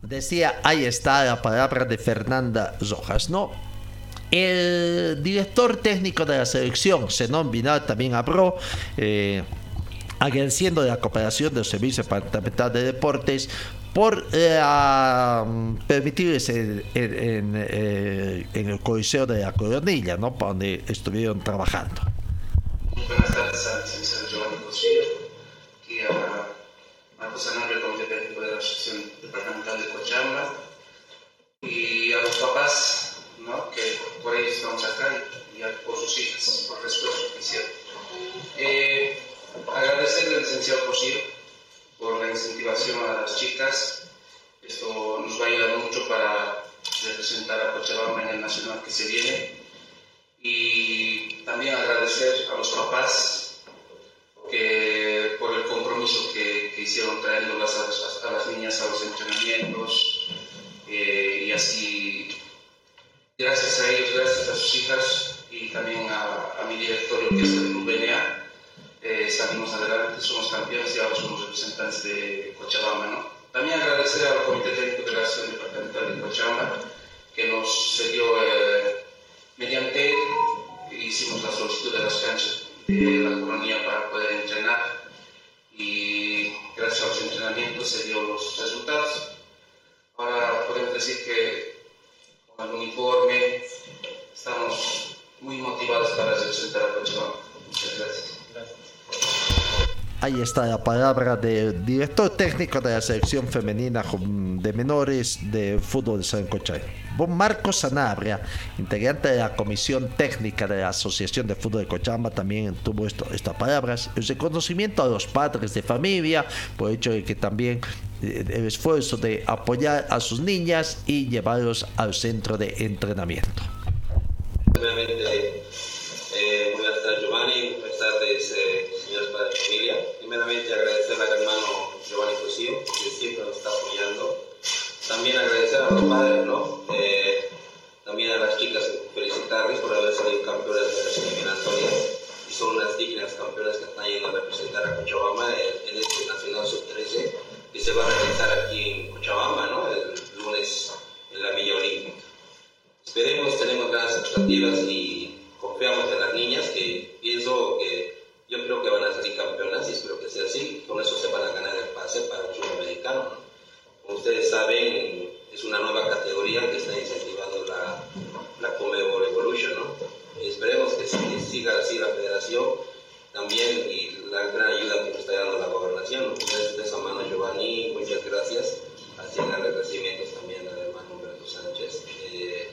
Decía, ahí está la palabra de Fernanda Rojas, ¿no? El director técnico de la selección, Zenón Vinal, también habló, eh, agradeciendo la cooperación del Servicio Departamental de Deportes por eh, permitirles en, en, eh, en, el Coliseo de la Coronilla, ¿no? Para donde estuvieron trabajando. Buenas tardes al licenciado Giovanni Cosillo y a Marco Sanabria, Comité Técnico de la Asociación Departamental de Cochabamba, y a los papás, ¿no? que por ellos estamos acá, y, a, por sus hijas, por el esfuerzo que hicieron. Eh, agradecerle al licenciado Cosillo por la incentivación a las chicas. Esto nos va a ayudar mucho para representar a Cochabamba en el nacional que se viene. Y también agradecer a los papás que, por el compromiso que, que hicieron trayéndolas a, a, las niñas a los entrenamientos. Eh, y así, gracias a ellos, gracias a sus hijas y también a, a mi directorio que es el UBNA, eh, salimos adelante, somos campeones y ahora somos representantes de Cochabamba. ¿no? También agradecer al Comité Técnico de la Acción Departamental de Cochabamba que nos cedió, eh, mediante hicimos la solicitud de las canchas de la colonia para poder entrenar y gracias a los entrenamientos se dio los resultados. Ahora podemos decir que con el uniforme estamos muy motivados para representar a Cochabamba. Muchas gracias. Ahí está la palabra del director técnico de la selección femenina de menores de fútbol San Cochay. Bon Marcos Sanabria, integrante de la comisión técnica de la Asociación de Fútbol de Cochabamba, también tuvo esto, estas palabras. El reconocimiento a los padres de familia, por el hecho de que también el esfuerzo de apoyar a sus niñas y llevarlos al centro de entrenamiento. Primeramente, eh, buenas tardes Giovanni, buenas tardes eh, señores padres de familia. Primeramente agradecer al hermano Giovanni Cosío, También agradecer a los padres, ¿no? Eh, también a las chicas, felicitarles por haber salido campeonas de las eliminatorias. Y son unas dignas campeonas que están yendo a representar a Cochabamba en, este Nacional Sub-13 que se va a realizar aquí en Cochabamba, ¿no? El lunes en la Villa Olímpica. Esperemos, tenemos grandes expectativas y confiamos en las niñas que pienso que yo creo que van a salir campeonas y espero que sea así. Con eso se van a ganar el pase para el sudamericano. ¿no? Como ustedes saben, es una nueva categoría que está incentivando la, la Comebol Evolution. ¿no? Esperemos que siga así la federación también y la gran ayuda que nos está dando la gobernación. ¿no? De, de esa mano, Giovanni, muchas gracias. Así en agradecimientos también al hermano Humberto Sánchez. Eh,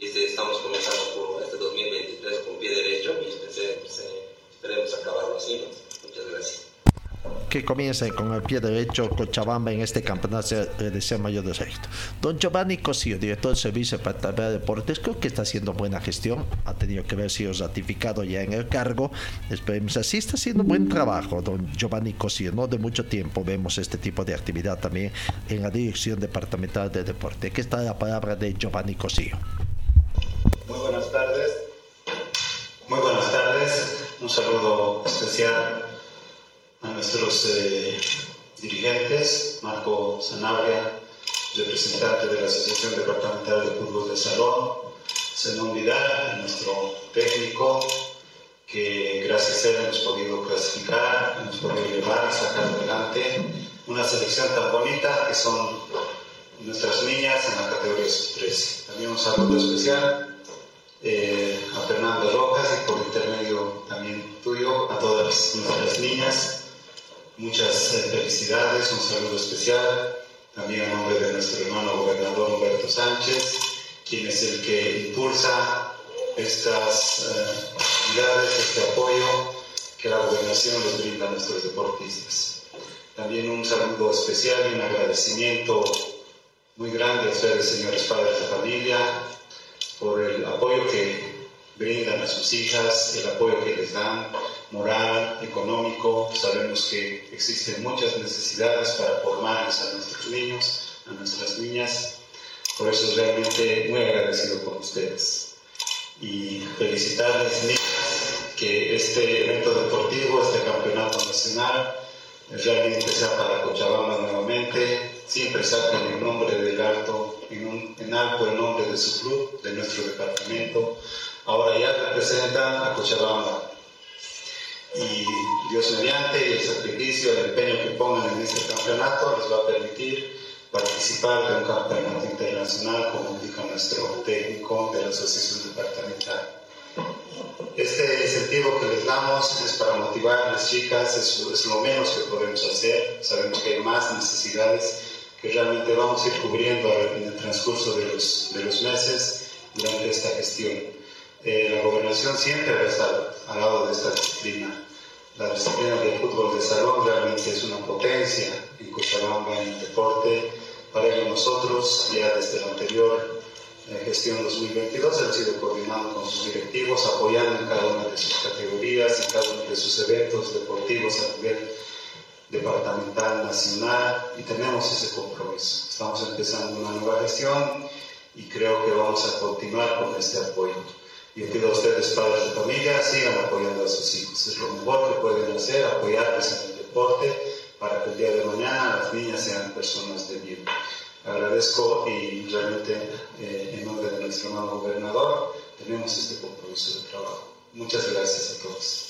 este, estamos comenzando por este 2023 con pie derecho y esperemos, esperemos acabarlo así. Muchas gracias. Que comiencen con el pie derecho Cochabamba en este campeonato de deseo mayor de éxito. Don Giovanni Cosío, director del Servicio de Deportes, creo que está haciendo buena gestión. Ha tenido que haber sido ratificado ya en el cargo. Esperemos así, está haciendo buen trabajo, don Giovanni Cosío. No de mucho tiempo vemos este tipo de actividad también en la Dirección Departamental de Deporte. Aquí está la palabra de Giovanni Cosío. Muy buenas tardes. Muy buenas tardes. Un saludo especial a nuestros eh, dirigentes, Marco Sanabria, representante de la Asociación Departamental de Fútbol de Salón, Zenón Vidal, nuestro técnico, que gracias a él hemos podido clasificar, hemos podido llevar sacar adelante una selección tan bonita que son nuestras niñas en la categoría sub-13. También un saludo especial eh, a Fernando Rojas y por intermedio también tuyo a todas nuestras niñas. Muchas eh, felicidades, un saludo especial también a nombre de nuestro hermano gobernador Humberto Sánchez, quien es el que impulsa estas eh, actividades, este apoyo que la gobernación les brinda a nuestros deportistas. También un saludo especial y un agradecimiento muy grande a ustedes, señores padres de familia, por el apoyo que brindan a sus hijas, el apoyo que les dan, moral, económico. Sabemos que existen muchas necesidades para formar a nuestros niños, a nuestras niñas. Por eso realmente muy agradecido con ustedes. Y felicitarles que este evento deportivo, este campeonato nacional, realmente sea para Cochabamba nuevamente, siempre saquen el nombre del alto, en, en alto el nombre de su club, de nuestro departamento. Ahora ya representan a Cochabamba. Y Dios mediante, el sacrificio, el empeño que pongan en este campeonato les va a permitir participar de un campeonato internacional, como indica nuestro técnico de la Asociación Departamental. Este incentivo que les damos es para motivar a las chicas, es, es, lo menos que podemos hacer. Sabemos que hay más necesidades que realmente vamos a ir cubriendo en el transcurso de los, de los meses durante esta gestión. Eh, la gobernación siempre va a estar al lado de esta disciplina. La disciplina del fútbol de salón realmente es una potencia en Cochabamba en el deporte. Para ello nosotros, ya desde la anterior eh, gestión 2022, hemos sido coordinando con sus directivos, apoyando en cada una de sus categorías y cada uno de sus eventos deportivos a nivel departamental, nacional, y tenemos ese compromiso. Estamos empezando una nueva gestión y creo que vamos a continuar con este apoyo. Yo pido a ustedes, padres de familia, sigan apoyando a sus hijos. Es lo mejor que pueden hacer, apoyarles en el deporte para que el día de mañana las niñas sean personas de bien. Agradezco y realmente eh, en nombre de nuestro hermano gobernador tenemos este compromiso de trabajo. Muchas gracias a todos.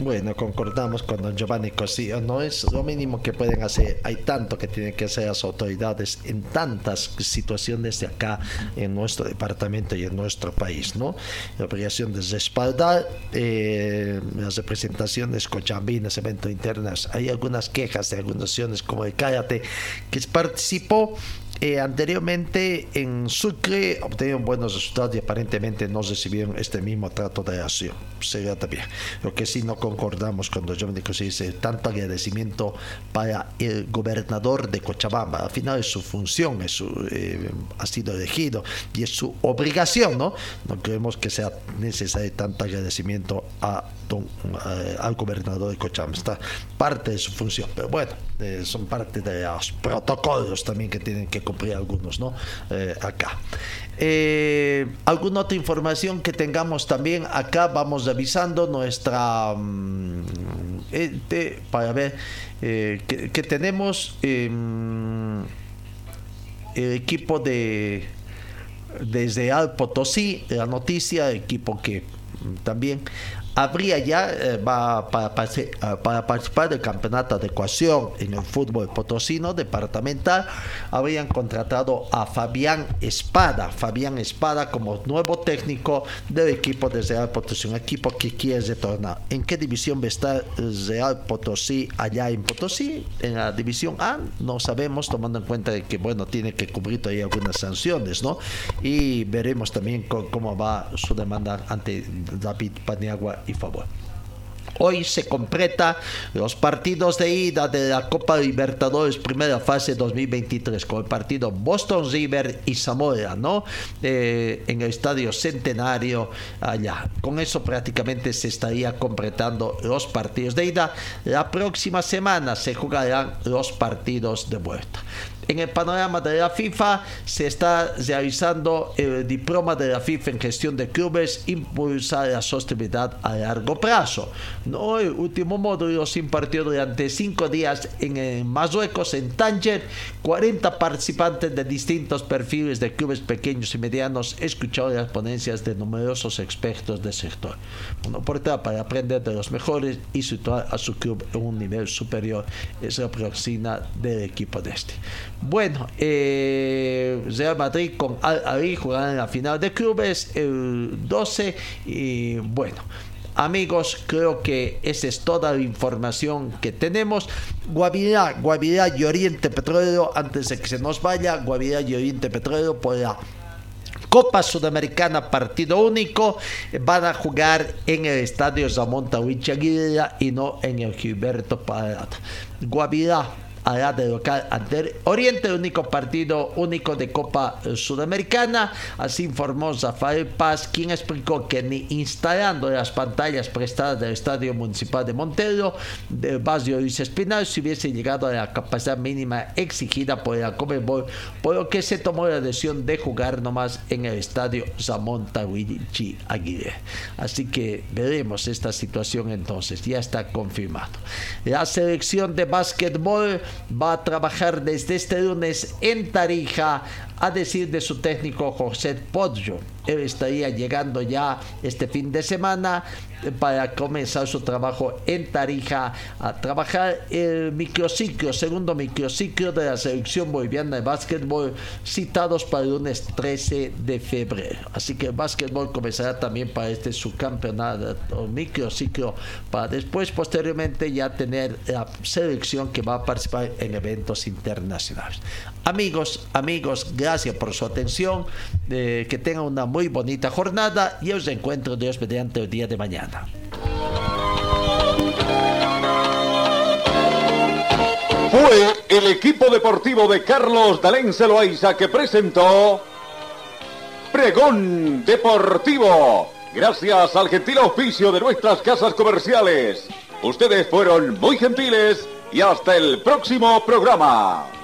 Bueno, concordamos con don Giovanni Cosillo. No es lo mínimo que pueden hacer. Hay tanto que tienen que hacer las autoridades en tantas situaciones de acá en nuestro departamento y en nuestro país, ¿no? La obligación de respaldar eh, las representaciones cochambinas, eventos internos. Hay algunas quejas de algunas como el Cállate que participó eh, anteriormente en Sucre obtenieron buenos resultados y aparentemente no recibieron este mismo trato de acción. Sería también. Lo que sí no concordamos cuando yo me se dice tanto agradecimiento para el gobernador de Cochabamba. Al final es su función, es su, eh, ha sido elegido y es su obligación, ¿no? No creemos que sea necesario tanto agradecimiento a don, eh, al gobernador de Cochabamba. Está parte de su función, pero bueno, eh, son parte de los protocolos también que tienen que cumplir algunos, ¿no? Eh, acá. Eh, ¿Alguna otra información que tengamos también acá? Vamos revisando nuestra... Mm, eh, para ver que, que, tenemos em, el equipo de desde Al Potosí, la noticia, equipo que también habría ya eh, va para, participar del campeonato de ecuación en el fútbol potosino departamental habrían contratado a Fabián Espada Fabián Espada como nuevo técnico del equipo de Real Potosí un equipo que quiere retornar ¿en qué división va a Real Potosí allá en Potosí? en la división A no sabemos tomando en cuenta que bueno tiene que cubrir todavía algunas sanciones ¿no? y veremos también cómo va su demanda ante David Paniagua y favor. Hoy se completa los partidos de ida de la Copa Libertadores primera fase 2023 con el partido Boston River y Zamora, ¿no? Eh, en el Estadio Centenario allá. Con eso prácticamente se estaría completando los partidos de ida. La próxima semana se jugarán los partidos de vuelta. En el panorama de la FIFA se está realizando el diploma de la FIFA en gestión de clubes, impulsar la sostenibilidad a largo plazo. No, el último módulo se impartió durante cinco días en Marruecos, en Tánger. 40 participantes de distintos perfiles de clubes pequeños y medianos escucharon las ponencias de numerosos expertos del sector. Una oportunidad para aprender de los mejores y situar a su club en un nivel superior es la próxima del equipo de este. Bueno, eh, Real Madrid con Al Ahly jugarán en la final de clubes el 12 y bueno. Amigos, creo que esa es toda la información que tenemos. Guavirá, Guavirá y Oriente Petróleo, antes de que se nos vaya, Guavirá y Oriente Petróleo por la Copa Sudamericana partido único van a jugar en el estadio Zamón Aguirre y no en el Gilberto Parada. Guavirá hará de local ante Oriente, único partido único de Copa Sudamericana. Así informó Zafael Paz, quien explicó que ni instalando las pantallas prestadas del Estadio Municipal de Montero, del barrio Luis Espinal, se hubiese llegado a la capacidad mínima exigida por la Comebol, por lo que se tomó la decisión de jugar nomás en el Estadio Zamón Tawichi Aguirre. Así que veremos esta situación entonces, ya está confirmado. La selección de básquetbol va a trabajar desde este lunes en Tarija a decir de su técnico José Poggio. Estaría llegando ya este fin de semana para comenzar su trabajo en Tarija, a trabajar el microciclo, segundo microciclo de la selección boliviana de básquetbol, citados para el lunes 13 de febrero. Así que el básquetbol comenzará también para este subcampeonato o microciclo, para después, posteriormente, ya tener la selección que va a participar en eventos internacionales. Amigos, amigos, gracias por su atención. Eh, que tengan una muy bonita jornada y os encuentro Dios mediante el día de mañana. Fue el equipo deportivo de Carlos Dalén Celoaiza que presentó Pregón Deportivo. Gracias al gentil auspicio de nuestras casas comerciales. Ustedes fueron muy gentiles y hasta el próximo programa.